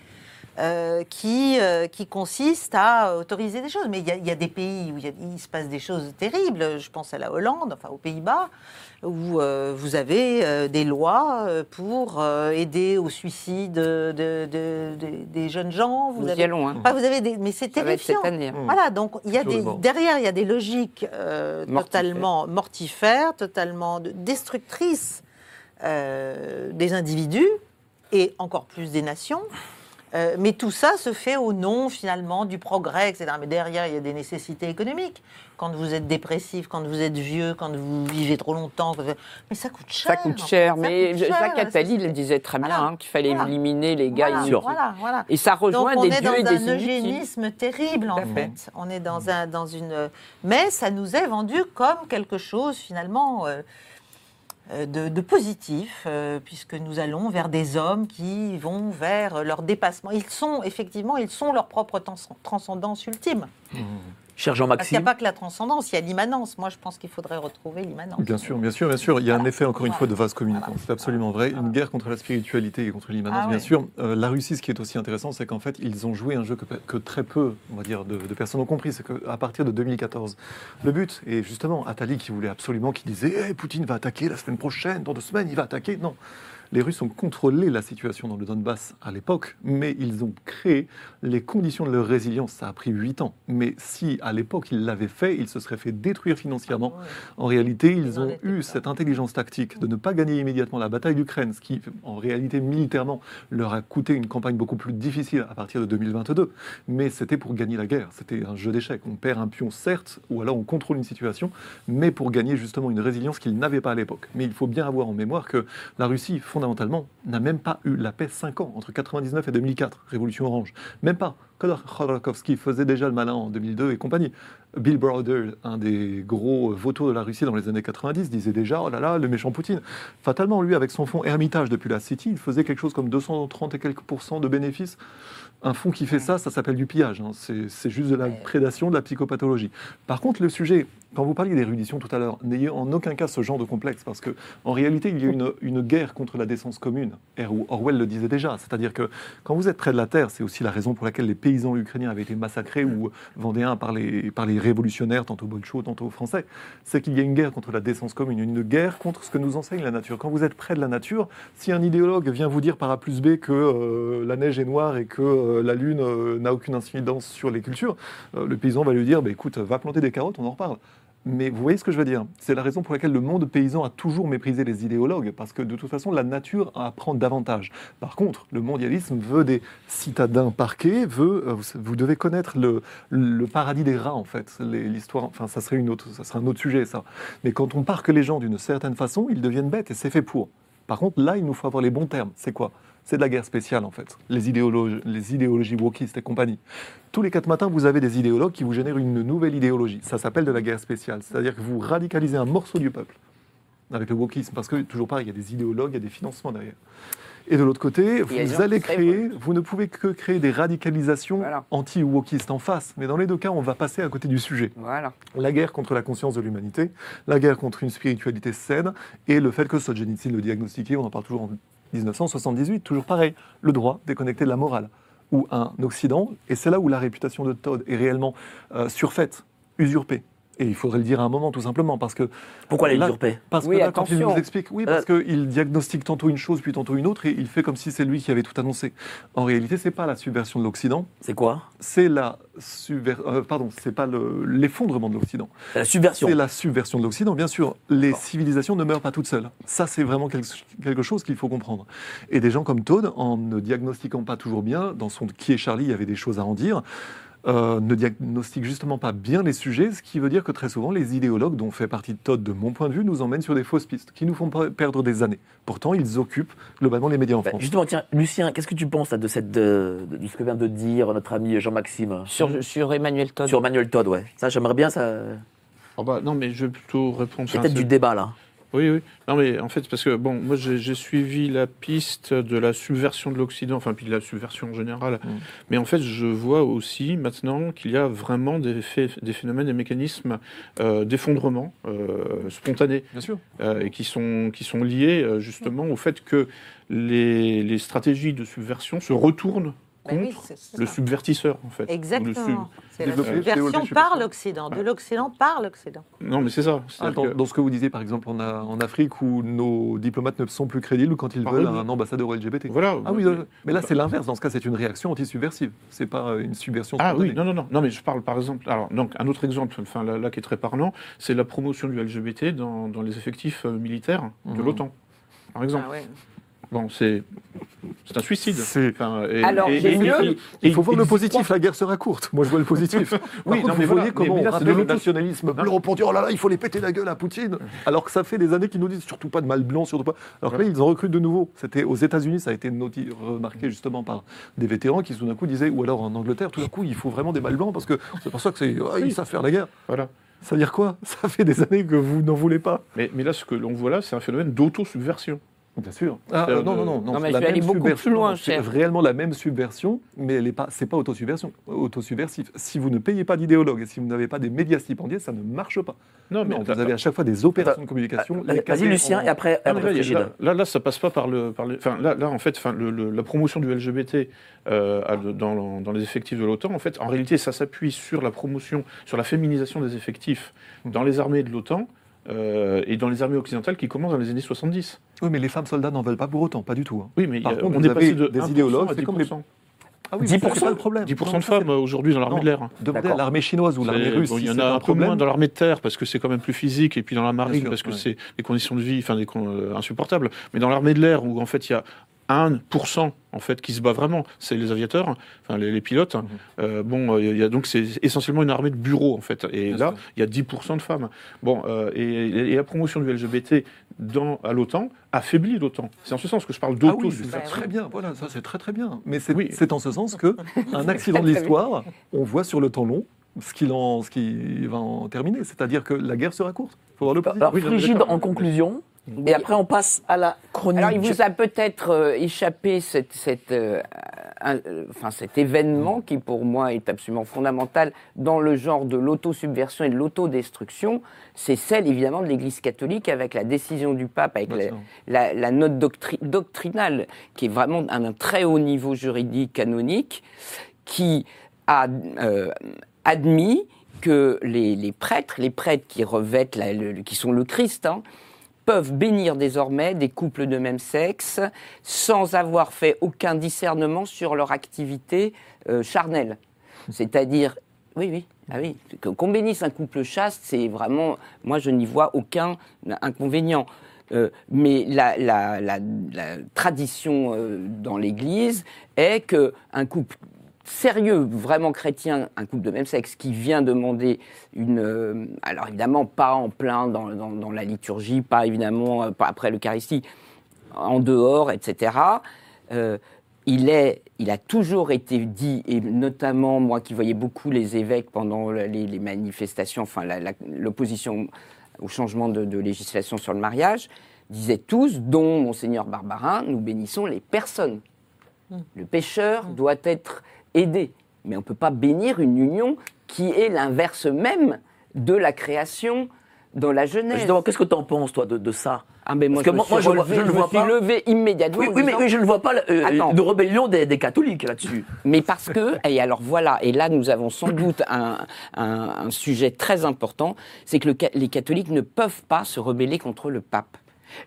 euh, qui, euh, qui consiste à autoriser des choses. Mais il y, a- il y a des pays où il, y a- il se passe des choses terribles. Je pense à la Hollande, enfin aux Pays-Bas, où euh, vous avez euh, des lois pour euh, aider au suicide de- de- de- de- des jeunes gens. Vous avez, y allons. Hein. Enfin, vous avez des, mais c'est terrifiant. cette année. hein. Voilà, donc il y a des, derrière, il y a des logiques euh, totalement mortifères, totalement de- destructrices euh, des individus et encore plus des nations. Euh, mais tout ça se fait au nom finalement du progrès, etc. Mais derrière, il y a des nécessités économiques. Quand vous êtes dépressif, quand vous êtes vieux, quand vous vivez trop longtemps, mais ça coûte cher. Ça coûte cher, mais coûte je- cher, Jacques Attali le disait très bien, Voilà. hein, qu'il fallait Voilà. éliminer les gars Voilà, inutiles. Et ça rejoint Donc on des est dieux dans et un des inutiles. eugénisme terrible en fait. fait. On est dans un dans une mais ça nous est vendu comme quelque chose finalement euh, de, de positif euh, puisque nous allons vers des hommes qui vont vers leur dépassement. Ils sont effectivement ils sont leur propre trans- transcendance ultime. Cher Parce qu'il n'y a pas que la transcendance, il y a l'immanence. Moi je pense qu'il faudrait retrouver l'immanence. Bien sûr, bien sûr, bien sûr. Il y a un effet, encore une fois, de vase communicant. Voilà. C'est absolument vrai. Une guerre contre la spiritualité et contre l'immanence, Ah bien ouais. sûr. Euh, la Russie, ce qui est aussi intéressant, c'est qu'en fait, ils ont joué un jeu que, que très peu, on va dire, de, de personnes ont compris. C'est qu'à partir de 2014, le but, et justement, Attali qui voulait absolument, qui disait Eh, Poutine va attaquer la semaine prochaine, dans deux semaines, il va attaquer. Non. Les Russes ont contrôlé la situation dans le Donbass à l'époque, mais ils ont créé les conditions de leur résilience. Ça a pris huit ans. Mais si à l'époque ils l'avaient fait, ils se seraient fait détruire financièrement. En réalité, ils ont eu pas. cette intelligence tactique de ne pas gagner immédiatement la bataille d'Ukraine, ce qui, en réalité, militairement, leur a coûté une campagne beaucoup plus difficile à partir de 2022. Mais c'était pour gagner la guerre. C'était un jeu d'échecs. On perd un pion, certes, ou alors on contrôle une situation, mais pour gagner justement une résilience qu'ils n'avaient pas à l'époque. Mais il faut bien avoir en mémoire que la Russie, fondamentalement, n'a même pas eu la paix 5 ans, entre 99 et 2004, Révolution Orange. Même pas. Khodorkovsky faisait déjà le malin en 2002 et compagnie. Bill Browder, un des gros vautours de la Russie dans les années 90, disait déjà Oh là là, le méchant Poutine. Fatalement, lui, avec son fonds Hermitage depuis la City, il faisait quelque chose comme 230 et quelques pourcents de bénéfices. Un fonds qui fait ça, ça s'appelle du pillage. hein. C'est juste de la prédation, de la psychopathologie. Par contre, le sujet, quand vous parliez d'érudition tout à l'heure, n'ayez en aucun cas ce genre de complexe, parce que en réalité, il y a une, une guerre contre la décence commune. Orwell le disait déjà, c'est-à-dire que quand vous êtes près de la terre, c'est aussi la raison pour laquelle les paysans ukrainiens avaient été massacrés ou vendéens par les, par les révolutionnaires, tantôt bolchos, tantôt français, c'est qu'il y a une guerre contre la décence commune, une guerre contre ce que nous enseigne la nature. Quand vous êtes près de la nature, si un idéologue vient vous dire par A plus B que euh, la neige est noire et que euh, la lune euh, n'a aucune incidence sur les cultures, euh, le paysan va lui dire, bah, écoute, va planter des carottes, on en reparle. Mais vous voyez ce que je veux dire? C'est la raison pour laquelle le monde paysan a toujours méprisé les idéologues, parce que de toute façon, la nature apprend davantage. Par contre, le mondialisme veut des citadins parqués, veut, euh, vous, devez connaître le, paradis des rats, en fait. L'histoire, enfin, ça serait, une autre, ça serait un autre sujet, ça. Mais quand on parque les gens d'une certaine façon, ils deviennent bêtes, et c'est fait pour. Par contre, là, il nous faut avoir les bons termes. C'est quoi? C'est de la guerre spéciale, en fait. Les idéologies, les idéologies wokistes et compagnie. Tous les quatre matins, vous avez des idéologues qui vous génèrent une nouvelle idéologie. Ça s'appelle de la guerre spéciale. C'est-à-dire que vous radicalisez un morceau du peuple avec le wokisme. Parce que, toujours pareil, il y a des idéologues, il y a des financements derrière. Et de l'autre côté, vous allez créer, vous ne pouvez que créer des radicalisations Voilà. anti-wokistes en face. Mais dans les deux cas, on va passer à côté du sujet. Voilà. La guerre contre la conscience de l'humanité, la guerre contre une spiritualité saine, et le fait que Solzhenitsyn le diagnostiquait, on en parle toujours en 1978, toujours pareil, le droit déconnecté de la morale, ou un Occident, et c'est là où la réputation de Todd est réellement euh, surfaite, usurpée. Et il faudrait le dire à un moment, tout simplement, parce que... Pourquoi les Là, usurper Parce que Oui, là, quand il nous explique, oui, parce qu'il diagnostique tantôt une chose, puis tantôt une autre, et il fait comme si c'est lui qui avait tout annoncé. En réalité, c'est pas la subversion de l'Occident, C'est quoi? C'est la subver... euh, pardon, c'est pas le- l'effondrement de l'Occident. C'est la subversion. C'est la subversion de l'Occident, bien sûr. Les civilisations ne meurent pas toutes seules. Ça, c'est vraiment quelque, quelque chose qu'il faut comprendre. Et des gens comme Todd, en ne diagnostiquant pas toujours bien, dans son Qui est Charlie, il y avait des choses à en dire, euh, ne diagnostiquent justement pas bien les sujets, ce qui veut dire que très souvent, les idéologues, dont fait partie Todd de mon point de vue, nous emmènent sur des fausses pistes, qui nous font perdre des années. Pourtant, ils occupent globalement les médias en Bah, France. justement, tiens, Lucien, qu'est-ce que tu penses là, de, cette, de, de ce que vient de dire notre ami Jean-Maxime? Sur, sur Emmanuel Todd. sur Manuel Todd, ouais. Ça, j'aimerais bien ça. Ah bah, non, mais je vais plutôt répondre. C'est enfin, peut-être du débat là. Oui, oui. Non, mais en fait, parce que, bon, moi, j'ai suivi la piste de la subversion de l'Occident, enfin, puis de la subversion en général. Mm. Mais en fait, je vois aussi maintenant qu'il y a vraiment des, faits- des phénomènes, des mécanismes euh, d'effondrement euh, spontané Bien sûr. euh, et qui sont, qui sont liés euh, justement au fait que les, les stratégies de subversion se retournent Ben oui, le subvertisseur, en fait. Exactement. C'est la subversion par l'Occident, de l'Occident par l'Occident. Non, mais c'est ça. Que- Dans ce que vous disiez, par exemple, en, A- en Afrique, où nos diplomates ne sont plus crédibles quand ils veulent un ambassadeur LGBT. Voilà. Ah oui, euh, mais là c'est l'inverse. Dans ce cas, c'est une réaction anti-subversive. C'est pas euh, une subversion. Ah spontanée. oui, non, non, non, non, mais je parle par exemple. Alors, donc, un autre exemple, enfin, là, là, qui est très parlant, c'est la promotion du LGBT dans, dans les effectifs euh, militaires de Mhm. l'OTAN, par exemple. Ah ouais. Bon, c'est c'est un suicide. C'est- Enfin, et- Alors, et- j'ai et- mieux. et- Il faut et- voir le positif. La guerre sera courte. Moi, je vois le positif. Oui, contre, non, mais vous voilà, voyez comment mais- on rappelle le nationalisme Non. blanc pour dire oh là là, il faut les péter la gueule à Poutine. Alors que ça fait des années qu'ils nous disent surtout pas de mal blanc, surtout pas. Alors que là, ils en recrutent de nouveau. C'était aux États-Unis, ça a été noti- remarqué justement par des vétérans qui tout d'un coup disaient, ou alors en Angleterre, tout d'un coup, il faut vraiment des mal blancs parce que c'est pour ça que c'est ils savent faire la guerre. Voilà. Ça veut dire quoi? Ça fait des années que vous n'en voulez pas. Mais, mais là, ce que l'on voit là, c'est un phénomène d'auto-subversion. Bien sûr. Ah, euh, non, non, non, non, mais la je vais aller beaucoup subversion, plus loin, C'est réellement la même subversion, mais elle est pas, c'est pas autosubversion, autosubversif. Si vous ne payez pas d'idéologue et si vous n'avez pas des médias stipendiés, ça ne marche pas. Non, mais Non, vous avez à chaque fois des opérations de communication. les Vas-y, Lucien, en- et après, Non, après là, là, là, là, ça passe pas par le. Par les- enfin, là, là, en fait, le- le- la promotion du LGBT euh, à- dans, dans les effectifs de l'OTAN, en fait, en réalité, ça s'appuie sur la promotion, sur la féminisation des effectifs dans les armées de l'OTAN euh, et dans les armées occidentales qui commencent dans les années 70. Oui, mais les femmes soldats n'en veulent pas pour autant, pas du tout. hein. Oui, mais il y a- Par contre, on vous est avez passé de des 1% idéologues, c'est comme les- 10%. Ah oui, 10%, c'est pas le problème. 10% Non, de femmes aujourd'hui dans l'armée Non. de l'air. Demandez à l'armée chinoise ou l'armée C'est- russe. bon, il y en a un un peu moins dans l'armée de terre parce que c'est quand même plus physique, et puis dans la marine sûr, parce que ouais. c'est des conditions de vie, enfin des euh, insupportables. Mais dans l'armée de l'air où en fait il y a 1% en fait qui se bat vraiment, c'est les aviateurs, enfin les, les pilotes. Mhm. Euh, bon, euh, il y a donc c'est essentiellement une armée de bureaux en fait. Et Bien là, il y a 10% de femmes. Bon, euh, et, et la promotion du LGBT dans à l'OTAN affaiblit l'OTAN. C'est en ce sens que je parle Ah oui, d'auto. c'est très bien, voilà, ça c'est très très bien. Mais c'est Oui. c'est en ce sens que un accident de l'histoire, on voit sur le temps long ce qu'il en, ce qui va en terminer. C'est-à-dire que la guerre sera courte. Il faut voir le positif. Alors, Oui, Frigide, en conclusion, Oui. et après on passe à la chronique. Alors, il vous a peut-être euh, échappé cette, cette, euh, un- euh, enfin, cet événement qui, pour moi, est absolument fondamental dans le genre de l'autosubversion et de l'autodestruction. C'est celle, évidemment, de l'Église catholique avec la décision du pape, avec la, sûr. la- la note doctri- doctrinale, qui est vraiment à un très haut niveau juridique canonique, qui a admis que les, les prêtres, les prêtres qui revêtent, la- le- qui sont le Christ, hein, peuvent bénir désormais des couples de même sexe sans avoir fait aucun discernement sur leur activité euh, charnelle. C'est-à-dire, oui, oui, ah oui, qu'on bénisse un couple chaste, c'est vraiment, moi je n'y vois aucun inconvénient. Euh, mais la, tradition euh, dans l'Église est que un couple sérieux, vraiment chrétien, un couple de même sexe qui vient demander une... euh, alors évidemment, pas en plein dans, dans- dans la liturgie, pas évidemment euh, pas après l'Eucharistie, en dehors, etc. euh, il, est, il a toujours été dit, et notamment moi qui voyais beaucoup les évêques pendant les, les manifestations, enfin l'opposition au changement de, de législation sur le mariage, disaient tous, dont Monseigneur Barbarin, nous bénissons les personnes. Le pécheur doit être aidé. Mais on ne peut pas bénir une union qui est l'inverse même de la création dans la Genèse. Justement, qu'est-ce que tu en penses, toi, de, de ça? Ah, mais moi, Parce que je me moi- suis moi, je vois- relevé- je ne me vois suis pas. levé immédiatement. Oui, oui, mais, disant- mais je ne vois pas euh, de rébellion des, des catholiques là-dessus. Mais parce que, et alors voilà, et là nous avons sans doute un, un- un sujet très important, c'est que le les catholiques ne peuvent pas se rebeller contre le pape.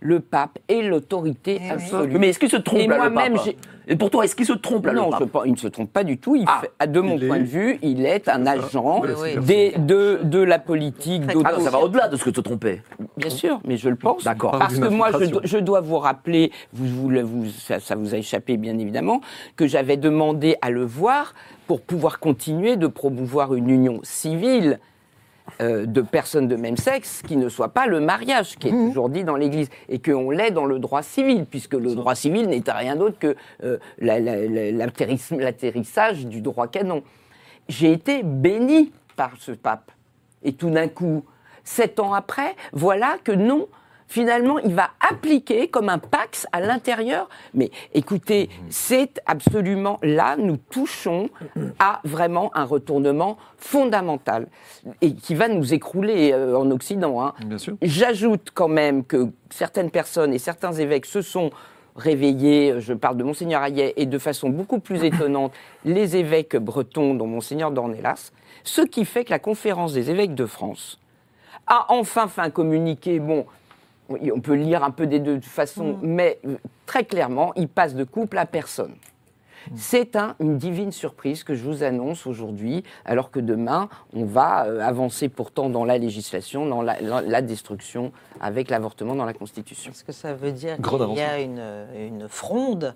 Le pape est l'autorité Eh oui. absolue. Mais est-ce qu'il se trompe Et là, le moi-même, pape j'ai- Et pour toi, est-ce qu'il se trompe là, non, le pape il ne se trompe pas du tout. Il Ah. fait- de mon Il point est- de vue, il est un agent Oui, oui. des- de, de la politique, Ah non, ça va au-delà de ce que se tromper. Bien sûr, mais je le pense. D'accord. Parce Par que moi, je, dois vous rappeler, vous, vous, le- vous- ça, ça vous a échappé bien évidemment, que j'avais demandé à le voir pour pouvoir continuer de promouvoir une union civile euh, de personnes de même sexe qui ne soit pas le mariage, qui est Mmh. toujours dit dans l'Église, et qu'on l'est dans le droit civil, puisque le droit civil n'est rien d'autre que euh, la- la- la- l'atterriss- l'atterrissage du droit canon. J'ai été béni par ce pape. Et tout d'un coup, sept ans après, voilà que non, finalement, il va appliquer comme un pax à l'intérieur. Mais écoutez, c'est absolument là, nous touchons à vraiment un retournement fondamental et qui va nous écrouler euh, en Occident. hein. Bien sûr. J'ajoute quand même que certaines personnes et certains évêques se sont réveillés, je parle de Monseigneur Hayet, et de façon beaucoup plus étonnante, les évêques bretons, dont Monseigneur Dornelas, ce qui fait que la conférence des évêques de France a enfin fait un communiqué, bon, oui, on peut lire un peu des deux façons, mais euh, très clairement, il passe de couple à personne. C'est un- une divine surprise que je vous annonce aujourd'hui, alors que demain, on va euh, avancer pourtant dans la législation, dans la, la- la destruction avec l'avortement dans la Constitution. Est-ce que ça veut dire qu'il y a une, une fronde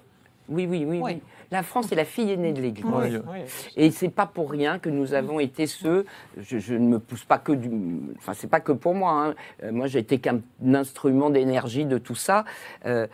Oui, oui, oui, Oui. oui. La France est la fille aînée de l'Église. Oui. Et c'est pas pour rien que nous avons été ceux. Je, je ne me pousse pas que du. Enfin, c'est pas que pour moi. hein. Euh, moi, j'ai été qu'un instrument d'énergie de tout ça. Euh,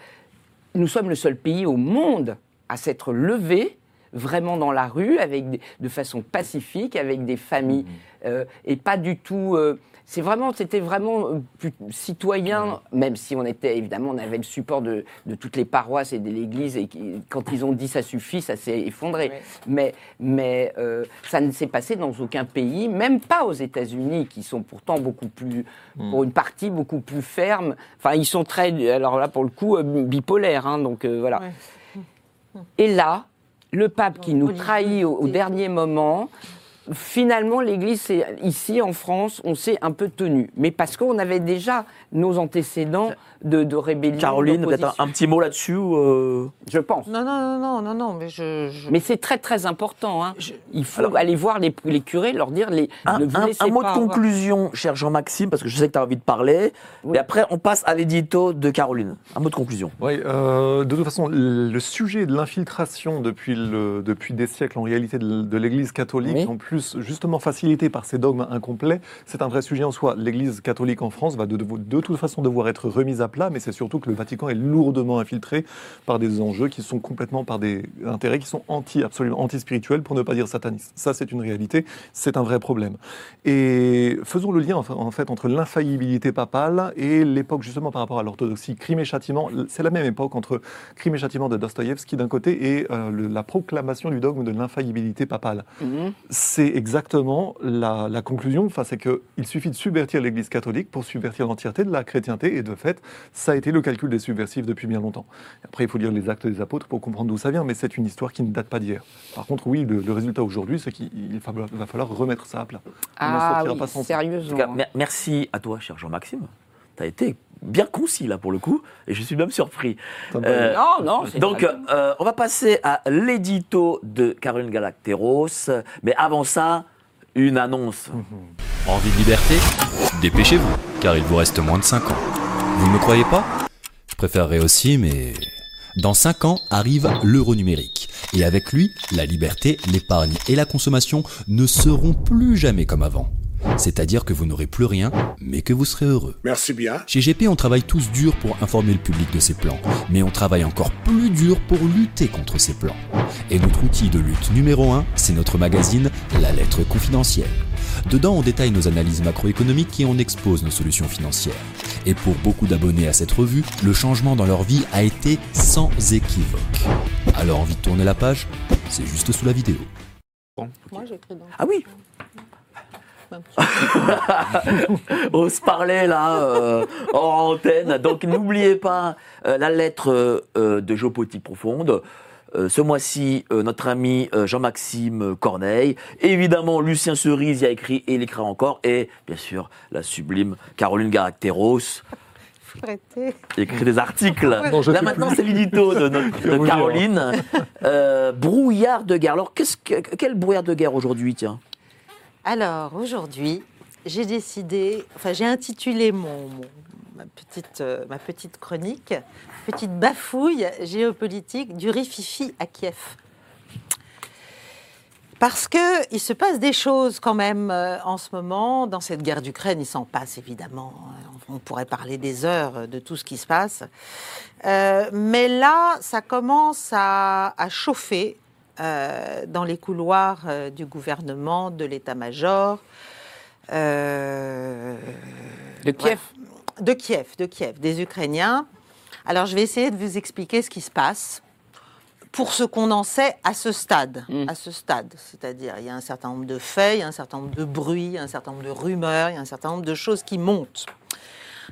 nous sommes le seul pays au monde à s'être levé vraiment dans la rue, avec des- de façon pacifique, avec des familles, euh, et pas du tout. euh, c'est vraiment, c'était vraiment euh, plus citoyen, même si on était évidemment, on avait le support de, de toutes les paroisses et de l'Église, et quand ils ont dit ça suffit, ça s'est effondré. Mais, mais euh, ça ne s'est passé dans aucun pays, même pas aux États-Unis, qui sont pourtant beaucoup plus, pour une partie beaucoup plus fermes. Enfin, ils sont très, alors là pour le coup, euh, bipolaires, hein, donc euh, voilà. Et là, le pape qui nous trahit au, au dernier moment, finalement, l'Église, ici en France, on s'est un peu tenu. Mais parce qu'on avait déjà nos antécédents de, de rébellion. Caroline, peut-être un, petit mot là-dessus euh, Je pense. Non, non, non, non, non, non, mais je. je- Mais c'est très très important. hein. Il faut aller voir les, les curés, leur dire les, Un, ne vous un- laissez un mot pas de avoir- conclusion, cher Jean-Maxime, parce que je sais que tu as envie de parler. Oui. Et après, on passe à l'édito de Caroline. Un mot de conclusion. Oui, euh, de toute façon, le le sujet de l'infiltration depuis, le- depuis des siècles, en réalité, de, de l'Église catholique, Oui. en plus justement facilité par ces dogmes incomplets, c'est un vrai sujet en soi. L'Église catholique en France va de, de- de toute façon devoir être remise à plat, mais c'est surtout que le Vatican est lourdement infiltré par des enjeux qui sont complètement par des intérêts qui sont anti, absolument anti-spirituels, pour ne pas dire satanistes. Ça, c'est une réalité, c'est un vrai problème. Et faisons le lien en fa- en fait entre l'infaillibilité papale et l'époque justement par rapport à l'orthodoxie. Crime et châtiment, c'est la même époque entre crime et châtiment de Dostoïevski d'un côté et euh, le- la proclamation du dogme de l'infaillibilité papale. Mhm. C'est exactement la, la conclusion. Enfin, c'est qu'il suffit de subvertir l'Église catholique pour subvertir l'entièreté de la chrétienté. Et de fait, ça a été le calcul des subversifs depuis bien longtemps. Après, il faut lire les actes des apôtres pour comprendre d'où ça vient, mais c'est une histoire qui ne date pas d'hier. Par contre, oui, le, le résultat aujourd'hui, c'est qu'il il va, falloir- va falloir remettre ça à plat. Ah sortira oui, pas sans ça. En tout sérieusement. cas, mer- merci à toi, cher Jean-Maxime. Tu as été bien concis là pour le coup, et je suis même surpris. Euh, Non, non, donc, euh, on va passer à l'édito de Caroline Galacteros. Mais avant ça, une annonce. Envie de liberté Dépêchez-vous, car il vous reste moins de 5 ans. Vous ne me croyez pas? Je préférerais aussi, mais... Dans 5 ans arrive l'euro numérique. Et avec lui, la liberté, l'épargne et la consommation ne seront plus jamais comme avant. C'est-à-dire que vous n'aurez plus rien, mais que vous serez heureux. Merci bien. Chez GP, on travaille tous dur pour informer le public de ces plans, mais on travaille encore plus dur pour lutter contre ces plans. Et notre outil de lutte numéro 1, c'est notre magazine La Lettre Confidentielle. Dedans, on détaille nos analyses macroéconomiques et on expose nos solutions financières. Et pour beaucoup d'abonnés à cette revue, le changement dans leur vie a été sans équivoque. Alors envie de tourner la page? C'est juste sous la vidéo. Moi, j'écris dans. Ah oui On se parlait là, euh, hors antenne. Donc n'oubliez pas euh, la lettre euh, de Géopolitique Profonde. Euh, ce mois-ci, euh, notre ami euh, Jean-Maxime Corneille. Évidemment, Lucien Cerise y a écrit et il écrira encore. Et bien sûr, la sublime Caroline Garacteros écrit des articles. Non, Là maintenant, c'est l'édito de, notre- de dire. Caroline. Euh, brouillard de guerre. Alors, qu'est-ce que, quel brouillard de guerre aujourd'hui, tiens? Alors, aujourd'hui, j'ai décidé, enfin, j'ai intitulé mon, mon- ma, petite, euh, ma petite chronique Petite bafouille géopolitique du rififi à Kiev. Parce que il se passe des choses quand même euh, en ce moment dans cette guerre d'Ukraine. Il s'en passe évidemment. euh, On pourrait parler des heures de tout ce qui se passe. Euh, mais là, ça commence à chauffer euh, dans les couloirs euh, du gouvernement, de l'état-major. euh, De Kiev. de Kiev, de Kiev, des Ukrainiens. Alors, je vais essayer de vous expliquer ce qui se passe pour ce qu'on en sait à ce stade. Mm. À ce stade, c'est-à-dire, il y a un certain nombre de faits, il y a un certain nombre de bruits, il y a un certain nombre de rumeurs, il y a un certain nombre de choses qui montent.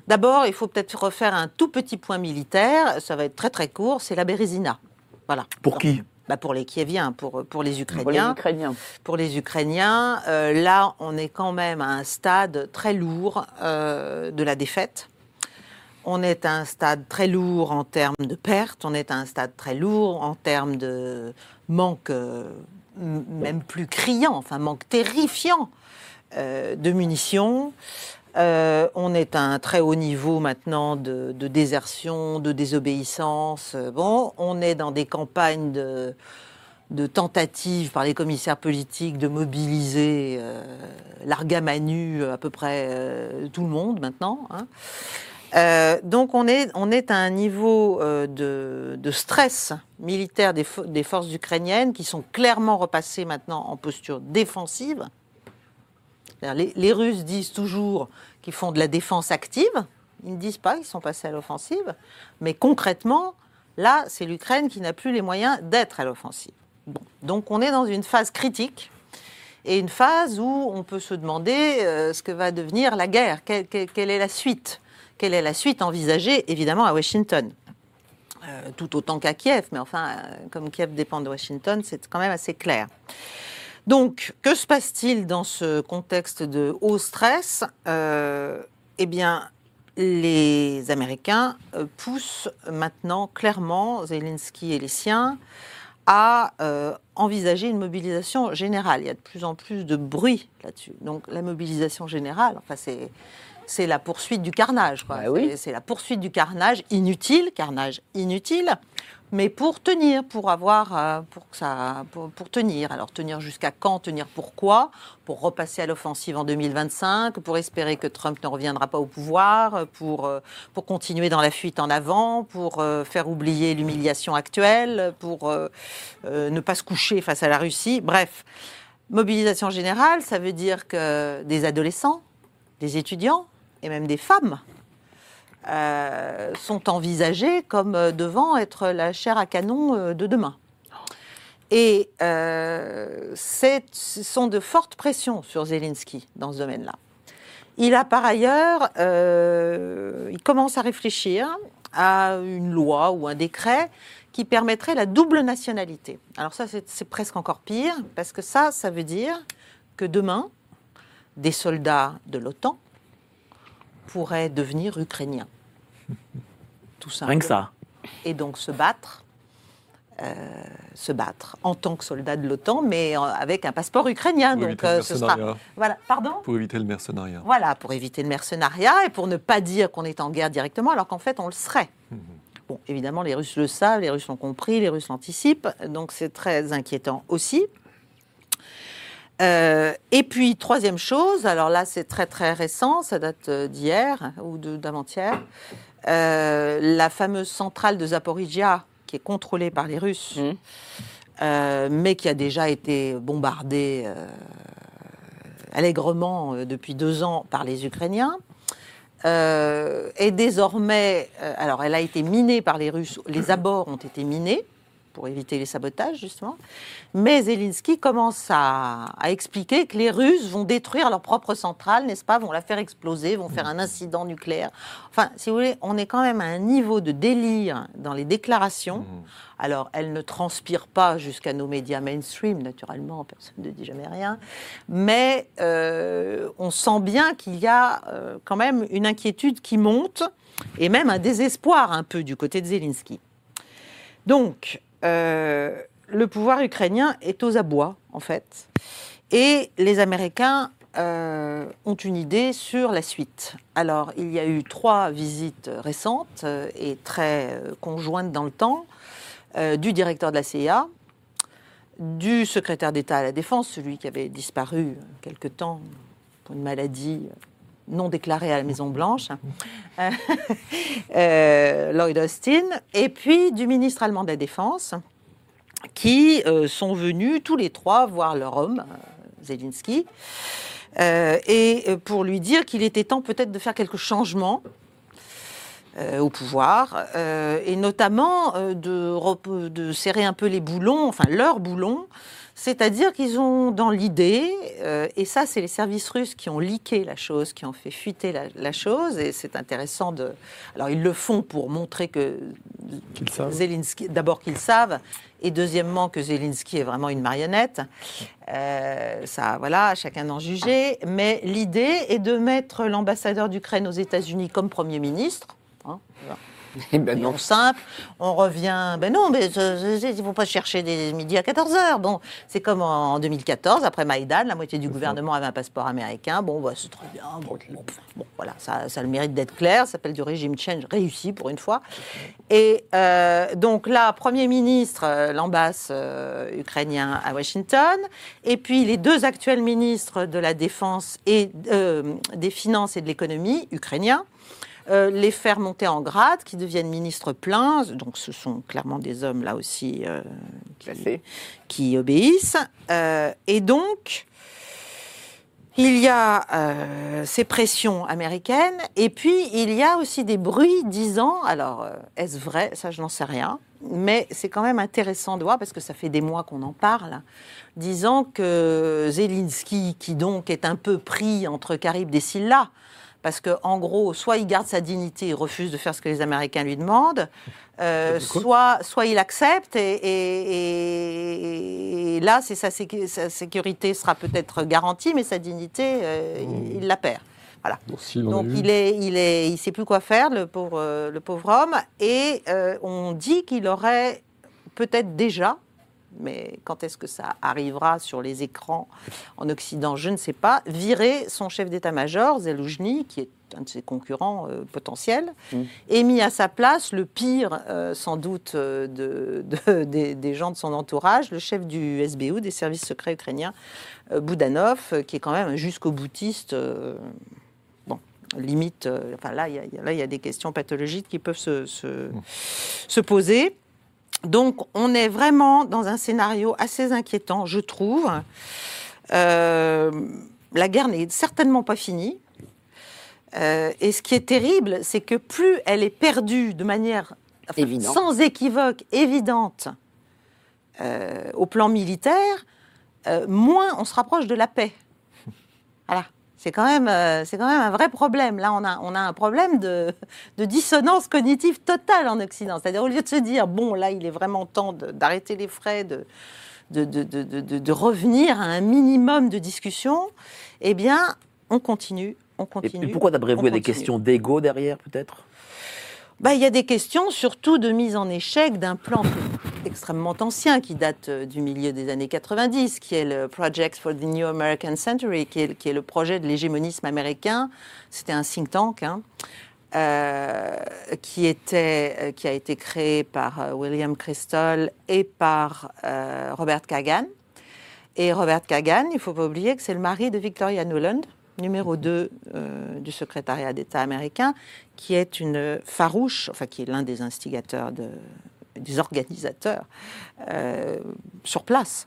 D'abord, il faut peut-être refaire un tout petit point militaire. Ça va être très très court. C'est la Bérésina. Voilà. Pour qui? Bah, Pour les Kieviens, pour, pour les Pour les Ukrainiens Ukrainiens. pour les Ukrainiens, euh, là, on est quand même à un stade très lourd euh, de la défaite. On est à un stade très lourd en termes de pertes, on est à un stade très lourd en termes de manque, euh, même plus criant, enfin manque terrifiant euh, de munitions. Euh, on est à un très haut niveau maintenant de, désertion, de désobéissance. Euh, Bon, on est dans des campagnes de, tentatives par les commissaires politiques de mobiliser euh, l'argamanu à peu près euh, tout le monde maintenant. hein. Euh, donc on est, on est à un niveau euh, de, stress militaire des forces ukrainiennes qui sont clairement repassées maintenant en posture défensive. Les, Russes disent toujours qu'ils font de la défense active. Ils ne disent pas qu'ils sont passés à l'offensive. Mais concrètement, là, c'est l'Ukraine qui n'a plus les moyens d'être à l'offensive. Donc on est dans une phase critique et une phase où on peut se demander euh, ce que va devenir la guerre. Quelle est la suite? Quelle est la suite envisagée, évidemment, à Washington? Euh, tout autant qu'à Kiev, mais enfin, euh, comme Kiev dépend de Washington, c'est quand même assez clair. Donc, que se passe-t-il dans ce contexte de haut stress? Euh, Eh bien, les Américains euh, poussent maintenant clairement Zelensky et les siens à euh, envisager une mobilisation générale. Il y a de plus en plus de bruit là-dessus. Donc, la mobilisation générale, enfin, c'est c'est la poursuite du carnage. Bah oui. C'est- C'est la poursuite du carnage inutile, carnage inutile, mais pour tenir, pour avoir, euh, pour tenir. Alors tenir jusqu'à quand, tenir pourquoi Pour repasser à l'offensive en 2025, pour espérer que Trump ne reviendra pas au pouvoir, pour euh, pour continuer dans la fuite en avant, pour euh, faire oublier l'humiliation actuelle, pour euh, euh, ne pas se coucher face à la Russie. Bref, mobilisation générale, ça veut dire que des adolescents, des étudiants et même des femmes euh, sont envisagés comme euh, devant être la chair à canon euh, de demain. Et ce sont de fortes pressions sur Zelensky dans ce domaine-là. Il a par ailleurs, il commence à réfléchir à une loi ou un décret qui permettrait la double nationalité. Alors ça, c'est presque encore pire, parce que ça, ça veut dire que demain, des soldats de l'OTAN pourraient devenir ukrainiens. Tout simplement. Rien que ça. Et donc se battre, euh, se battre en tant que soldat de l'OTAN, mais avec un passeport ukrainien. Pour donc éviter le euh, ce sera. mercenariat. Voilà. Pardon? Pour éviter le mercenariat. voilà, pour éviter le mercenariat et pour ne pas dire qu'on est en guerre directement, alors qu'en fait, on le serait. Bon, évidemment, les Russes le savent, les Russes l'ont compris, les Russes l'anticipent, donc c'est très inquiétant aussi. Euh, et puis, troisième chose, alors là, c'est très très récent, ça date d'hier ou d'avant-hier. Euh, la fameuse centrale de Zaporizhia, qui est contrôlée par les Russes, Mhm. euh, mais qui a déjà été bombardée euh, allègrement depuis deux ans par les Ukrainiens. Est désormais, alors elle a été minée par les Russes, les abords ont été minés pour éviter les sabotages justement, mais Zelensky commence à, à expliquer que les Russes vont détruire leur propre centrale, n'est-ce pas, vont la faire exploser, vont faire un incident nucléaire. Enfin, si vous voulez, on est quand même à un niveau de délire dans les déclarations. Alors, elles ne transpirent pas jusqu'à nos médias mainstream, naturellement, personne ne dit jamais rien, mais euh, on sent bien qu'il y a euh, quand même une inquiétude qui monte, et même un désespoir un peu du côté de Zelensky. Donc, euh, le pouvoir ukrainien est aux abois, en fait, et les Américains euh, ont une idée sur la suite. Alors, il y a eu trois visites récentes euh, et très conjointes dans le temps du directeur de la CIA, du secrétaire d'État à la Défense, celui qui avait disparu quelque temps pour une maladie non déclarée à la Maison Blanche, euh, euh, Lloyd Austin, et puis du ministre allemand de la Défense, qui euh, sont venus tous les trois voir leur homme, Zelensky, et pour lui dire qu'il était temps peut-être de faire quelques changements au pouvoir, et notamment de serrer un peu les boulons, enfin leurs boulons, c'est-à-dire qu'ils ont dans l'idée, euh, et ça c'est les services russes qui ont leaké la chose, qui ont fait fuiter la, la chose, et c'est intéressant de... Alors ils le font pour montrer que savent. Zelensky, d'abord qu'ils savent, et deuxièmement que Zelensky est vraiment une marionnette. Euh, ça, voilà, chacun d'en juger. Mais l'idée est de mettre l'ambassadeur d'Ukraine aux États-Unis comme Premier ministre. hein, voilà. Eh ben non. Simple, on revient. Ben non, mais il ne faut pas chercher des midi à 14h. Bon, c'est comme en, en 2014, après Maïdan, la moitié du gouvernement avait un passeport américain. Bon, bah, c'est très bien. Bon, bon, bon, voilà, ça, ça a le mérite d'être clair. Ça s'appelle du régime change réussi pour une fois. Et euh, donc là, Premier ministre, euh, l'ambasse euh, ukrainien à Washington, et puis les deux actuels ministres de la Défense et euh, des Finances et de l'Économie ukrainiens euh, les faire monter en grade, qui deviennent ministres pleins. Donc, ce sont clairement des hommes là aussi euh, qui, obéissent. Euh, et donc, il y a euh, ces pressions américaines, et puis il y a aussi des bruits disant, alors est-ce vrai? Ça, je n'en sais rien, mais c'est quand même intéressant de voir parce que ça fait des mois qu'on en parle, disant que Zelensky, qui donc est un peu pris entre Carib et Silla, parce que en gros, soit il garde sa dignité et refuse de faire ce que les Américains lui demandent, euh, soit, soit il accepte et, et- et- et là, c'est sa, sécu- sa sécurité sera peut-être garantie, mais sa dignité, euh, il, il la perd. Voilà. Donc il est, il est, il sait plus quoi faire, le pauvre, euh, le pauvre homme. Et euh, on dit qu'il aurait peut-être déjà, mais quand est-ce que ça arrivera sur les écrans en Occident, je ne sais pas, viré son chef d'état-major, Zeloujny, qui est un de ses concurrents euh, potentiels, et mis à sa place le pire, euh, sans doute, euh, de, de- des, des gens de son entourage, le chef du SBU, des services secrets ukrainiens, euh, Boudanov, qui est quand même un jusqu'au boutiste. bon, limite, enfin là, il y, y a- y des questions pathologiques qui peuvent se, se, se poser. Donc, on est vraiment dans un scénario assez inquiétant, je trouve. Euh, la guerre n'est certainement pas finie. Euh, et ce qui est terrible, c'est que plus elle est perdue de manière enfin, sans équivoque, évidente, euh, au plan militaire, moins on se rapproche de la paix. Voilà. C'est quand, même, euh, c'est quand même un vrai problème. Là, on a, on a un problème de, de dissonance cognitive totale en Occident. C'est-à-dire, au lieu de se dire, bon, là, il est vraiment temps de- d'arrêter les frais, de, de, de, revenir à un minimum de discussion, eh bien, on continue, on continue. et pourquoi, d'après vous, il y a des questions d'ego derrière, peut-être? Bah, Il y a des questions surtout de mise en échec d'un plan extrêmement ancien qui date euh, du milieu des années 90, qui est le Project for the New American Century, qui est, qui est le projet de l'hégémonisme américain. C'était un think tank. hein, euh, qui, était, euh, qui a été créé par euh, William Crystal et par Robert Kagan, Et Robert Kagan, il ne faut pas oublier que c'est le mari de Victoria Nuland, numéro 2 euh, du secrétariat d'État américain, qui est une farouche, enfin qui est l'un des instigateurs, de, des organisateurs euh, sur place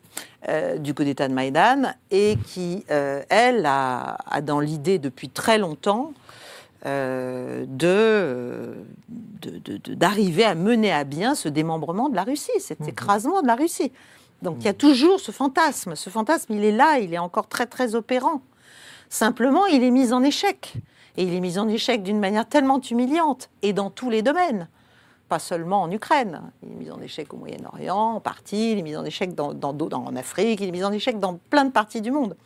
euh, du coup d'État de Maïdan, et qui, euh, elle, a, a dans l'idée depuis très longtemps de, d'arriver à mener à bien ce démembrement de la Russie, cet écrasement de la Russie. Donc il y a toujours ce fantasme. Ce fantasme, il est là, il est encore très très opérant. Simplement, il est mis en échec. Et il est mis en échec d'une manière tellement humiliante, et dans tous les domaines. Pas seulement en Ukraine. Il est mis en échec au Moyen-Orient, en partie, il est mis en échec dans, dans, en Afrique, il est mis en échec dans plein de parties du monde.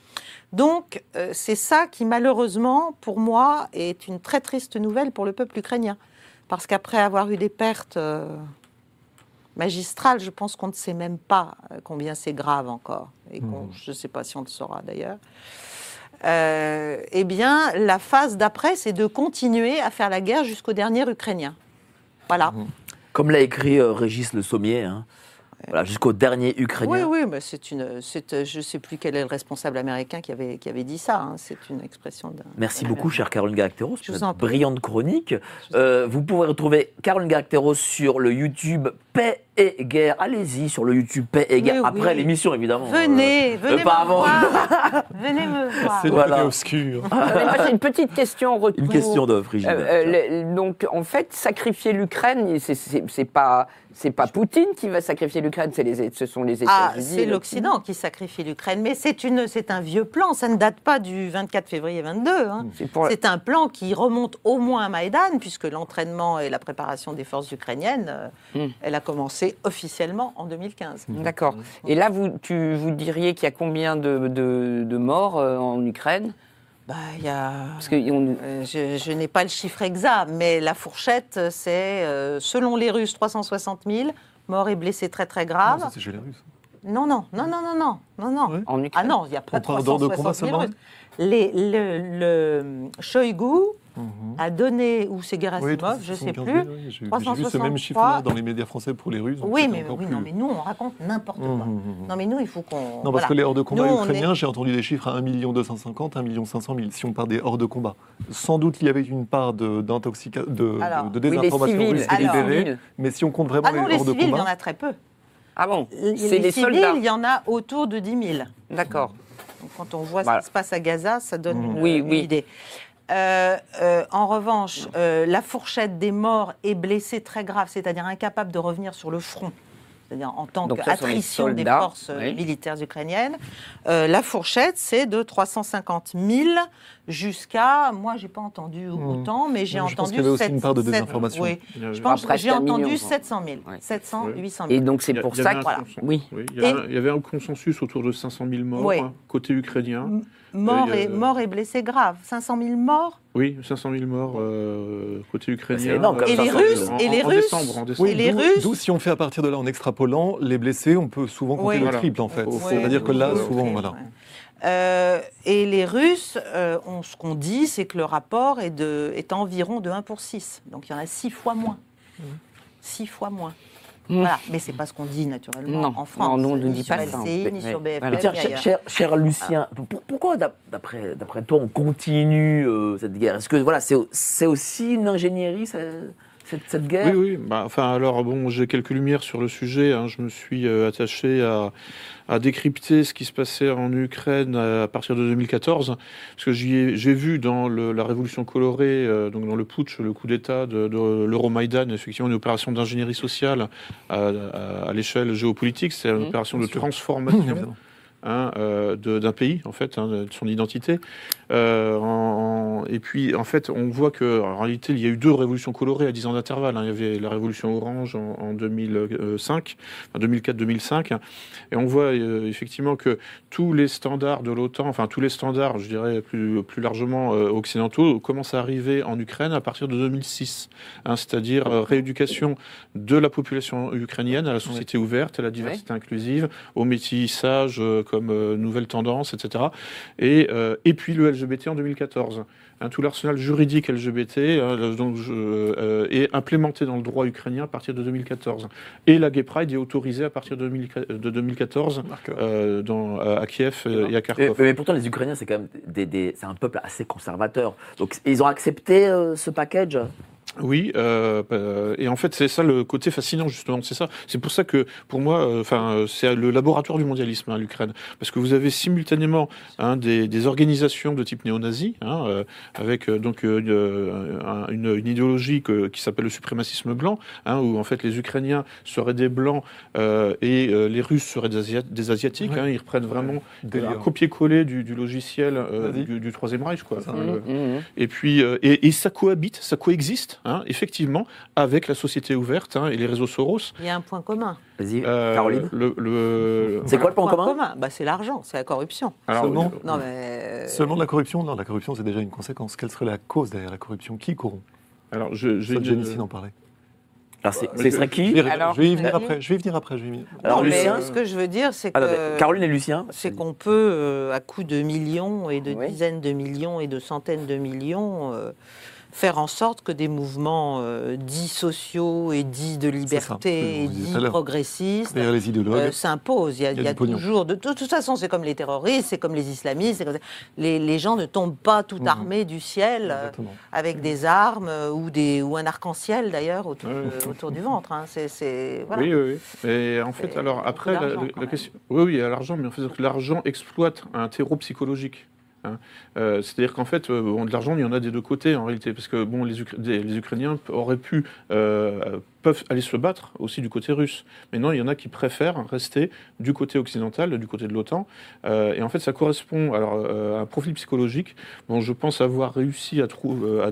Donc, euh, c'est ça qui, malheureusement, pour moi, est une très triste nouvelle pour le peuple ukrainien. Parce qu'après avoir eu des pertes euh, magistrales, je pense qu'on ne sait même pas euh, combien c'est grave encore. Et qu'on- je ne sais pas si on le saura d'ailleurs. Euh, eh bien, la phase d'après, c'est de continuer à faire la guerre jusqu'au dernier Ukrainien. Voilà. Comme l'a écrit euh, Régis Le Sommier, hein. Voilà, jusqu'au dernier Oui, Ukrainien. oui, mais c'est une, c'est, euh, je ne sais plus quel est le responsable américain qui avait, qui avait dit ça. hein. C'est une expression d'un. Merci beaucoup, chère Caroline Galacteros, pour cette brillante chronique. Euh, vous pourrez retrouver Caroline Galacteros sur le YouTube Paix et Guerre. Allez-y sur le YouTube Paix et Guerre. Mais Après oui. l'émission, évidemment. Venez, Euh, venez pas me avant. voir. venez me voir. C'est Voilà. obscur. Attendez, moi, j'ai une petite question en retour. Une question de Frigide. Euh, euh, donc, en fait, sacrifier l'Ukraine, c'est- c'est c'est pas, c'est pas Poutine qui va sacrifier l'Ukraine, c'est les, ce sont les États-Unis. Ah, c'est l'Occident qui sacrifie l'Ukraine, mais c'est une, c'est un vieux plan. Ça ne date pas du 24 février 22. hein. Chine. C'est un plan qui remonte au moins à Maïdan, puisque l'entraînement et la préparation des forces ukrainiennes, euh, Hmm. elle a commencé officiellement en 2015. D'accord. Et là, vous, tu, vous diriez qu'il y a combien de, de- de morts euh, en Ukraine? Bah, il y a. Parce que on- Euh, je je n'ai pas le chiffre exact, mais la fourchette, c'est, euh, selon les Russes, 360 000 morts et blessés très très Non, graves. ça, c'est chez les Russes. Non, non, non, non, non, non, non, en Ah Ukraine non, il n'y a pas On parle d'ordre de 360 combat 000 seulement Russes. Les, le, le Shoigu Mhm. a donné, ou c'est Gerasimov, Oui, je ne sais 375 plus. 000, oui, J'ai vu ce même 363. chiffre-là dans les médias français pour les Russes. Oui, mais, oui plus- non, mais nous, on raconte n'importe quoi. Mhm, mhm. Non, mais nous, il faut qu'on. Non, parce voilà. que les hors de combat Nous, ukrainiens, j'ai entendu des chiffres à 1 250 1 500 000. Si on part des hors de combat, sans doute il y avait une part de, d'intoxica- de, Alors, de, de Oui, les désinformation civils. russe qui libérait. civils. Mais si on compte vraiment Ah non, les les hors de civils, il y en combat, a très peu. Ah bon Les, C'est les civils, soldats. il y en a autour de 10 000. D'accord. Donc, quand on voit Voilà. ce qui se passe à Gaza, ça donne une, Oui, une oui. idée. Euh, euh, en revanche, euh, la fourchette des morts et blessés très graves, c'est-à-dire incapables de revenir sur le front, c'est-à-dire en tant qu'attrition des forces oui. militaires ukrainiennes, euh, la fourchette, c'est de 350 000 jusqu'à, moi, j'ai pas entendu autant, mais j'ai Mhm. Je pense entendu qu'il y avait aussi 7 une part de 7 désinformation. Oui, je pense que j'ai entendu million, 700 000, Ouais. 700, Ouais. 800 000. Et donc, c'est pour ça que. voilà. Oui. oui, il, y avait Et- un, il y avait un consensus autour de 500 000 morts Oui. hein, côté ukrainien. Morts Et, et, euh, morts et blessés graves, 500 000 morts Oui, 500 000 morts euh, côté ukrainien. Énorme, Et les 500 Russes, 000. en, et les en Russes, décembre, en décembre. et les d'où- Russes- D'où, si on fait à partir de là en extrapolant, les blessés, on peut souvent compter Oui. le Voilà. triple en fait. C'est-à-dire que là, oui, souvent, voilà. ouais. Euh, et les Russes, euh, on- ce qu'on dit, c'est que le rapport est, de, est environ de 1 pour 6. Donc il y en a 6 fois moins. Mmh. 6 fois moins. Mmh. Voilà. Mais c'est pas ce qu'on dit naturellement Non. en France. Non, on ne ni dit sur pas ça. LCI, ni sur BFM, Voilà. Tiens, ni cher, ailleurs. cher- cher Lucien, pour- pourquoi, d'ap- d'après, toi, on continue euh, cette guerre? Est-ce que voilà, c'est, c'est aussi une ingénierie, ça- cette, cette guerre Oui, oui. Bah, enfin, alors, bon, j'ai quelques lumières sur le sujet. hein. Je me suis euh, attaché à, à décrypter ce qui se passait en Ukraine à, à partir de 2014, parce que j'ai vu dans le- la révolution colorée, euh, donc dans le putsch, le coup d'État de, de l'Euromaïdan, effectivement une opération d'ingénierie sociale à, à- à l'échelle géopolitique. C'est une Mhm. opération de sûr. transformation. Hein, euh, d'un pays, en fait, hein, de son identité. Euh, en- et puis, en fait, on voit que en réalité, il y a eu deux révolutions colorées à 10 ans d'intervalle. hein. Il y avait la révolution orange en, en 2005, en 2004-2005, et on voit euh, effectivement que tous les standards de l'OTAN, enfin tous les standards, je dirais plus, plus largement euh, occidentaux, commencent à arriver en Ukraine à partir de 2006, hein, c'est-à-dire euh, rééducation de la population ukrainienne à la société ouverte, à la diversité inclusive, au métissage, euh, comme euh, nouvelle tendance, etc. Et, euh, et puis le LGBT en 2014. Hein, tout l'arsenal juridique LGBT hein, donc, je- euh, est implémenté dans le droit ukrainien à partir de 2014. Et la Gay Pride est autorisée à partir de, 2000 de 2014 euh, dans, à Kiev et à Kharkov. mais pourtant, les Ukrainiens, c'est quand même des, des- c'est un peuple assez conservateur. Donc, ils ont accepté euh, ce package? Oui, euh, euh, et en fait c'est ça le côté fascinant justement, c'est ça. C'est pour ça que pour moi, euh, enfin euh, c'est le laboratoire du mondialisme, hein, l'Ukraine, parce que vous avez simultanément hein, des, des organisations de type néo-nazi, hein, euh, avec euh, donc euh, une, un- une- une idéologie que- qui s'appelle le suprémacisme blanc, hein, où en fait les Ukrainiens seraient des blancs euh, et euh, les Russes seraient des, Asia- des asiatiques. Ouais. hein, ils reprennent vraiment Délire. un copier-coller du, du logiciel euh, du, du Troisième Reich, quoi. Le- Mhm, mhm. et puis, euh, et, et ça cohabite, ça coexiste, hein, effectivement, avec la société ouverte hein, et les réseaux Soros. Il y a un point commun. Vas-y, Euh, Caroline. le, le- C'est quoi le point Point commun bah, C'est l'argent, c'est la corruption. Alors, Seulement- euh, Non, mais. Seulement de la corruption Non, la corruption, c'est déjà une conséquence. Quelle serait la cause derrière la corruption? Qui corrompt? Alors, je, j'ai une- Solzhenitsyn en parlait. Alors, c'est, je- ce serait Je qui Alors, je vais y venir après. Je vais y venir après. Je vais y venir. Alors, Non, mais Lucien Ce que je veux dire, c'est que. Ah, Caroline et Lucien C'est qu'on peut, euh, à coup de millions et de Oui. dizaines de millions et de centaines de millions, euh, faire en sorte que des mouvements euh, dits sociaux et dits de liberté et dits progressistes euh, s'imposent. Il y a, Il y a il y a du pognon. toujours, de, de toute façon, c'est comme les terroristes, c'est comme les islamistes. comme. Les, les gens ne tombent pas tout Mhm. armés du ciel euh, avec des armes ou, des, ou un arc-en-ciel d'ailleurs autour, du ventre. hein. Voilà. Oui, oui, oui. Et en fait, alors après, la, question. Oui, oui, il y a l'argent, mais en fait, l'argent exploite un terreau psychologique. Hein. Euh, C'est-à-dire qu'en fait, euh, de l'argent, il y en a des deux côtés en réalité, parce que bon, les, Ukrainiens auraient pu euh, peuvent aller se battre aussi du côté russe, mais non, il y en a qui préfèrent rester du côté occidental, du côté de l'OTAN, et en fait, ça correspond à un profil psychologique. Bon, je pense avoir réussi à à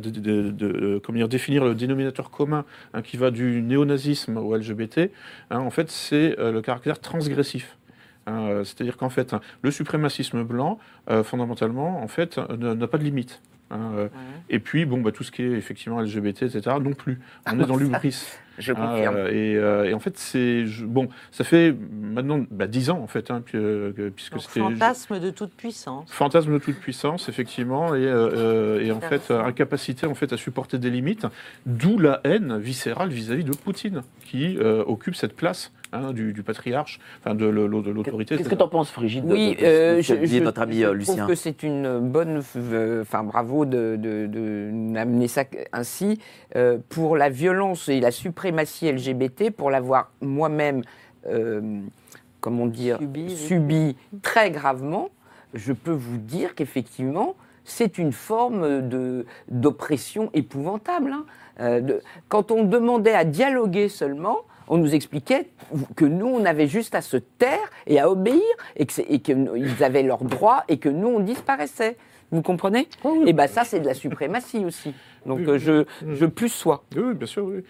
comment dire, définir le dénominateur commun hein, qui va du néonazisme au LGBT. hein, en fait, c'est le caractère transgressif. Hein, euh, C'est-à-dire qu'en fait, hein, le suprémacisme blanc, euh, fondamentalement, en fait, euh, n'a pas de limite. hein, Et puis, bon, bah, tout ce qui est effectivement LGBT, etc., non plus. On est dans l'ubris. Je confirme. et, euh, et en fait, c'est bon, ça fait maintenant bah, 10 ans en fait, hein, puis, que- puisque c'était fantasme de toute puissance. fantasme de toute puissance, effectivement, et, euh, et en fait incapacité en fait à supporter des limites, d'où la haine viscérale vis-à-vis de Poutine, qui euh, occupe cette place hein, du, du patriarche, enfin de l'au- de l'autorité. Qu'est-ce que tu en penses, Frigide de- Oui, de- de- euh, de- je, je- notre ami je euh, trouve que c'est une bonne, euh, enfin bravo de, de, de d'amener ça ainsi euh, pour la violence et la suprématie LGBT, pour l'avoir moi-même, euh, comment dire, Subi, oui. très gravement. Je peux vous dire qu'effectivement, c'est une forme de d'oppression épouvantable. hein. Euh, de- quand on demandait à dialoguer seulement, on nous expliquait que nous, on avait juste à se taire et à obéir, et qu'ils avaient leurs droits, et que nous, on disparaissait. Vous comprenez? Et bien ça, c'est de la suprématie aussi. Donc Oui, euh, oui. je, Mm. je plus sois. Oui, oui, bien sûr, oui.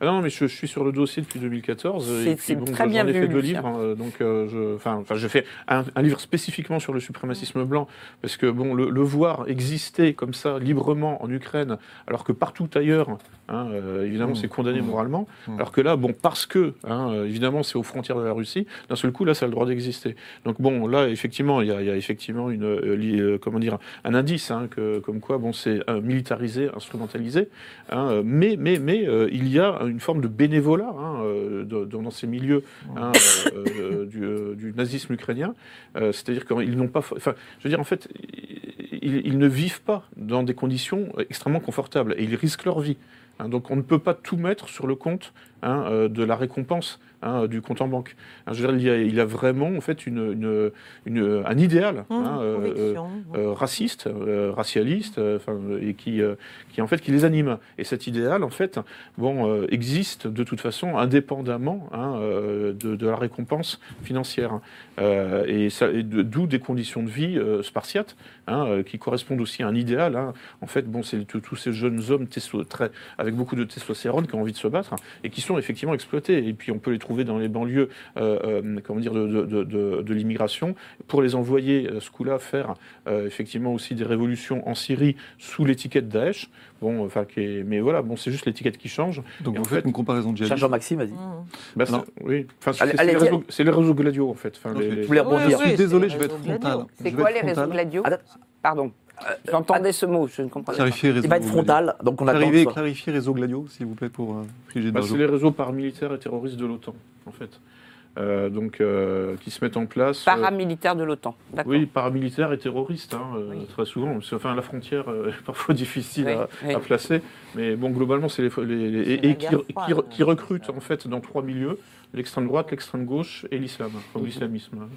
Ah non, mais je, je suis sur le dossier depuis 2014. euh, C'est- et puis, c'est bon, très bien ai vu, fait deux livres. hein, donc, euh, je, enfin, enfin, je fais un, un livre spécifiquement sur le suprémacisme blanc, parce que bon, le, le voir exister comme ça librement en Ukraine, alors que partout ailleurs, hein, euh, évidemment, Mmh. c'est condamné Mmh. moralement. Mmh. Alors que là, bon, parce que, hein, euh, évidemment, c'est aux frontières de la Russie. D'un seul coup, là, ça a le droit d'exister. Donc bon, là, effectivement, il y a, il y a effectivement une, euh, li- euh, comment dire, un indice, hein, que, comme quoi, bon, c'est euh, militarisé, hein, euh, mais, mais, mais, euh, il y a une forme de bénévolat hein, euh, dans ces milieux hein, du, nazisme ukrainien. C'est-à-dire qu'ils n'ont pas, enfin, je veux dire, en fait, ils, ne vivent pas dans des conditions extrêmement confortables et ils risquent leur vie. donc on ne peut pas tout mettre sur le compte hein, euh, de la récompense hein, du compte en banque. Hein, je veux dire, il y a, il y a vraiment en fait une, une- une- un idéal Mmh, euh, euh, raciste, euh, racialiste, et qui, qui en fait qui les anime. Et cet idéal, en fait, bon, existe de toute façon indépendamment de, de la récompense financière. Et d'où des conditions de vie spartiates qui correspondent aussi à un idéal. En fait, bon, c'est tous ces jeunes hommes testo- très, avec beaucoup de testostérone, qui ont envie de se battre et qui sont effectivement exploités. Et puis on peut les trouver dans les banlieues, euh, euh, comment dire, de, de- de- de l'immigration, pour les envoyer euh, ce coup-là faire euh, effectivement aussi des révolutions en Syrie sous l'étiquette Daesh. Bon, enfin, est- mais voilà, bon, c'est juste l'étiquette qui change. Donc Et vous en faites fait- une comparaison de. Jean-Maxime, vas-y. Mmh. Bah, oui, enfin, c'est les, réseaux- les réseaux gladiaux en fait. Enfin, les- Oui, rebondir Je suis désolé, je vais être frontal. C'est Je quoi les réseaux gladiaux. Pardon. J'entendais ce mot, je ne comprenais pas. Clarifier réseau Il va être frontal, donc on attend. Clarifier, réseau gladio, s'il vous plaît, pour euh, Bah, c'est les réseaux paramilitaires et terroristes de l'OTAN, en fait. Euh, donc, euh, qui se mettent en place. euh, Paramilitaire de l'OTAN. D'accord. oui, paramilitaires et terroristes, hein, euh, Oui. très souvent. Enfin, la frontière euh, est parfois difficile Oui, à, oui. à placer, mais bon, globalement, c'est les, les- les- C'est et, qui, qui- hein, recrutent en fait dans trois milieux l'extrême droite, l'extrême gauche et l'islam, enfin, ou l'islamisme, hein,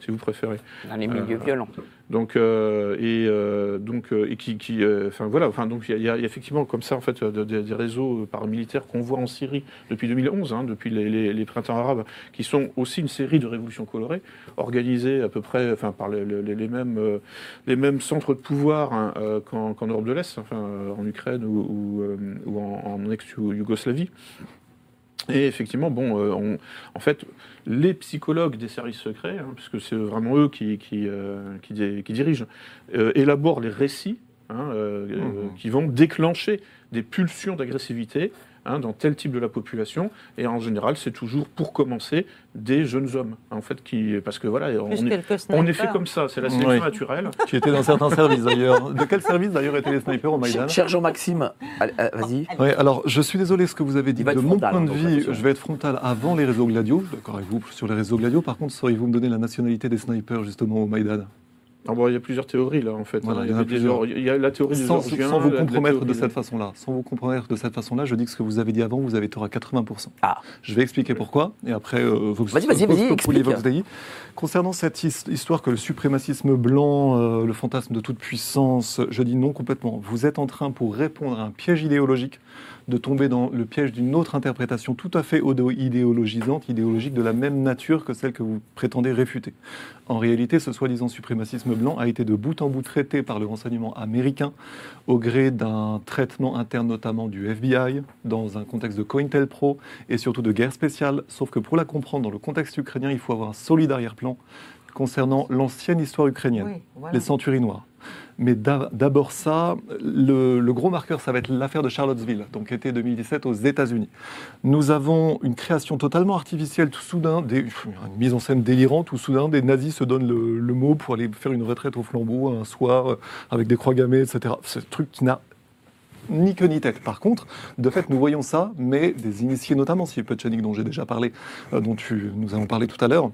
si vous préférez. Dans les milieux Euh, violents. Donc euh, et euh, donc et qui, qui enfin voilà, enfin donc il y, a- il y a effectivement comme ça en fait de- de- des réseaux paramilitaires qu'on voit en Syrie depuis 2011, hein, depuis les, les- les printemps arabes, qui sont aussi une série de révolutions colorées organisées à peu près, enfin par les, mêmes les mêmes centres de pouvoir hein, qu'en Europe de l'Est, enfin en Ukraine ou, ou, ou en, en ex-Yougoslavie. Et effectivement, bon, euh, on- en fait, les psychologues des services secrets, hein, puisque c'est vraiment eux qui, qui, euh, qui, di- qui dirigent, euh, élaborent les récits hein, Mhm. qui vont déclencher des pulsions d'agressivité hein, dans tel type de la population. Et en général, c'est toujours, pour commencer, des jeunes hommes, en fait, qui, parce que voilà, on est, on fait comme ça, c'est la sélection Oui. naturelle. Qui était dans certains services d'ailleurs. De quel service d'ailleurs étaient les snipers au Maïdan? Cher Jean-Maxime, allez, euh, vas-y. Ouais, alors je suis désolé ce que vous avez dit. De mon frontal, point hein, de donc vue, je vais être frontal avant les réseaux gladiaux. D'accord avec vous sur les réseaux gladiaux. Par contre, sauriez-vous me donner la nationalité des snipers justement au Maïdan? Alors, bon, il y a plusieurs théories là, en fait. Voilà, hein. il y en a avait des plusieurs. or- il y a la théorie des sans, Georgiens, sans vous compromettre de cette façon-là, sans vous compromettre de cette façon-là, je dis que ce que vous avez dit avant, vous avez tort à 80%. Ah. Je vais expliquer pourquoi, et après, euh, Vox, Vas-y, vas-y, vas-y. Concernant cette his- histoire que le suprémacisme blanc, euh, le fantasme de toute puissance, je dis non complètement. Vous êtes en train, pour répondre à un piège idéologique, de tomber dans le piège d'une autre interprétation tout à fait idéologisante, idéologique de la même nature que celle que vous prétendez réfuter. En réalité, ce soi-disant suprémacisme blanc a été de bout en bout traité par le renseignement américain au gré d'un traitement interne notamment du FBI, dans un contexte de COINTELPRO et surtout de guerre spéciale. Sauf que pour la comprendre dans le contexte ukrainien, il faut avoir un solide arrière-plan concernant l'ancienne histoire ukrainienne Oui, voilà. les centuries noires. Mais d'a- d'abord ça, le, gros marqueur, ça va être l'affaire de Charlottesville, donc été 2017 aux États-Unis. Nous avons une création totalement artificielle, tout soudain, une mise en scène délirante, tout soudain, des nazis se donnent le, mot pour aller faire une retraite au flambeau un soir euh, avec des croix gammées, etc. Un truc qui n'a ni queue ni tête. Par contre, de fait, nous voyons ça, mais des initiés, notamment Steve Putchanik, dont j'ai déjà parlé, euh, dont nous avons parlé tout à l'heure,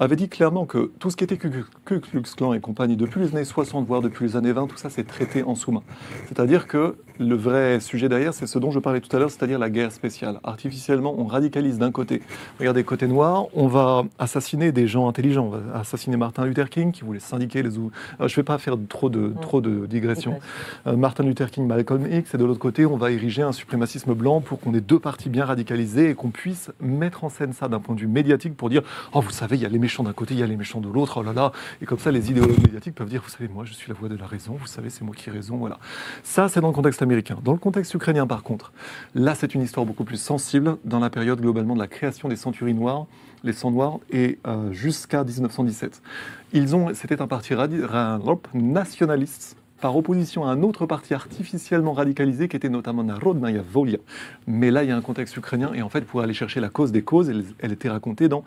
avait dit clairement que tout ce qui était Ku Klux Klan et compagnie, depuis les années 60, voire depuis les années 20, tout ça c'est traité en sous-main. C'est-à-dire que le vrai sujet derrière, c'est ce dont je parlais tout à l'heure, c'est-à-dire la guerre spéciale. Artificiellement, on radicalise d'un côté. Regardez, côté noir, on va assassiner des gens intelligents. On va assassiner Martin Luther King, qui voulait syndiquer les... Alors, je ne vais pas faire trop de, trop de digressions. Euh, Martin Luther King, Malcolm X, et de l'autre côté, on va ériger un suprémacisme blanc pour qu'on ait deux partis bien radicalisés et qu'on puisse mettre en scène ça d'un point de vue médiatique pour dire Oh, vous savez, il y a les méchants d'un côté, il y a les méchants de l'autre, oh là là. Et comme ça, les idéologues médiatiques peuvent dire Vous savez, moi, je suis la voix de la raison, vous savez, c'est moi qui ai raison, voilà. Ça, c'est dans le contexte américain. Dans le contexte ukrainien, par contre, là, c'est une histoire beaucoup plus sensible dans la période globalement de la création des centuries noires les sangs noirs, et euh, jusqu'à 1917. Ils ont, c'était un parti nationaliste par opposition à un autre parti artificiellement radicalisé qui était notamment Narodnaya Volia. Mais là, il y a un contexte ukrainien et en fait, pour aller chercher la cause des causes, elle était racontée dans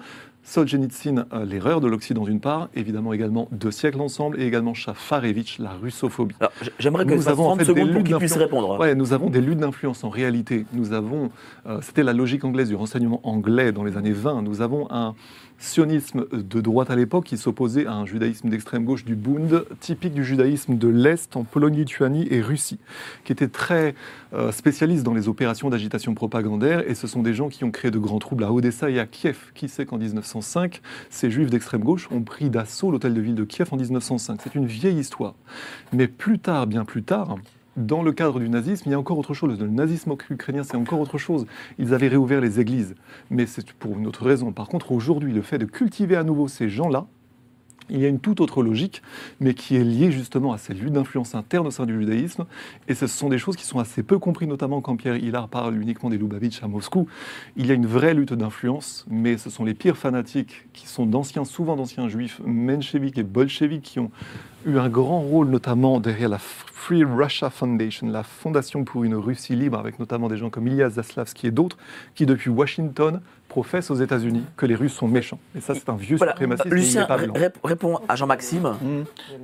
Solzhenitsyn, euh, l'erreur de l'Occident d'une part, évidemment également Deux siècles ensemble et également Chafarevitch, la russophobie. J'aimerais que Nous ça avons en 30 fait des secondes pour qu'il puisse répondre. Ouais, nous avons des luttes d'influence en réalité. Nous avons, euh, c'était la logique anglaise du renseignement anglais dans les années 20. Nous avons un sionisme de droite à l'époque qui s'opposait à un judaïsme d'extrême gauche du Bund, typique du judaïsme de l'Est en Pologne, Lituanie et Russie, qui était très euh, spécialiste dans les opérations d'agitation propagandaire. Et ce sont des gens qui ont créé de grands troubles à Odessa et à Kiev. Qui sait qu'en 1905, ces juifs d'extrême gauche ont pris d'assaut l'hôtel de ville de Kiev en 1905 C'est une vieille histoire. Mais plus tard, bien plus tard, dans le cadre du nazisme, il y a encore autre chose. Le nazisme ukrainien, c'est encore autre chose. Ils avaient réouvert les églises. Mais c'est pour une autre raison. Par contre, aujourd'hui, le fait de cultiver à nouveau ces gens-là, il y a une toute autre logique, mais qui est liée justement à ces luttes d'influence interne au sein du judaïsme. Et ce sont des choses qui sont assez peu comprises, notamment quand Pierre Hillard parle uniquement des Lubavitch à Moscou. Il y a une vraie lutte d'influence, mais ce sont les pires fanatiques qui sont d'anciens, souvent d'anciens juifs, mencheviks et bolcheviks, qui ont eu un grand rôle, notamment derrière la Free Russia Foundation, la fondation pour une Russie libre, avec notamment des gens comme Ilya Zaslavsky et d'autres, qui depuis Washington professent aux États-Unis que les Russes sont méchants. Et ça, c'est un vieux Voilà. suprémaciste. et il Lucien, pas réponds à Jean-Maxime. Mmh.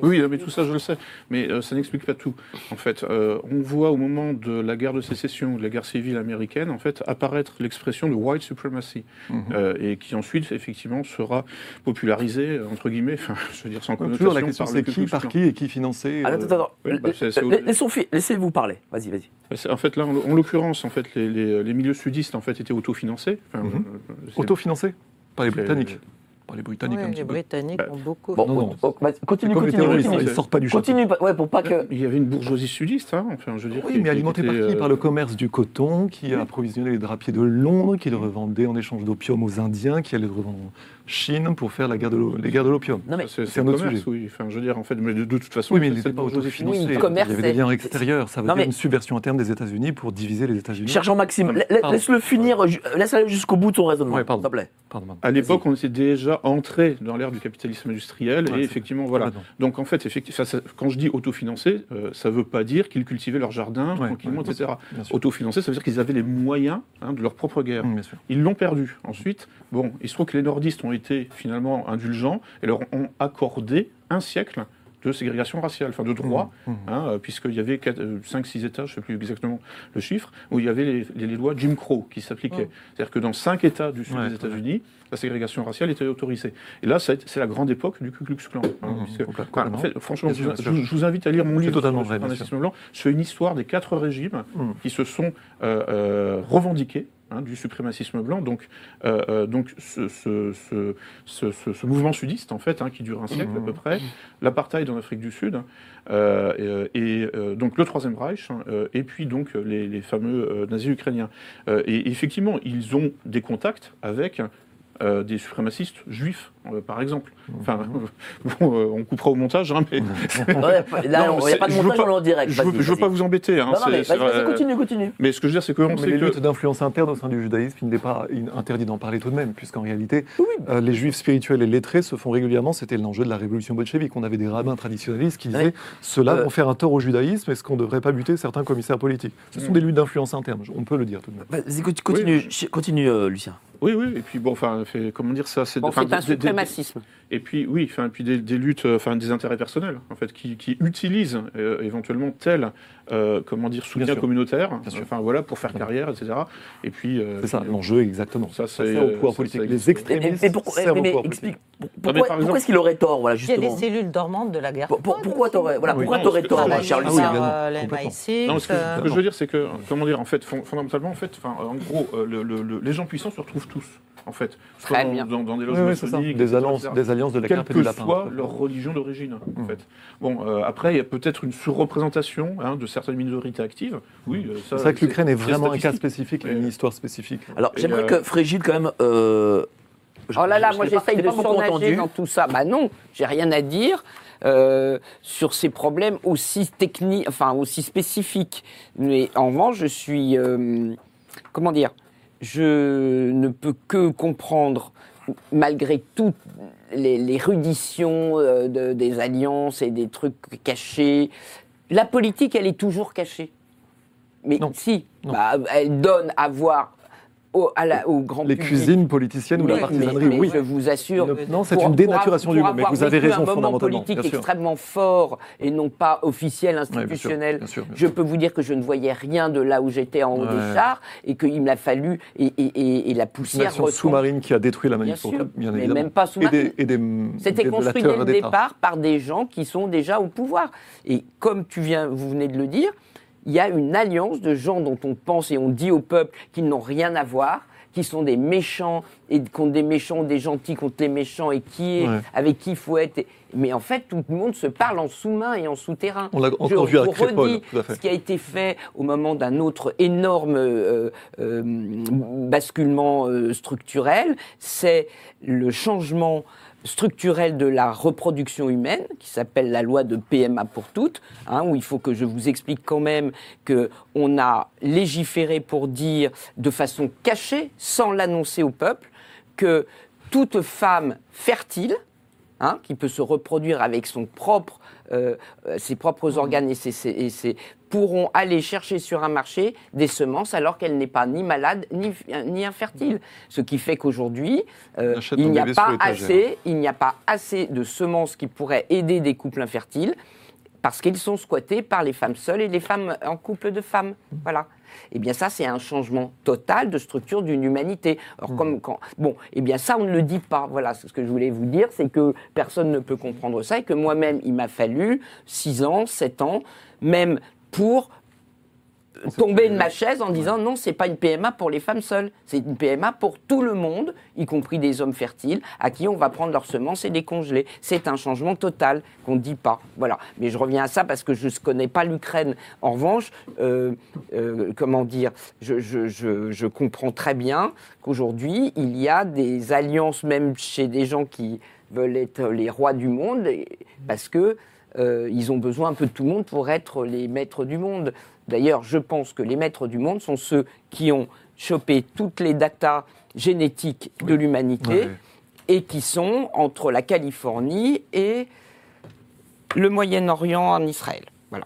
Oui, mais tout ça, je le sais. Mais euh, ça n'explique pas tout. En fait, euh, on voit au moment de la guerre de sécession, de la guerre civile américaine, en fait, apparaître l'expression de white supremacy, Mhm. euh, et qui ensuite, effectivement, sera popularisée entre guillemets. Enfin, je veux dire sans connotation. Toujours la question, c'est qui, par qui et qui financé. Ah, euh, attends, attends, oui, bah, fi- Laissez-vous parler. Vas-y, vas-y. C'est- En fait, là, en, en l'occurrence, en fait, les, les- les milieux sudistes en fait étaient autofinancés. Enfin, Mhm. euh, c'est- Autofinancé Par les Britanniques. Par les Britanniques Ouais, un petit les peu. Britanniques Bah, ont beaucoup. Bon, Non, non. oh, continue, continue, continue. ils sortent pas du château. Continue, pas- ouais, pour pas que. Il y avait une bourgeoisie sudiste, hein, enfin, je veux dire. Oui, qui- mais qui alimenté par qui? euh, Par le commerce du coton, qui a approvisionné les drapiers de Londres, qui le revendait en échange d'opium aux Indiens, qui allait le revendre en Chine pour faire la guerre de l'o- les guerres de l'opium. Non, mais C'est c'est c'est un autre commerce, sujet. oui. Enfin, je veux dire, en fait, mais de, de toute façon, Oui, mais il n'était pas autofinancé. Oui, Il y commerce, avait des liens extérieurs. Ça veut Non, dire mais- une subversion interne des États-Unis pour diviser les États-Unis. Cher Jean-Maxime, laisse-le finir, ju- laisse-le jusqu'au bout de son raisonnement, s'il pardon. te plaît. Pardon. À l'époque, on était déjà entré dans l'ère du capitalisme industriel Ouais, et effectivement, voilà. Donc en fait, effectivement, ça- ça- quand je dis autofinancé, euh, ça ne veut pas dire qu'ils cultivaient leur jardin Ouais, tranquillement, ouais, etc. Autofinancé, ça veut dire qu'ils avaient les moyens hein, de leur propre guerre. Mmh. Ils l'ont perdu. Ensuite, bon, il se trouve que les nordistes ont été finalement indulgents et leur ont accordé un siècle de ségrégation raciale, enfin de droit, Mmh, mmh. hein, euh, puisqu'il y avait 5-6 États, je ne sais plus exactement le chiffre, où il y avait les, les- les lois Jim Crow qui s'appliquaient. C'est-à-dire que dans 5 États du sud Ouais, des États-Unis, la ségrégation raciale était autorisée. Et là, c'est la grande époque du Ku Klux Klan. hein, Mmh, puisque- en fait, franchement, je, vous invite à lire mon livre totalement sur vrai, blanc. C'est une histoire des quatre régimes qui se sont euh, euh, revendiqués hein, du suprémacisme blanc. Donc, euh, euh, ce, mouvement sudiste, en fait, hein, qui dure un siècle à peu près, l'apartheid en Afrique du Sud, euh, et, donc le Troisième Reich, hein, et puis donc les, les fameux nazis ukrainiens. Et effectivement, ils ont des contacts avec des suprémacistes juifs, euh, par exemple. Enfin, bon, euh, on coupera au montage, hein, mais là, Non, il n'y a c'est- pas de montage, pas- on est en direct. je ne veux, pas vous embêter. hein, Non, non, mais vas-y, euh, continue, continue. mais ce que je veux dire, c'est Mais sait les que... luttes d'influence interne au sein du judaïsme, il n'est pas in- interdit d'en parler tout de même, puisqu'en réalité, euh, les juifs spirituels et lettrés se font régulièrement, c'était l'enjeu de la révolution bolchevique. On avait des rabbins traditionnalistes qui disaient Ouais. ceux-là Euh, vont faire un tort au judaïsme, est-ce qu'on ne devrait pas buter certains commissaires politiques? Ce sont Mm. des luttes d'influence interne, on peut le dire tout de même. Vas-y, conti- continue, Lucien. Oui, oui, et puis bon, enfin, comment dire ça, c'est Bon, des- des- des- suprémacisme. Et puis oui, enfin, puis des, des luttes, euh, enfin des intérêts personnels, en fait, qui, qui utilisent euh, éventuellement tel, euh, comment dire, soutien sûr. communautaire, Bien sûr. enfin voilà, pour faire carrière, etc. Et puis euh, C'est ça, l'enjeu exactement. Ça, c'est, au euh, pouvoir politique. Les extrémistes mais pourquoi, mais- explique, pourquoi, par pourquoi est-ce qu'il aurait tort, voilà, Il y a les justement cellules dormantes de la guerre. Pour- pour- Pourquoi t'aurais voilà, Oui. pourquoi t'aurais tort, Ah, par complètement. l'MI6. Non, ce que, euh, ce que je veux dire, c'est que, comment dire, en fait, fon- fondamentalement, en fait, en gros, euh, le- le- le- les gens puissants se retrouvent tous, en fait, soit dans, bien. dans- dans des loges Des alliances, des alliances de la quelle carpe et que du lapin. soit leur religion d'origine, en Mm. fait. Bon, euh, après, il y a peut-être une surreprésentation hein, de certaines minorités actives. Oui, euh, ça, C'est vrai que l'Ukraine est vraiment un cas spécifique, et une Et- histoire spécifique. Alors, j'aimerais euh, que Frégide, quand même. euh, Oh là là, je moi j'essaye de surnager dans tout ça. Bah non, j'ai rien à dire euh, sur ces problèmes aussi techniques, enfin aussi spécifiques. Mais en revanche, je suis, euh, comment dire, je ne peux que comprendre, malgré toutes les, les ruditions euh, de- des alliances et des trucs cachés, la politique, elle est toujours cachée. Mais Non. si, Non. bah, elle donne à voir au, à la- au grand Les public. cuisines politiciennes ou la partisanerie, mais- mais oui. je vous assure. Non, c'est une pour dénaturation du mot, mais vous avez raison un moment politique bien extrêmement fort et non pas officiel, bien sûr, institutionnel. bien sûr, bien je peux vous dire que je ne voyais rien de là où j'étais en haut Ouais. des chars et qu'il me l'a fallu et, et- et- et la Une poussière action retombe. sous-marine qui a détruit la Bien manif bien mais évidemment. même pas sous-marine. des, et des, C'était construit dès le départ par des gens qui sont déjà au pouvoir. Et comme tu viens, vous venez de le dire, il y a une alliance de gens dont on pense et on dit au peuple qu'ils n'ont rien à voir, qui sont des méchants et contre des méchants, des gentils contre les méchants, et qui est Ouais. avec qui il faut être. et- Mais en fait, tout le monde se parle en sous-main et en souterrain. On l'a encore vu avec redis ce qui a été fait au moment d'un autre énorme euh, euh, basculement euh, structurel, c'est le changement structurel de la reproduction humaine, qui s'appelle la loi de PMA pour toutes, hein, où il faut que je vous explique quand même que on a légiféré pour dire de façon cachée, sans l'annoncer au peuple, que toute femme fertile, hein, qui peut se reproduire avec son propre, euh, euh, ses propres organes et ses, ses- et ses- pourront aller chercher sur un marché des semences alors qu'elle n'est pas ni malade ni, ni infertile. Ce qui fait qu'aujourd'hui, euh, il n'y a pas assez, il n'y a pas assez de semences qui pourraient aider des couples infertiles parce qu'ils sont squattés par les femmes seules et les femmes en couple de femmes. Voilà. Eh bien, ça, c'est un changement total de structure d'une humanité. Alors, comme quand. Bon, eh bien, ça, on ne le dit pas. Voilà, ce que je voulais vous dire, c'est que personne ne peut comprendre ça et que moi-même, il m'a fallu 6 ans, 7 ans, même pour tomber de ma chaise en disant non, c'est pas une PMA pour les femmes seules, c'est une PMA pour tout le monde, y compris des hommes fertiles, à qui on va prendre leurs semences et les congeler. C'est un changement total qu'on ne dit pas. Voilà. Mais je reviens à ça parce que je ne connais pas l'Ukraine. En revanche, euh, euh, comment dire, je, je- je- je comprends très bien qu'aujourd'hui, il y a des alliances, même chez des gens qui veulent être les rois du monde, parce que euh, ils ont besoin un peu de tout le monde pour être les maîtres du monde. D'ailleurs, je pense que les maîtres du monde sont ceux qui ont chopé toutes les datas génétiques de l'humanité Ouais. et qui sont entre la Californie et le Moyen-Orient en Israël. Voilà.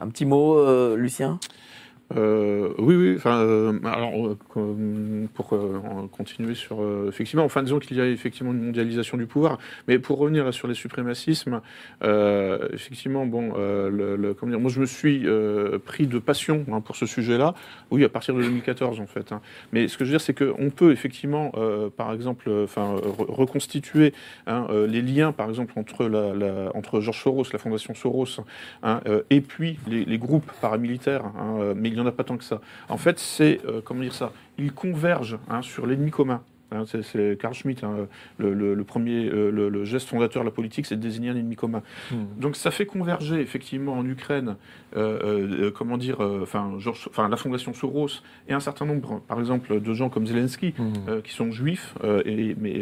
Un petit mot, euh, Lucien? Euh, oui, oui. Enfin, euh, alors, euh, pour continuer sur effectivement, enfin, disons qu'il y a effectivement une mondialisation du pouvoir, mais pour revenir sur les suprémacismes, effectivement, bon, moi je me suis pris de passion hein, pour ce sujet-là. Oui, à partir de 2014 en fait. hein. Mais ce que je veux dire, c'est qu'on peut effectivement, par exemple, reconstituer hein, les liens, par exemple, entre la, George Soros, la fondation Soros, et puis les, groupes paramilitaires, n'y en a pas tant que ça. En fait, c'est, euh, comment dire ça, ils convergent hein, sur l'ennemi commun. Hein, c'est- Carl Schmitt, hein, le, le- le premier, euh, le, le geste fondateur de la politique, c'est de désigner un ennemi commun. Hmm. Donc ça fait converger effectivement en Ukraine, euh, euh, comment dire, enfin, la fondation Soros et un certain nombre, par exemple, de gens comme Zelensky, Hmm. qui sont juifs, et, mais,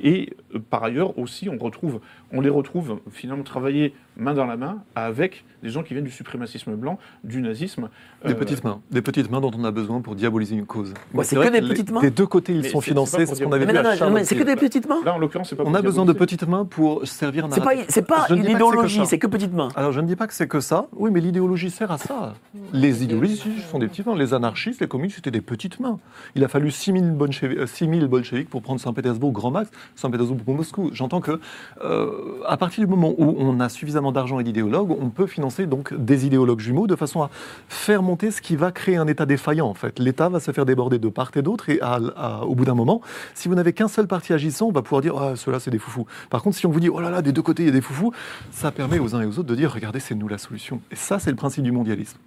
et par ailleurs aussi, on, retrouve, on les retrouve finalement travailler main dans la main avec des gens qui viennent du suprémacisme blanc, du nazisme. Des euh, petites mains, des petites mains dont on a besoin pour diaboliser une cause. Ouais, c'est vrai que des les- petites mains Des deux côtés, ils Mais sont financés, c'est ce qu'on avait Mais vu non, à non, non, Charlotte. mais c'est que des petites mains Là, en l'occurrence, c'est pas On a besoin de petites mains pour servir C'est pas, c'est pas une idéologie, c'est que petites mains. Alors je ne dis pas que c'est que ça. Oui, mais l'idéologie sert à ça. Les idéologies sont des petites mains. Les anarchistes, les communistes, c'était des petites mains. Il a fallu 6000 bolcheviks, euh, 6000 bolcheviks pour prendre Saint-Pétersbourg grand max, Saint-Pétersbourg pour Moscou. J'entends que euh, à partir du moment où on a suffisamment d'argent et d'idéologues, on peut financer donc des idéologues jumeaux de façon à faire monter ce qui va créer un État défaillant. En fait, l'État va se faire déborder de part et d'autre et au bout d'un moment, si vous n'avez qu'un seul parti agissant, on va pouvoir dire ah, ceux-là c'est des foufous. Par contre, si on vous dit oh là là des deux côtés il y a des foufous, ça permet aux uns et aux autres de dire regardez c'est nous la solution. Et ça c'est le principe du mondialisme.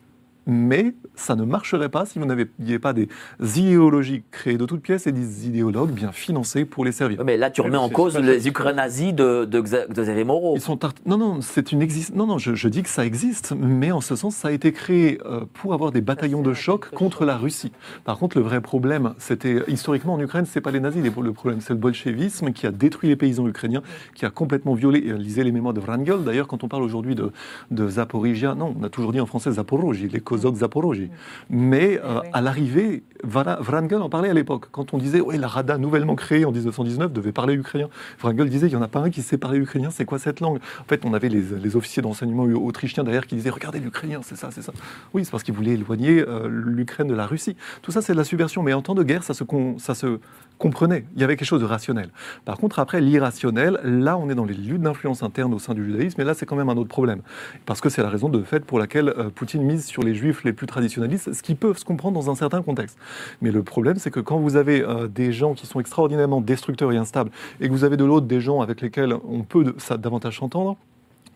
Mais ça ne marcherait pas si vous n'aviez pas des idéologies créées de toutes pièces et des idéologues bien financés pour les servir. Mais là, tu remets en cause les Ukrainiens nazis de, de, Xa- de Xavier Moreau. Ils sont Non, non, c'est une existe. Non, non, je, je dis que ça existe, mais en ce sens, ça a été créé euh, pour avoir des bataillons de choc contre la Russie. Par contre, le vrai problème, c'était historiquement en Ukraine, c'est pas les nazis. Le problème, c'est le bolchevisme qui a détruit les paysans ukrainiens, qui a complètement violé. et, euh, Lisez les mémoires de Wrangel. D'ailleurs, quand on parle aujourd'hui de, de Zaporizhia, non, on a toujours dit en français Zaporoji, les Cosaques Zaporoji. Mais euh, à l'arrivée, Wrangel en parlait à l'époque. Quand on disait, ouais, la Rada nouvellement créée en 1919 devait parler ukrainien. Wrangel disait, il n'y en a pas un qui sait parler ukrainien, c'est quoi cette langue? En fait, on avait les, les officiers d'enseignement autrichiens derrière qui disaient, regardez l'ukrainien, c'est ça, c'est ça. Oui, c'est parce qu'ils voulaient éloigner euh, l'Ukraine de la Russie. Tout ça, c'est de la subversion. Mais en temps de guerre, ça se, con- ça se comprenait. Il y avait quelque chose de rationnel. Par contre, après, l'irrationnel, là, on est dans les luttes d'influence interne au sein du judaïsme, et là, c'est quand même un autre problème. Parce que c'est la raison de fait pour laquelle euh, Poutine mise sur les juifs les plus traditionnalistes, ce qui peut se comprendre dans un certain contexte. Mais le problème, c'est que quand vous avez euh, des gens qui sont extraordinairement destructeurs et instables, et que vous avez de l'autre des gens avec lesquels on peut de- ça, davantage s'entendre,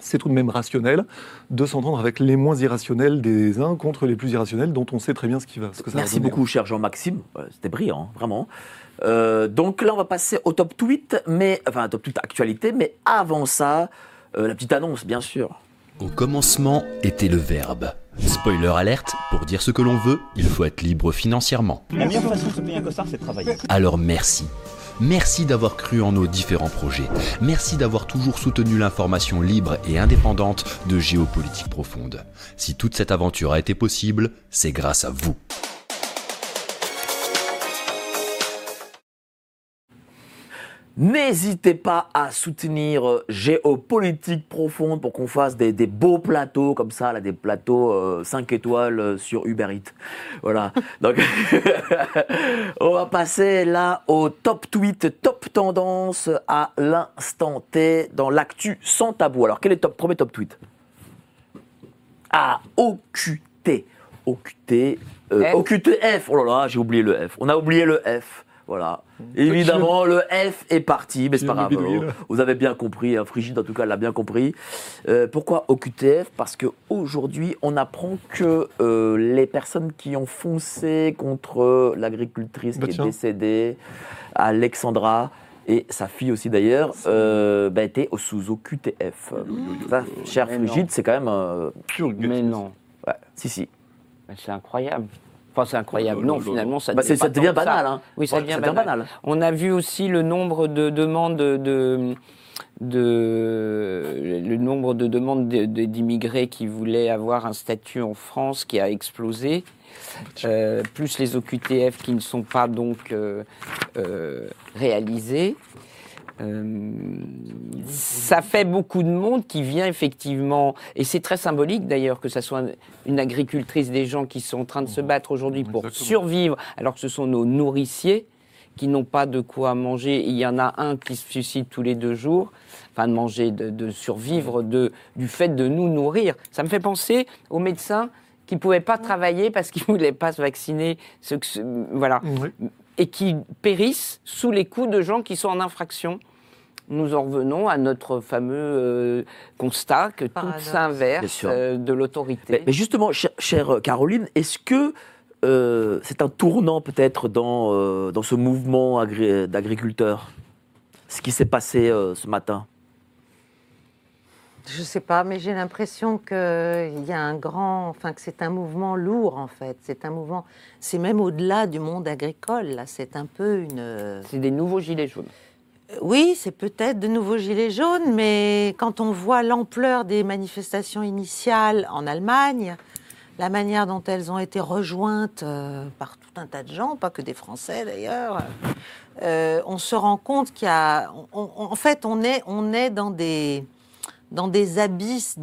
c'est tout de même rationnel de s'entendre avec les moins irrationnels des uns contre les plus irrationnels dont on sait très bien ce, qui va, ce que ça va Merci donner. beaucoup, cher Jean-Maxime. C'était brillant, hein, vraiment. Euh, donc là, on va passer au top tweet, mais enfin top tweet actualité, mais avant ça, euh, la petite annonce, bien sûr. Au commencement était le verbe. Spoiler alerte, pour dire ce que l'on veut, il faut être libre financièrement. La meilleure façon de se payer un costard, c'est de travailler. Alors merci. Merci d'avoir cru en nos différents projets. Merci d'avoir toujours soutenu l'information libre et indépendante de géopolitique profonde. Si toute cette aventure a été possible, c'est grâce à vous. N'hésitez pas à soutenir euh, Géopolitique Profonde pour qu'on fasse des, des beaux plateaux comme ça, là, des plateaux euh, 5 étoiles euh, sur Uber Eats. Voilà. Donc, on va passer là au top tweet, top tendance à l'instant T dans l'actu sans tabou. Alors, quel est le top, premier top tweet? Ah, OQT. OQT. euh, F. OQTF. Oh là là, j'ai oublié le F. On a oublié le F. Voilà. Évidemment, le F est parti, mais c'est pas grave. Vous avez bien compris, hein, Frigide en tout cas l'a bien compris. Euh, pourquoi OQTF Parce qu'aujourd'hui, on apprend que euh, les personnes qui ont foncé contre l'agricultrice Bah qui tiens. est décédée, Alexandra, et sa fille aussi d'ailleurs, euh, bah, étaient au- sous OQTF. Ça, cher. Frigide, c'est quand même... euh, Pure. Mais non, ouais, si, si. C'est incroyable. C'est incroyable. Non, finalement, ça Bah, devient ça ça. banal. Hein. Oui, ça Ouais, devient banal. On a vu aussi le nombre de demandes de, de le nombre de demandes de- de- d'immigrés qui voulaient avoir un statut en France qui a explosé. Euh, plus les OQTF qui ne sont pas donc euh, euh, réalisés. Euh, ça fait beaucoup de monde qui vient effectivement, et c'est très symbolique d'ailleurs que ça soit une agricultrice des gens qui sont en train de se battre aujourd'hui pour Exactement. survivre, alors que ce sont nos nourriciers qui n'ont pas de quoi manger. Il y en a un qui se suicide tous les deux jours, enfin de manger, de, de survivre de, du fait de nous nourrir. Ça me fait penser aux médecins qui ne pouvaient pas travailler parce qu'ils ne voulaient pas se vacciner. Ce- voilà Oui. et qui périssent sous les coups de gens qui sont en infraction. Nous en revenons à notre fameux euh, constat que tout Paradoxe. Bien s'inverse sûr. euh, de l'autorité. Mais, mais justement, chère, chère Caroline, est-ce que euh, c'est un tournant peut-être dans, euh, dans ce mouvement agri- d'agriculteurs Ce qui s'est passé euh, ce matin? Je sais pas, mais j'ai l'impression qu'il y a un grand, enfin que c'est un mouvement lourd en fait. C'est un mouvement, c'est même au-delà du monde agricole. Là, c'est un peu une. C'est des nouveaux gilets jaunes. Oui, c'est peut-être de nouveaux gilets jaunes, mais quand on voit l'ampleur des manifestations initiales en Allemagne, la manière dont elles ont été rejointes euh, par tout un tas de gens, pas que des Français d'ailleurs, euh, on se rend compte qu'il y a, en fait, on est, on est dans des, dans des abysses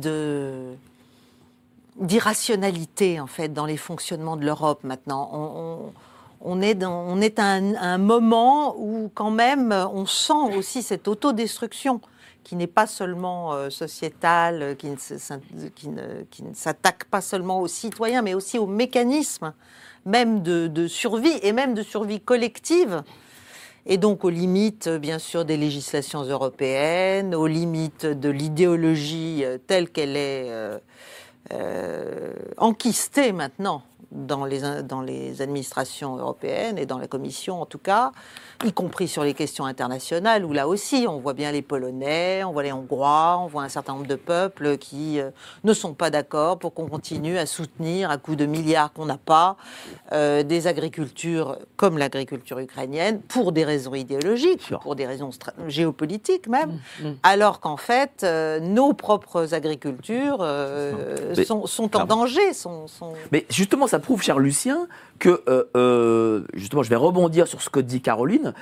d'irrationalité en fait dans les fonctionnements de l'Europe maintenant. On est, dans, on est à un, moment où quand même on sent aussi cette autodestruction qui n'est pas seulement euh, sociétale, qui ne, qui ne- qui ne s'attaque pas seulement aux citoyens, mais aussi aux mécanismes même de, de survie et même de survie collective. Et donc aux limites, bien sûr, des législations européennes, aux limites de l'idéologie telle qu'elle est euh, euh, enquistée maintenant dans les, dans les administrations européennes et dans la Commission en tout cas, y compris sur les questions internationales, où là aussi on voit bien les Polonais, on voit les Hongrois, on voit un certain nombre de peuples qui euh, ne sont pas d'accord pour qu'on continue à soutenir à coups de milliards qu'on n'a pas euh, des agricultures comme l'agriculture ukrainienne pour des raisons idéologiques, pour des raisons géopolitiques même, Mm, alors qu'en fait euh, nos propres agricultures sont, sont en danger, sont, sont- Mais justement, ça prouve, cher Lucien, que, euh, euh, justement, je vais rebondir sur ce que dit Caroline,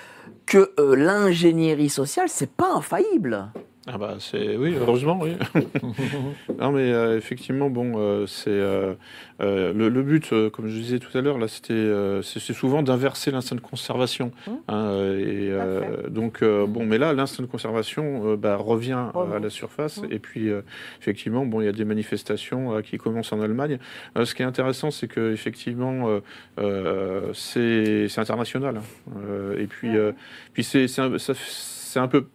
que euh, l'ingénierie sociale, c'est pas infaillible. Ah bah c'est oui heureusement oui. non mais euh, effectivement bon euh, c'est euh, euh, le, le but euh, comme je disais tout à l'heure là c'était euh, c'est souvent d'inverser l'instinct de conservation hein, euh, et euh, donc euh, bon mais là l'instinct de conservation bah, revient à la surface et puis euh, effectivement bon il y a des manifestations euh, qui commencent en Allemagne. Euh, ce qui est intéressant c'est que effectivement euh, euh, c'est international hein. Euh, et puis euh, puis c'est ça- c'est un peu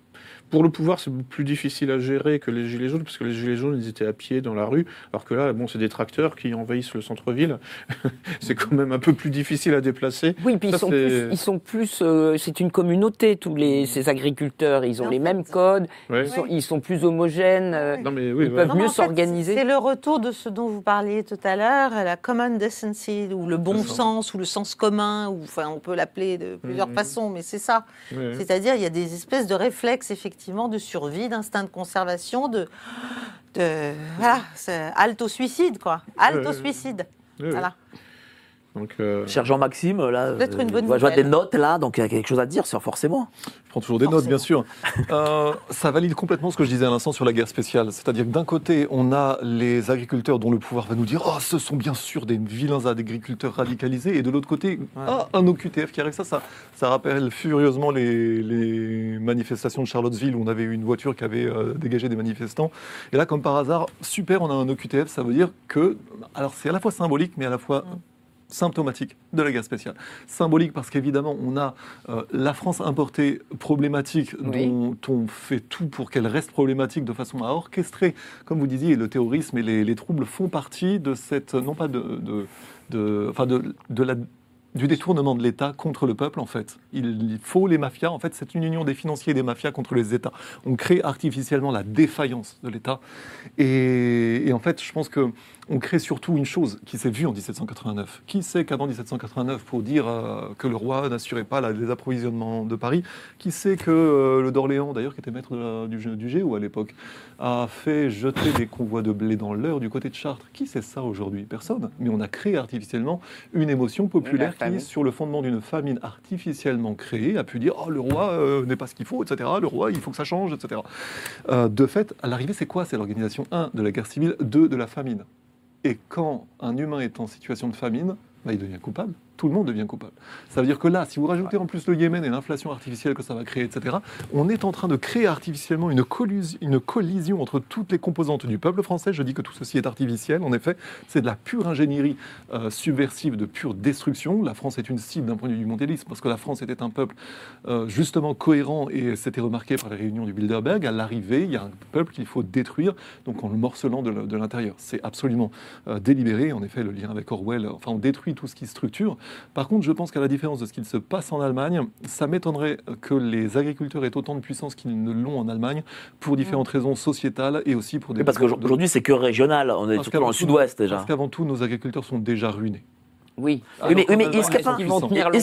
Pour le pouvoir, c'est plus difficile à gérer que les gilets jaunes, parce que les gilets jaunes, ils étaient à pied dans la rue, alors que là, bon, c'est des tracteurs qui envahissent le centre-ville. c'est quand même un peu plus difficile à déplacer. Oui, puis Ça, ils sont plus, ils sont plus euh, c'est une communauté, tous les, ces agriculteurs. Ils ont En les fait, mêmes codes, Ouais. ils, sont, ils sont plus homogènes. euh, Non, mais oui, Ils peuvent Non, mieux en fait, s'organiser. C'est le retour de ce dont vous parliez tout à l'heure, la common decency, ou le bon sens, ou le sens commun, ou enfin on peut l'appeler de plusieurs Mhm. façons, mais c'est ça. C'est-à-dire il y a des espèces de réflexes effectivement de survie, d'instinct de conservation, de, de voilà, c'est halte au suicide quoi, halte au ouais. suicide. Voilà. Donc, euh, Cher Jean-Maxime, là, Peut-être une bonne je vois- des notes là, donc il y a quelque chose à dire, sur forcément. Je prends toujours des notes, bien sûr. Euh, ça valide complètement ce que je disais à l'instant sur la guerre spéciale. C'est-à-dire que d'un côté, on a les agriculteurs dont le pouvoir va nous dire Oh, ce sont bien sûr des vilains agriculteurs radicalisés. Et de l'autre côté, ah, un OQTF qui arrive. Ça, ça, ça rappelle furieusement les, les manifestations de Charlottesville où on avait eu une voiture qui avait euh, dégagé des manifestants. Et là, comme par hasard, super, on a un OQTF. Ça veut dire que. Alors, c'est à la fois symbolique, mais à la fois symptomatique de la guerre spéciale. Symbolique parce qu'évidemment, on a euh, la France importée problématique Oui. dont on fait tout pour qu'elle reste problématique de façon à orchestrer, comme vous disiez, le terrorisme et les, les troubles font partie de cette, non pas de, de, de- enfin de, de la du détournement de l'État contre le peuple, en fait. Il, faut les mafias. En fait, c'est une union des financiers et des mafias contre les États. On crée artificiellement la défaillance de l'État. Et, et en fait, je pense que on crée surtout une chose qui s'est vue en 1789. Qui sait qu'avant 1789, pour dire euh, que le roi n'assurait pas la- les approvisionnements de Paris, qui sait que euh, le d'Orléans, d'ailleurs, qui était maître de la- du, du Géo à l'époque, a fait jeter des convois de blé dans l'heure du côté de Chartres? Qui sait ça aujourd'hui? Personne. Mais on a créé artificiellement une émotion populaire qui, sur le fondement d'une famine artificiellement créée, a pu dire Oh, le roi euh, n'est pas ce qu'il faut, etc. Le roi, il faut que ça change, etc. De fait, à l'arrivée, c'est quoi? C'est l'organisation 1 de la guerre civile, 2 de la famine. Et quand un humain est en situation de famine, bah, il devient coupable. Tout le monde devient coupable. Ça veut dire que là, si vous rajoutez en plus le Yémen et l'inflation artificielle que ça va créer, etc., on est en train de créer artificiellement une, collus- une collision entre toutes les composantes du peuple français. Je dis que tout ceci est artificiel. En effet, c'est de la pure ingénierie euh, subversive, de pure destruction. La France est une cible d'un point de vue du mondialisme, parce que la France était un peuple euh, justement cohérent et c'était remarqué par les réunions du Bilderberg. À l'arrivée, il y a un peuple qu'il faut détruire, donc en le morcelant de, l'intérieur. C'est absolument euh, délibéré. En effet, le lien avec Orwell, enfin, on détruit tout ce qui structure. Par contre, je pense qu'à la différence de ce qu'il se passe en Allemagne, ça m'étonnerait que les agriculteurs aient autant de puissance qu'ils ne l'ont en Allemagne pour différentes raisons sociétales et aussi pour des parce de- qu'aujourd'hui, c'est que régional. On est Parce surtout dans le sud-ouest déjà. Parce qu'avant tout, nos agriculteurs sont déjà ruinés. Oui. Oui, mais, est-ce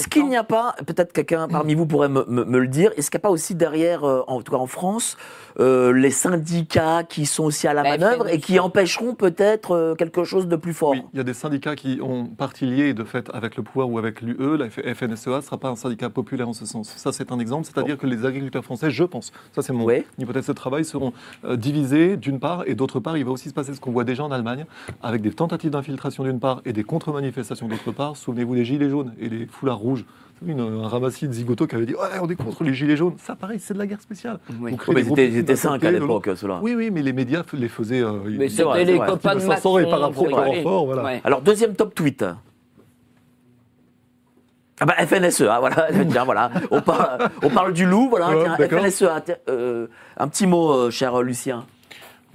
qu'il n'y a pas- n'y a peut-être quelqu'un parmi vous pourrait me, me- me le dire, est-ce qu'il n'y a pas aussi derrière, euh, en tout cas en France, euh, les syndicats qui sont aussi à la La manœuvre et qui empêcheront peut-être euh, quelque chose de plus fort? Oui, il y a des syndicats qui ont partie liée de fait avec le pouvoir ou avec l'UE. La FNSEA ne sera pas un syndicat populaire en ce sens. Ça, c'est un exemple. C'est-à-dire que les agriculteurs français, je pense, ça c'est mon Oui. hypothèse de travail, seront euh, divisés d'une part et d'autre part, il va aussi se passer ce qu'on voit déjà en Allemagne avec des tentatives d'infiltration d'une part et des contre-manifestations d'autre part. Souvenez-vous des gilets jaunes et les foulards rouges. Une- un ramassis de zigotos qui avait dit Ouais, on est contre les gilets jaunes. Ça, pareil, c'est de la guerre spéciale. Oui. Mais ils étaient, ils étaient d'un cinq à l'époque, ceux-là. Oui, oui, mais les médias les faisaient. euh, Mais c'est vrai, les copains de 500 et par rapport rapport, voilà. Ouais. Alors, deuxième top tweet. Ah bah FNSEA, voilà, tiens, voilà. On, parle, on parle du loup, voilà, Ouais, tiens, d'accord. FNSEA. euh, un petit mot, euh, cher Lucien.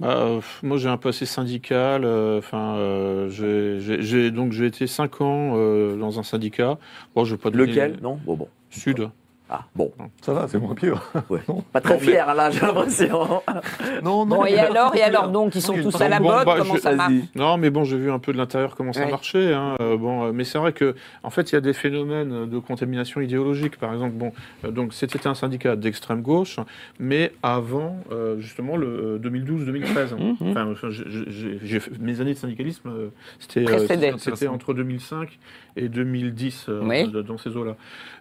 Bah, moi, j'ai un passé syndical. euh, Enfin, euh, j'ai- donc j'ai été cinq ans euh, dans un syndicat. Bon, je vais pas donner- Lequel? Non? Bon, bon. Sud. Ah, bon. Ça va, c'est moins pire. Ouais. Non. Pas très Non, fier, hein, là, j'ai l'impression. Non, non. Bon, et alors, et alors donc, ils sont Oui, tous à la bon, mode, bah, comment je- ça marche. Non, mais bon, j'ai vu un peu de l'intérieur comment ça Ouais. marchait. hein, euh, bon, euh, mais c'est vrai que, en fait, il y a des phénomènes de contamination idéologique. Par exemple, bon, euh, donc c'était un syndicat d'extrême gauche, mais avant euh, justement le euh, 2012-2013. Mhm. Enfin, enfin, j'ai- j'ai- j'ai fait- mes années de syndicalisme, c'était entre 2005 et 2010 euh, Oui. dans ces eaux-là.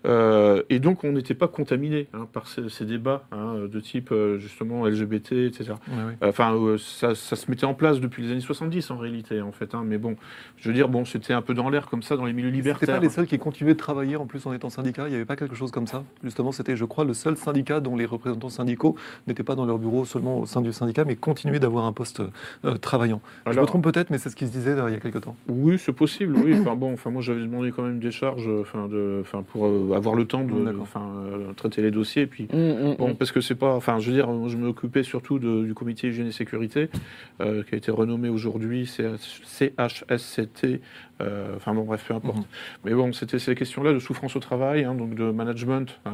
Euh, et donc, on n'était pas contaminé hein, par ces, ces débats hein, de type euh, justement LGBT, etc. Enfin, euh, ça, ça se mettait en place depuis les années 70 en réalité, en fait. hein, mais bon, je veux dire, bon, c'était un peu dans l'air comme ça dans les milieux C'était libertaires. pas les seuls qui continuaient de travailler en plus en étant syndicat. Il n'y avait pas quelque chose comme ça. Justement, c'était, je crois, le seul syndicat dont les représentants syndicaux n'étaient pas dans leur bureau seulement au sein du syndicat, mais continuaient d'avoir un poste euh, travaillant. je me trompe peut-être, mais c'est ce qui se disait euh, il y a quelque temps. Oui, c'est possible. Oui. Enfin bon, enfin moi j'avais demandé quand même des charges, enfin de, enfin pour euh, avoir le temps de, enfin euh, traiter les dossiers. Et puis, Mm, mm, bon, mm. parce que c'est pas. Enfin, je veux dire, je m'occupais surtout de- du comité hygiène et sécurité, euh, qui a été renommé aujourd'hui CHSCT. euh, enfin, bon, bref, peu importe. Mais bon, c'était ces questions-là de souffrance au travail, hein, donc de management, hein,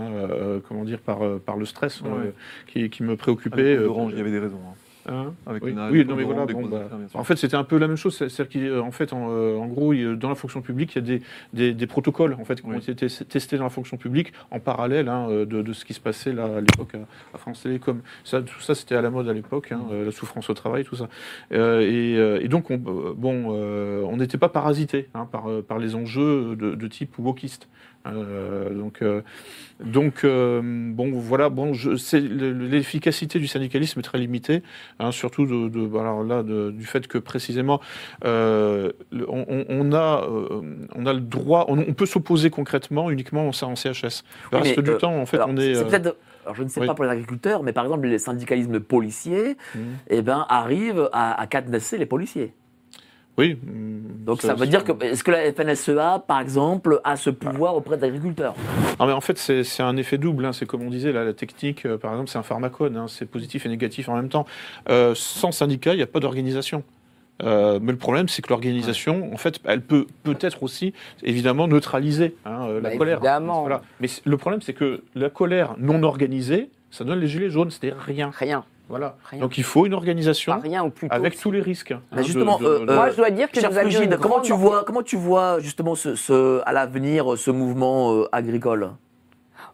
comment dire, par, par le stress Ouais. qui, qui me préoccupait. Orange, il y avait des raisons. hein. Hein Avec oui, non, mais voilà. bon, bah, en fait, c'était un peu la même chose. C'est-à-dire qu'en fait, en, euh, en gros, il dans la fonction publique, il y a des, des, des- des protocoles en fait, qui Oui. ont été tes- testés dans la fonction publique en parallèle hein, euh, de, de ce qui se passait là, à l'époque à, à France Télécom. Ça, tout ça, c'était à la mode à l'époque, hein, euh, la souffrance au travail, tout ça. Euh, et, et donc, on, bon, euh, on n'était pas parasité par, par les enjeux de, de type wokiste. Euh, donc, euh, donc euh, bon, voilà, bon, l'efficacité du syndicalisme est très limitée, hein, surtout de, de- bah, alors là, de- du fait que précisément, on, a, on a le droit, on, on peut s'opposer concrètement uniquement en, en CHS. Le Oui, reste du temps, en fait, on est. peut-être- alors, je ne sais oui. pas pour les agriculteurs, mais par exemple, les syndicalismes policiers Mhm. eh ben, arrivent à, à cadenasser les policiers. Oui. Donc ça, veut dire que, est-ce que la FNSEA, par exemple, a ce pouvoir auprès d'agriculteurs? Non, mais en fait, c'est un effet double. hein. C'est comme on disait, là, la technique, euh, par exemple, c'est un pharmacone. hein. C'est positif et négatif en même temps. Euh, sans syndicat, il n'y a pas d'organisation. Euh, mais le problème, c'est que l'organisation, en fait, elle peut peut-être aussi, évidemment, neutraliser hein, la Bah, colère. évidemment. Voilà. Mais le problème, c'est que la colère non organisée, ça donne les gilets jaunes, c'est rien. Rien. Voilà. Rien. Donc il faut une organisation Pas rien ou plutôt. avec tous les risques. hein, de- de- euh, de- Moi, je dois dire que nous avions une comment tu vois, comment tu vois justement ce, ce- à l'avenir ce mouvement euh, agricole?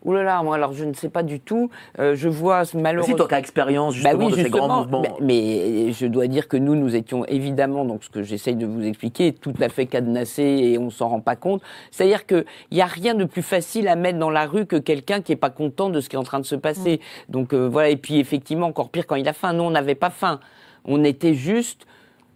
Ouh là là, moi alors je ne sais pas du tout. Euh, je vois Si malheureusement. toi qui as expérience Bah justement oui, de ces grands mouvements. Mais, mais je dois dire que nous, nous étions évidemment, donc ce que j'essaye de vous expliquer, tout à fait cadenassés et on s'en rend pas compte. C'est-à-dire qu'il n'y a rien de plus facile à mettre dans la rue que quelqu'un qui est pas content de ce qui est en train de se passer. Donc euh, voilà, et puis effectivement, encore pire quand il a faim. Nous, on n'avait pas faim. On était juste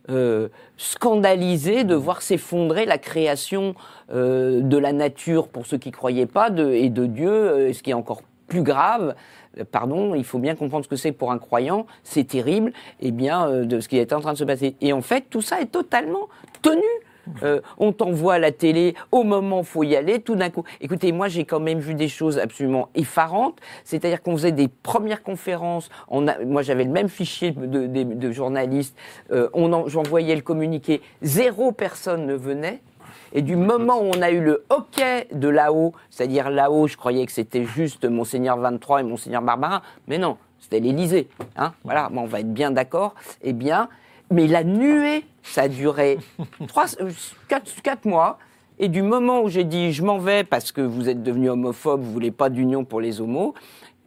euh, scandalisés de voir s'effondrer la création euh, de la nature pour ceux qui croyaient pas et de Dieu, euh, ce qui est encore plus grave. Pardon, il faut bien comprendre ce que c'est pour un croyant, c'est terrible, et bien euh, de ce qui était en train de se passer. Et en fait, tout ça est totalement tenu. Euh, on t'envoie à la télé au moment où faut y aller, tout d'un coup. Écoutez, moi j'ai quand même vu des choses absolument effarantes. C'est-à-dire qu'on faisait des premières conférences. On a, moi j'avais le même fichier de, journalistes. Euh, en- j'envoyais le communiqué. Zéro personne ne venait. Et du moment où on a eu le hockey de là-haut, c'est-à-dire là-haut, je croyais que c'était juste Monseigneur 23 et Monseigneur Barbarin, mais non, c'était l'Élysée. Hein voilà, bon, on va être bien d'accord. Eh bien, mais la nuée, ça a duré 4, mois. Et du moment où j'ai dit je m'en vais parce que vous êtes devenu homophobe, vous voulez pas d'union pour les homos,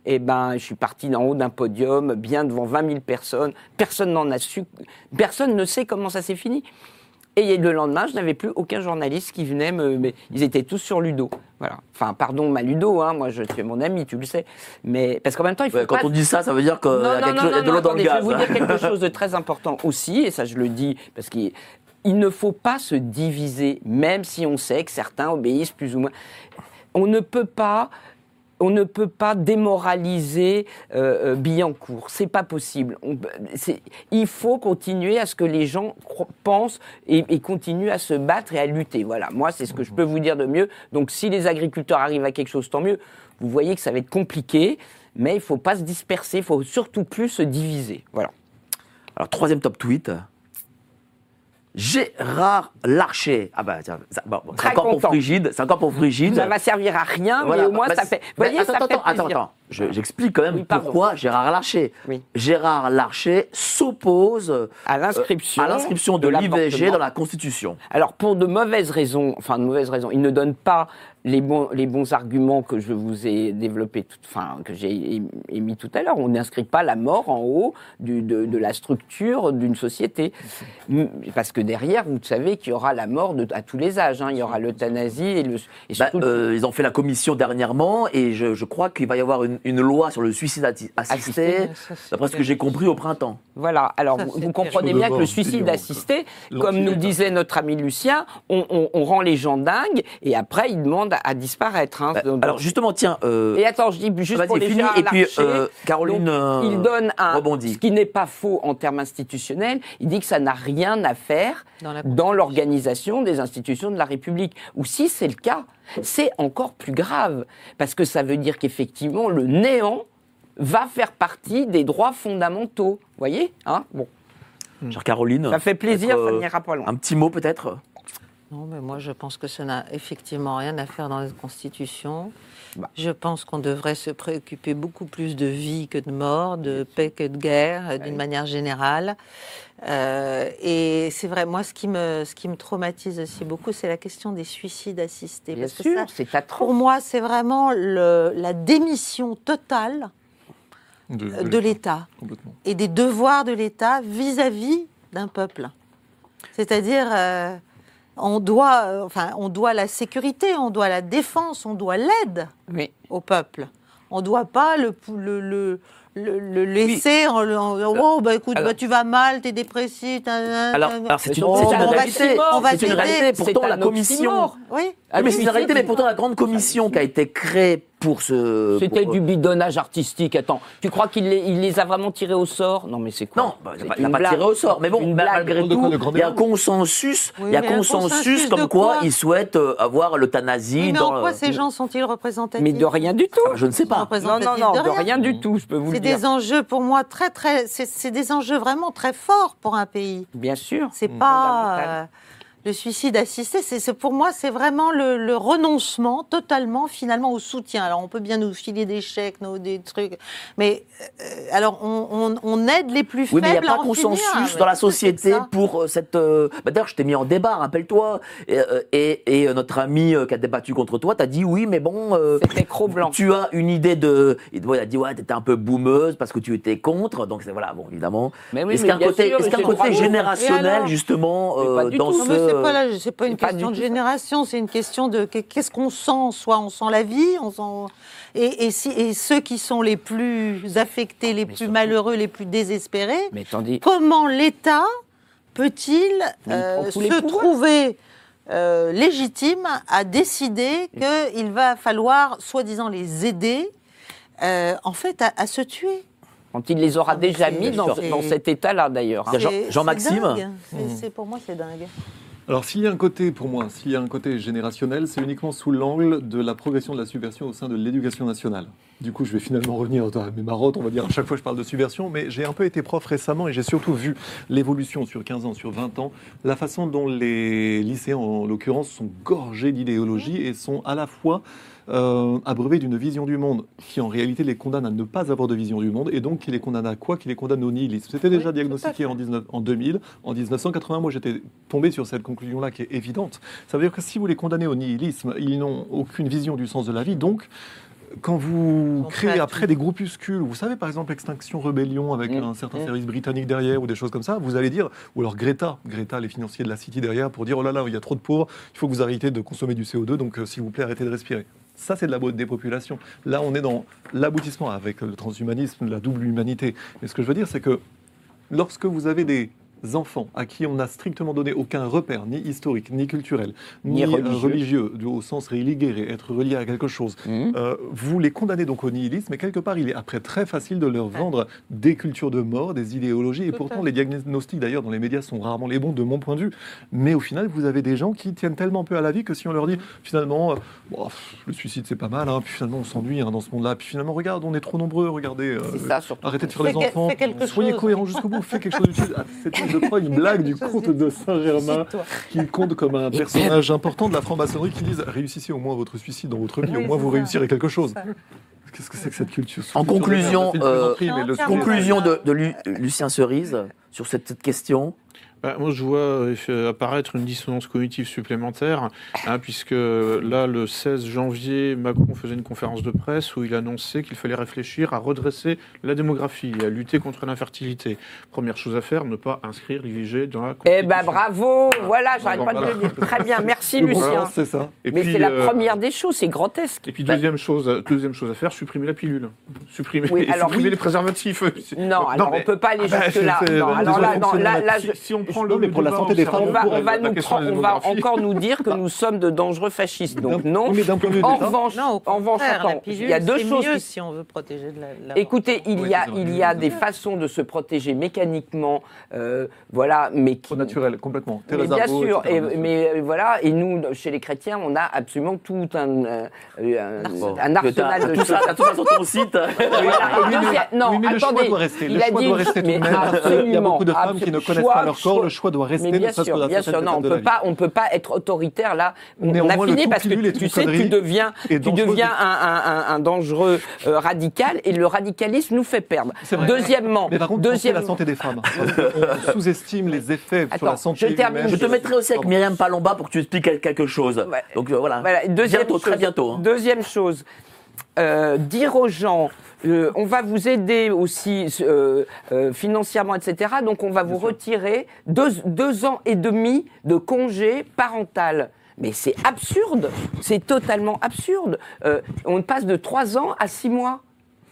eh ben, je suis parti d'en haut d'un podium, bien devant 20 000 personnes. Personne n'en a su, personne ne sait comment ça s'est fini. Et le lendemain, je n'avais plus aucun journaliste qui venait me. Mais ils étaient tous sur Ludo. Voilà. Enfin, pardon, ma Ludo, hein, moi, je, tu es mon ami, tu le sais. Mais parce qu'en même temps, il faut Ouais, quand pas- on dit ça, ça veut dire qu'il y a quelque non, chose- y a de l'eau dans le attendez, gaz. Je vais vous dire quelque chose de très important aussi, et ça je le dis parce qu'il il ne faut pas se diviser, même si on sait que certains obéissent plus ou moins. On ne peut pas. On ne peut pas démoraliser euh, euh, Billancourt, c'est pas possible. Il faut continuer à ce que les gens pensent et, et continuent à se battre et à lutter. Voilà, moi c'est ce que je peux vous dire de mieux. Donc si les agriculteurs arrivent à quelque chose, tant mieux. Vous voyez que ça va être compliqué, mais il faut pas se disperser, il faut surtout plus se diviser. Voilà. Alors, troisième top tweet. Gérard Larcher. Ah bah tiens, bon, c'est encore pour. Frigide. C'est encore pour Frigide. Ça va servir à rien, Voilà, mais au moins bah, ça fait. Vous bah, voyez, attends, ça fait attends, attends. Je- J'explique quand même Oui, pourquoi Gérard Larcher. Oui. Gérard Larcher s'oppose euh, À l'inscription de, de l'IVG dans la Constitution. Alors pour de mauvaises raisons, enfin de mauvaises raisons, il ne donne pas les bons, les bons arguments que je vous ai développés, tout- enfin que j'ai ém- émis tout à l'heure. On n'inscrit pas la mort en haut du- de, de la structure d'une société, parce que derrière, vous savez qu'il y aura la mort de- à tous les âges. hein. Il y aura l'euthanasie et, le, et Bah, surtout euh, ils ont fait la commission dernièrement et je, je crois qu'il va y avoir une, une loi sur le suicide assisté, d'après ce que j'ai compris au printemps. Voilà. Alors, Ça, vous, comprenez bien que le suicide assisté, comme nous disait notre ami Lucien, on, on- on rend les gens dingues et après ils demandent à, à disparaître. hein. Bah, Donc- alors justement, tiens, euh, et attends, je dis juste pour les fini, et puis euh, Caroline donc, euh, il donne un, rebondit. ce qui n'est pas faux en termes institutionnels, il dit que ça n'a rien à faire Dans l'organisation des institutions de la République. Ou si c'est le cas, c'est encore plus grave, parce que ça veut dire qu'effectivement, le néant va faire partie des droits fondamentaux. Vous voyez hein bon. Chère Caroline. Ça fait plaisir, ça n'ira pas loin. Un petit mot peut-être? Non, mais moi, je pense que ça n'a effectivement rien à faire dans la Constitution. Bah. Je pense qu'on devrait se préoccuper beaucoup plus de vie que de mort, de paix que de guerre, euh, d'une manière générale. Euh, et c'est vrai, moi, ce qui, me, ce qui me traumatise aussi beaucoup, c'est la question des suicides assistés. Bien Parce sûr, c'est pour moi, c'est vraiment le- la démission totale De, de l'État et des devoirs de l'État vis-à-vis d'un peuple. C'est-à-dire, euh, on, doit, euh, enfin, on doit la sécurité, on doit la défense, on doit l'aide Oui. au peuple. On ne doit pas le, le, le, le- le laisser en, le- en disant, oh, bah, écoute, Alors- bah, tu vas mal, tu es dépressif. ta- ta- Alors, ta- alors, c'est une, Oh, une on va réalité. t'aider, on va C'est une t'aider. réalité. Pourtant, C'est la commission. Oui, Ah, mais c'est oui, une réalité, c'est- mais pourtant la grande commission qui a été créée pour ce. C'était pour- du bidonnage artistique. Attends, tu crois qu'il les, il les a vraiment tirés au sort? Non, mais c'est quoi? Non, bah, il C'est n'a pas tiré au sort. Mais bon, Une malgré tout, il y a un consensus, Oui, il y a consensus consensus comme quoi quoi ils souhaitent euh, avoir l'euthanasie Oui, mais dans. en quoi le- ces gens sont-ils représentatifs? Mais de rien du tout. Ah, Je ne sais pas. Non, non, non, de de rien. rien du tout, je peux vous le C'est dire. des enjeux pour moi très très. C'est c'est des enjeux vraiment très forts pour un pays. Bien sûr. C'est pas euh, le suicide assisté. C'est pour moi c'est vraiment le, le renoncement totalement finalement au soutien. Alors on peut bien nous filer des chèques, nos- des trucs, mais euh, alors on, on- on aide les plus Oui, mais il n'y a faibles. pas consensus finir. dans la société pour euh, cette. euh, bah, D'ailleurs, je t'ai mis en débat, rappelle-toi. Et, et- et, notre ami euh, qui a débattu contre toi t'a dit oui, mais bon. euh, C'était Cro-Blanc. Tu as une idée de. Il a dit ouais, t'étais un peu boumeuse parce que tu étais contre. Donc c'est voilà, bon, évidemment. Mais oui, est-ce mais qu'il y a un bien côté, sûr, y a un côté générationnel alors? justement euh, dans tout. ce. C'est pas là, c'est pas une pas question de génération, c'est une question de que- qu'est-ce qu'on sent. Soit on sent la vie, on sent et, et, si- et ceux qui sont les plus affectés, les plus surtout- malheureux, les plus désespérés, Mais tandis. comment l'État peut-il euh, se trouver euh, légitime à décider qu'il va falloir, soi-disant, les aider, euh, en fait, à, à se tuer? Quand il les aura Ah, déjà mis dans, cet état-là, d'ailleurs. Jean- C'est- Jean-Maxime. C'est- c'est- Pour moi, c'est dingue. Alors s'il y a un côté, pour moi, s'il y a un côté générationnel, c'est uniquement sous l'angle de la progression de la subversion au sein de l'éducation nationale. Du coup, je vais finalement revenir à mes marottes, on va dire, à chaque fois je parle de subversion, mais j'ai un peu été prof récemment et j'ai surtout vu l'évolution sur 15 ans, sur 20 ans, la façon dont les lycéens, en l'occurrence, sont gorgés d'idéologie et sont à la fois euh, abreuvés d'une vision du monde qui en réalité les condamne à ne pas avoir de vision du monde et donc qui les condamne à quoi? Qui les condamne au nihilisme. C'était déjà Oui, diagnostiqué en, 19 en 2000. En 1980, moi j'étais tombé sur cette conclusion-là qui est évidente. Ça veut dire que si vous les condamnez au nihilisme, ils n'ont aucune vision du sens de la vie. Donc, quand vous créez après des groupuscules, vous savez par exemple Extinction Rebellion avec Mmh. un certain Mmh. service britannique derrière ou des choses comme ça, vous allez dire, ou alors Greta, Greta, les financiers de la City derrière pour dire oh là là, il y a trop de pauvres, il faut que vous arrêtez de consommer du CO2, donc euh, s'il vous plaît arrêtez de respirer. Ça, c'est de la dépopulation. Là, on est dans l'aboutissement avec le transhumanisme, la double humanité. Mais ce que je veux dire, c'est que lorsque vous avez des enfants à qui on n'a strictement donné aucun repère, ni historique, ni culturel, Ni ni, euh, religieux. religieux, du- au sens religare, être relié à quelque chose, Mhm. euh, vous les condamnez donc au nihilisme, et quelque part, il est après très facile de leur vendre des cultures de mort, des idéologies, et Tout pourtant les diagnostics d'ailleurs dans les médias sont rarement les bons de mon point de vue, mais au final, vous avez des gens qui tiennent tellement peu à la vie que si on leur dit finalement, euh, bon, pff, le suicide c'est pas mal, hein, puis finalement on s'ennuie hein, dans ce monde-là, puis finalement, regarde, on est trop nombreux, regardez, euh, ça, arrêtez de faire les enfants, soyez chose. cohérents jusqu'au bout, faites quelque chose d'utile. Ah, je crois, une blague du comte de Saint-Germain qui compte comme un personnage important de la franc-maçonnerie qui disent réussissez au moins votre suicide dans votre vie, Oui, au moins vous ça. réussirez quelque chose. Qu'est-ce que c'est que cette culture En conclusion, euh, Non, Conclusion de, de Lu- Lucien Cerise sur cette question. Bah, moi, je vois euh, apparaître une dissonance cognitive supplémentaire, hein, puisque là, le 16 janvier, Macron faisait une conférence de presse où il annonçait qu'il fallait réfléchir à redresser la démographie et à lutter contre l'infertilité. Première chose à faire, ne pas inscrire l'IVG dans la Eh Constitution. ben bravo, voilà, j'arrête pas de le dire. Très bien, merci Lucien. c'est ça. Et Mais c'est la euh, première des choses, c'est grotesque. Et puis deuxième chose, deuxième chose à faire, supprimer la pilule, supprimer, Oui, et alors supprimer oui. les préservatifs. Non, alors mais- on peut pas aller Ah bah, jusque là. c'est- Non, euh, alors là, non, là, là, si, je- si on comprends le, mais pour la santé des femmes, on va, on va nous prendre- on va encore nous dire que nous sommes de dangereux fascistes. Donc non. mais d'un point de vue En revanche, Non, en revanche, attends, il y a deux choses mieux qui si on veut protéger de la. la- Écoutez, il y a, il y a des façons de se protéger mécaniquement, euh, voilà, mais qui. Au naturel, complètement. Mais bien sûr, et- mais euh, voilà, et nous, chez les chrétiens, on a absolument tout un, euh, un, arsenal. un arsenal de choses. tout ça sur ton site. Non, attendez, doit rester. il Le a choix dit- doit rester tout de mais même. parce qu'il y a beaucoup de femmes qui ne connaissent pas leur corps. Le choix doit rester, Mais bien sûr, bien sûr, non, on peut pas, on peut pas être autoritaire là. On a fini parce que tu sais, tu deviens, tu dangereux deviens un, un- un- un dangereux euh, radical et le radicalisme nous fait perdre. Deuxièmement, Mais par contre, pensez à deuxième, la santé des femmes. On sous-estime les effets sur la santé je termine. humaine. Je te mettrai aussi avec Myriam Palomba pour que tu expliques quelque chose. Ouais. Donc euh, voilà. Voilà, deuxième bientôt, très bientôt. hein. Deuxième chose, euh, dire aux gens, euh, on va vous aider aussi euh, euh, financièrement, etc. Donc on va vous retirer deux, deux ans et demi de congé parental. Mais c'est absurde, c'est totalement absurde. Euh, on passe de trois ans à six mois.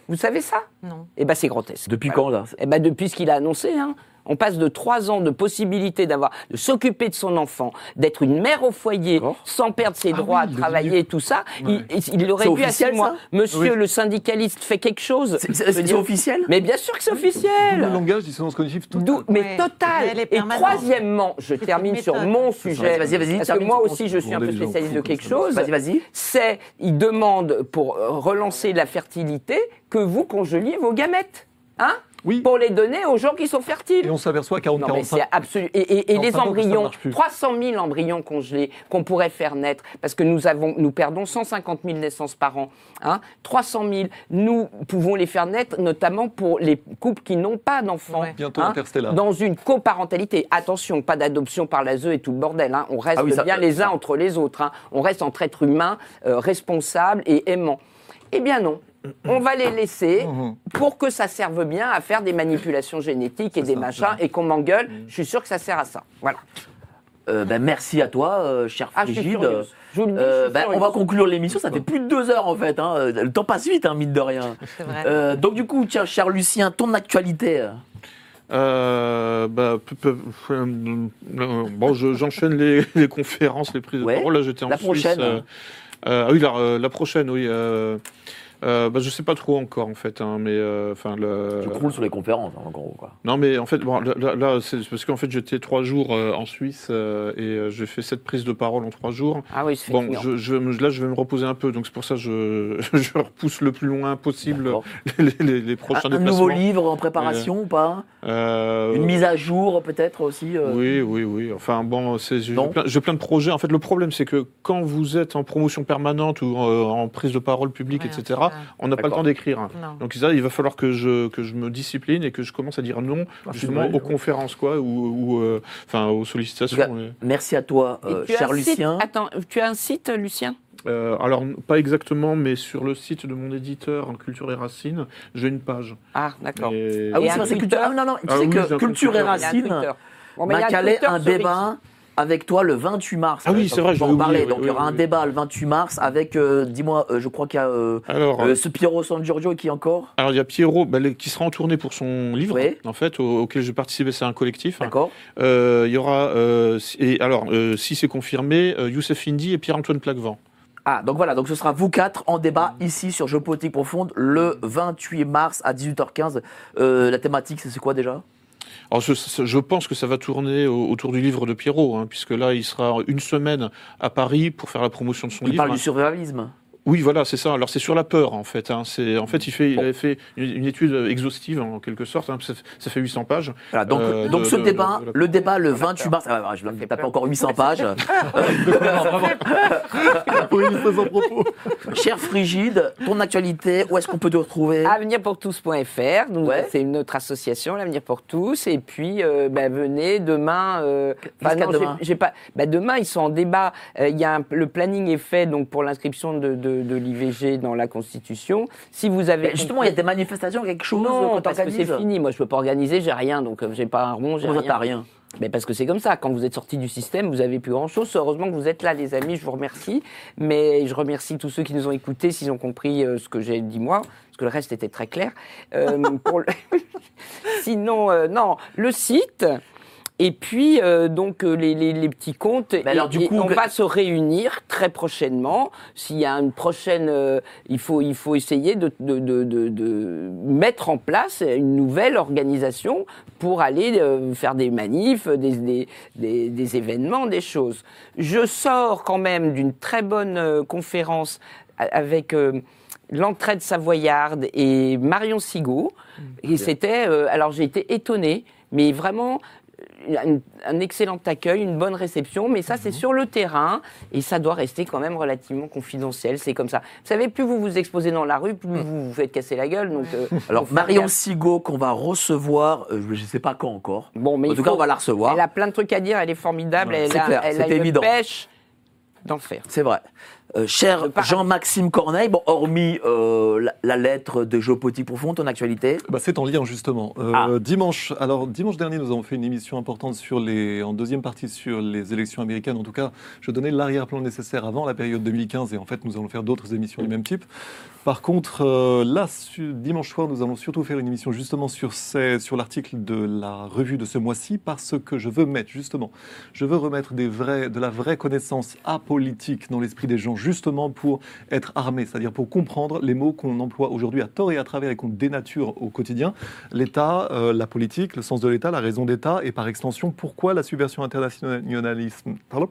Vous savez ça? Non. Eh ben c'est grotesque. Depuis Voilà. quand là? Eh ben depuis ce qu'il a annoncé, hein. On passe de trois ans de possibilité d'avoir, de s'occuper de son enfant, d'être une mère au foyer, sans perdre ses Ah droits oui, à le travailler tout ça. Ouais. Il, il l'aurait dû à six mois. ça? Monsieur Oui. le syndicaliste fait quelque chose. C'est- officiel? Mais bien sûr que c'est Le officiel. langage, dissonance cognitive, mais Ouais. total. Mais est Et troisièmement, je termine sur mon sujet. Vas-y, vas-y, Parce que moi aussi, je suis un peu spécialiste de quelque chose. Vas-y, vas-y. C'est, il demande pour euh, relancer la fertilité que vous congeliez vos gamètes. Hein? Oui. Pour les donner aux gens qui sont fertiles. Et on s'aperçoit qu'à Non, mais 40-45 c'est absolu. Et, et- et Non, les embryons, marche plus. 300 000 embryons congelés qu'on pourrait faire naître, parce que nous avons, nous perdons 150 000 naissances par an. Hein, 300 000, nous pouvons les faire naître, notamment pour les couples qui n'ont pas d'enfants. Ouais. Bientôt hein. Dans une coparentalité. Attention, pas d'adoption par l'ASE et tout le bordel. hein. On reste Ah oui, ça- bien les uns entre les autres. hein. On reste entre êtres humains euh, responsables et aimants. Eh bien non. On va les laisser pour que ça serve bien à faire des manipulations génétiques et des ça, machins et qu'on m'engueule. Je suis sûr que ça sert à ça. Voilà. Euh, ben, Merci à toi, euh, cher Ah, je suis Frigide. furieuse. Je vous le dis, je Euh, ben, on va conclure l'émission, ça fait plus de deux heures en fait. hein. Le temps passe vite, hein, mine de rien. C'est vrai. Euh, donc du coup, tiens, cher Lucien, ton actualité. bah, bon, je- j'enchaîne les, les conférences, les prises de parole. Là, j'étais en La Suisse, prochaine. euh, euh, ah oui, la, la prochaine, oui. Euh, bah, je sais pas trop encore, en fait. Hein, mais euh, enfin, le. Tu croules sur les conférences, hein, en gros. Quoi. Non, mais en fait, bon, là, c'est parce qu'en fait, j'étais trois jours euh, en Suisse euh, et euh, j'ai fait sept prises de parole en trois jours. Ah oui, c'est Bon, je, je, là, je vais me reposer un peu, donc c'est pour ça que je, je repousse le plus loin possible les, les- les Un, prochains un déplacements. nouveau livre en préparation ou pas? Euh, Une mise à jour peut-être aussi euh, Oui, oui, oui. Enfin bon, c'est- j'ai plein, de projets. En fait, le problème, c'est que quand vous êtes en promotion permanente ou euh, en prise de parole publique, Ouais, etc., ça. On n'a pas le temps d'écrire. Non. Donc ça, il va falloir que je, que je me discipline et que je commence à dire non Ah, c'est justement vrai, aux ouais. conférences, quoi, ou, ou, euh, enfin aux sollicitations. cas. Merci à toi, euh, cher Lucien. Attends, tu as un site, Lucien? Euh, alors, pas exactement, mais sur le site de mon éditeur, Culture et Racines, j'ai une page. Ah, d'accord. Et- Ah oui, c'est culture. Ah, non, non, tu Ah sais oui, que un Culture et Racines a m'a un un X. avec toi le 28 mars. Ah oui, Euh, c'est vrai, on va j'avais en parler. Donc il y aura un débat le 28 mars avec, euh, dis-moi, euh, je crois qu'il y a euh, Alors, ce Piero San Giorgio qui est encore. alors il y a Pierrot bah, qui sera en tournée pour son livre, Oui. en fait, au- auquel je participais. C'est un collectif. D'accord il y aura, et alors, si c'est confirmé, Youssef Indy et Pierre-Antoine Plaquevent. Ah, donc voilà, donc ce sera vous quatre en débat ici sur Géopolitique Profonde le 28 mars à 18h15. Euh, la thématique, c'est quoi déjà? Alors, je, je pense que ça va tourner au- autour du livre de Pierrot, hein, puisque là, il sera une semaine à Paris pour faire la promotion de son Il livre. parle du survivalisme. Oui, voilà, c'est ça. Alors, c'est sur la peur, en fait. hein. C'est, en fait, il, fait, il Bon. avait fait une, une étude exhaustive, en quelque sorte. hein. Ça, fait- ça fait 800 pages. Voilà, donc, Euh, donc de- ce de- débat, de la- le débat le 28 mars, ah, ouais, je ne tape encore 800 pages. Oui, sans propos. Cher Frigide, ton actualité, où est-ce qu'on peut te retrouver? Avenirpourtous.fr, Ouais. c'est notre association, l'Avenir pour tous. Et puis, euh, bah, venez demain. euh, j'ai- demain j'ai pas. bah, demain, ils sont en débat. Euh, Il y a un- le planning est fait donc pour l'inscription de, de, de l'IVG dans la Constitution. Si vous avez Mais Justement, il y a des manifestations, quelque chose non, parce que c'est fini. Moi, je peux pas organiser. J'ai rien, donc euh, j'ai pas un rond, j'ai rien. t'as rien Mais parce que c'est comme ça. Quand vous êtes sorti du système, vous avez plus grand-chose. Heureusement que vous êtes là, les amis. Je vous remercie. Mais je remercie tous ceux qui nous ont écoutés, s'ils ont compris euh, ce que j'ai dit moi, parce que le reste était très clair. Euh, pour le- Sinon, euh, non, le site. Et puis, euh, donc, euh, les, les- les petits comptes. Mais alors, et- du coup, on va se réunir très prochainement. S'il y a une prochaine. euh, il, faut, il faut essayer de, de, de, de- de mettre en place une nouvelle organisation pour aller euh, faire des manifs, des, des, des, des événements, des choses. Je sors quand même d'une très bonne euh, conférence avec. euh, L'entraide savoyarde et Marion Sigaud. Et c'était. euh, alors j'ai été étonnée, mais vraiment un, un excellent accueil, une bonne réception, mais ça c'est sur le terrain et ça doit rester quand même relativement confidentiel. C'est comme ça. Vous savez, plus vous vous exposez dans la rue, plus vous vous faites casser la gueule. Donc, euh, Alors, Marion. Sigaud, qu'on va recevoir, euh, je ne sais pas quand encore. Bon, mais en tout cas, on va la recevoir. Elle a plein de trucs à dire, elle est formidable, elle, C'est a, clair, elle a une évident. pêche d'enfer. C'est vrai. Euh, cher paradis. Jean-Maxime Corneille, bon, hormis euh, la, la lettre de Géopolitique Profonde, ton actualité? Bah, c'est en lien justement. Euh, Ah. Dimanche, alors dimanche dernier, nous avons fait une émission importante sur les, en deuxième partie sur les élections américaines. En tout cas, je donnais l'arrière-plan nécessaire avant la période 2015 et en fait, nous allons faire d'autres émissions du même type. Par contre, euh, là, dimanche soir, nous allons surtout faire une émission justement sur, l'article de la revue de ce mois-ci parce que je veux mettre justement, je veux remettre de la vraie connaissance apolitique dans l'esprit des gens justement pour être armé, c'est-à-dire pour comprendre les mots qu'on emploie aujourd'hui à tort et à travers et qu'on dénature au quotidien. L'État, euh, la politique, le sens de l'État, la raison d'État et par extension pourquoi la subversion internationalisme pardon,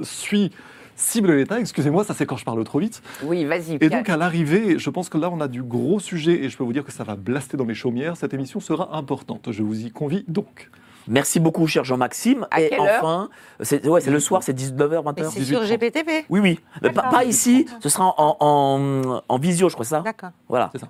suit cible l'État. Excusez-moi, ça c'est quand je parle trop vite. Oui, vas-y. Et donc à l'arrivée, je pense que là on a du gros sujet et je peux vous dire que ça va blaster dans les chaumières. Cette émission sera importante. Je vous y convie donc. Merci beaucoup, cher Jean-Maxime. À Et quelle heure enfin, c'est ouais, le soir, c'est 19h, Mais 20h c'est sur 18h30. GPTV. Oui, oui. Pas, ici, ce sera en, en, en visio, je crois ça? D'accord. Voilà. C'est ça.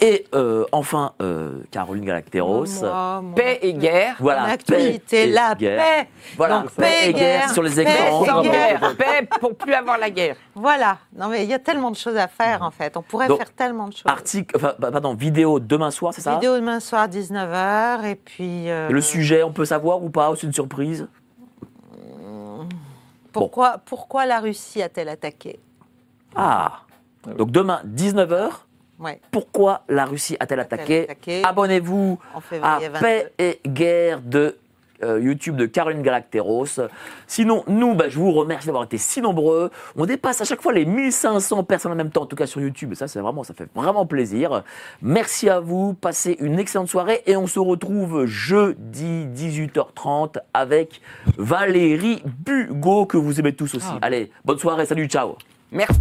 Et euh, enfin, euh, Caroline Galacteros. Moi, moi, Paix et guerre. Voilà. Mon actualité, paix et la guerre. paix. Voilà, Donc, paix et guerre sur les paix écrans. Sans guerre. Paix pour plus avoir la guerre. Voilà. Non, mais il y a tellement de choses à faire, en fait. On pourrait Donc, faire tellement de choses. Article, enfin, bah, pardon, vidéo demain soir, c'est ça? Vidéo demain soir, 19h. Et puis. euh, Le sujet, on peut savoir ou pas? C'est une surprise? Pourquoi, pourquoi la Russie a-t-elle attaqué? Ah Donc demain, 19h, Ouais, pourquoi la Russie a-t-elle attaqué attaqué Abonnez-vous à février 22. Paix et Guerre de euh, YouTube de Caroline Galacteros. Sinon, nous, bah, je vous remercie d'avoir été si nombreux. On dépasse à chaque fois les 1500 personnes en même temps, en tout cas sur YouTube. Et ça, c'est vraiment, ça fait vraiment plaisir. Merci à vous. Passez une excellente soirée et on se retrouve jeudi 18h30 avec Valérie Bugot que vous aimez tous aussi. Allez, bonne soirée. Salut, ciao. Merci.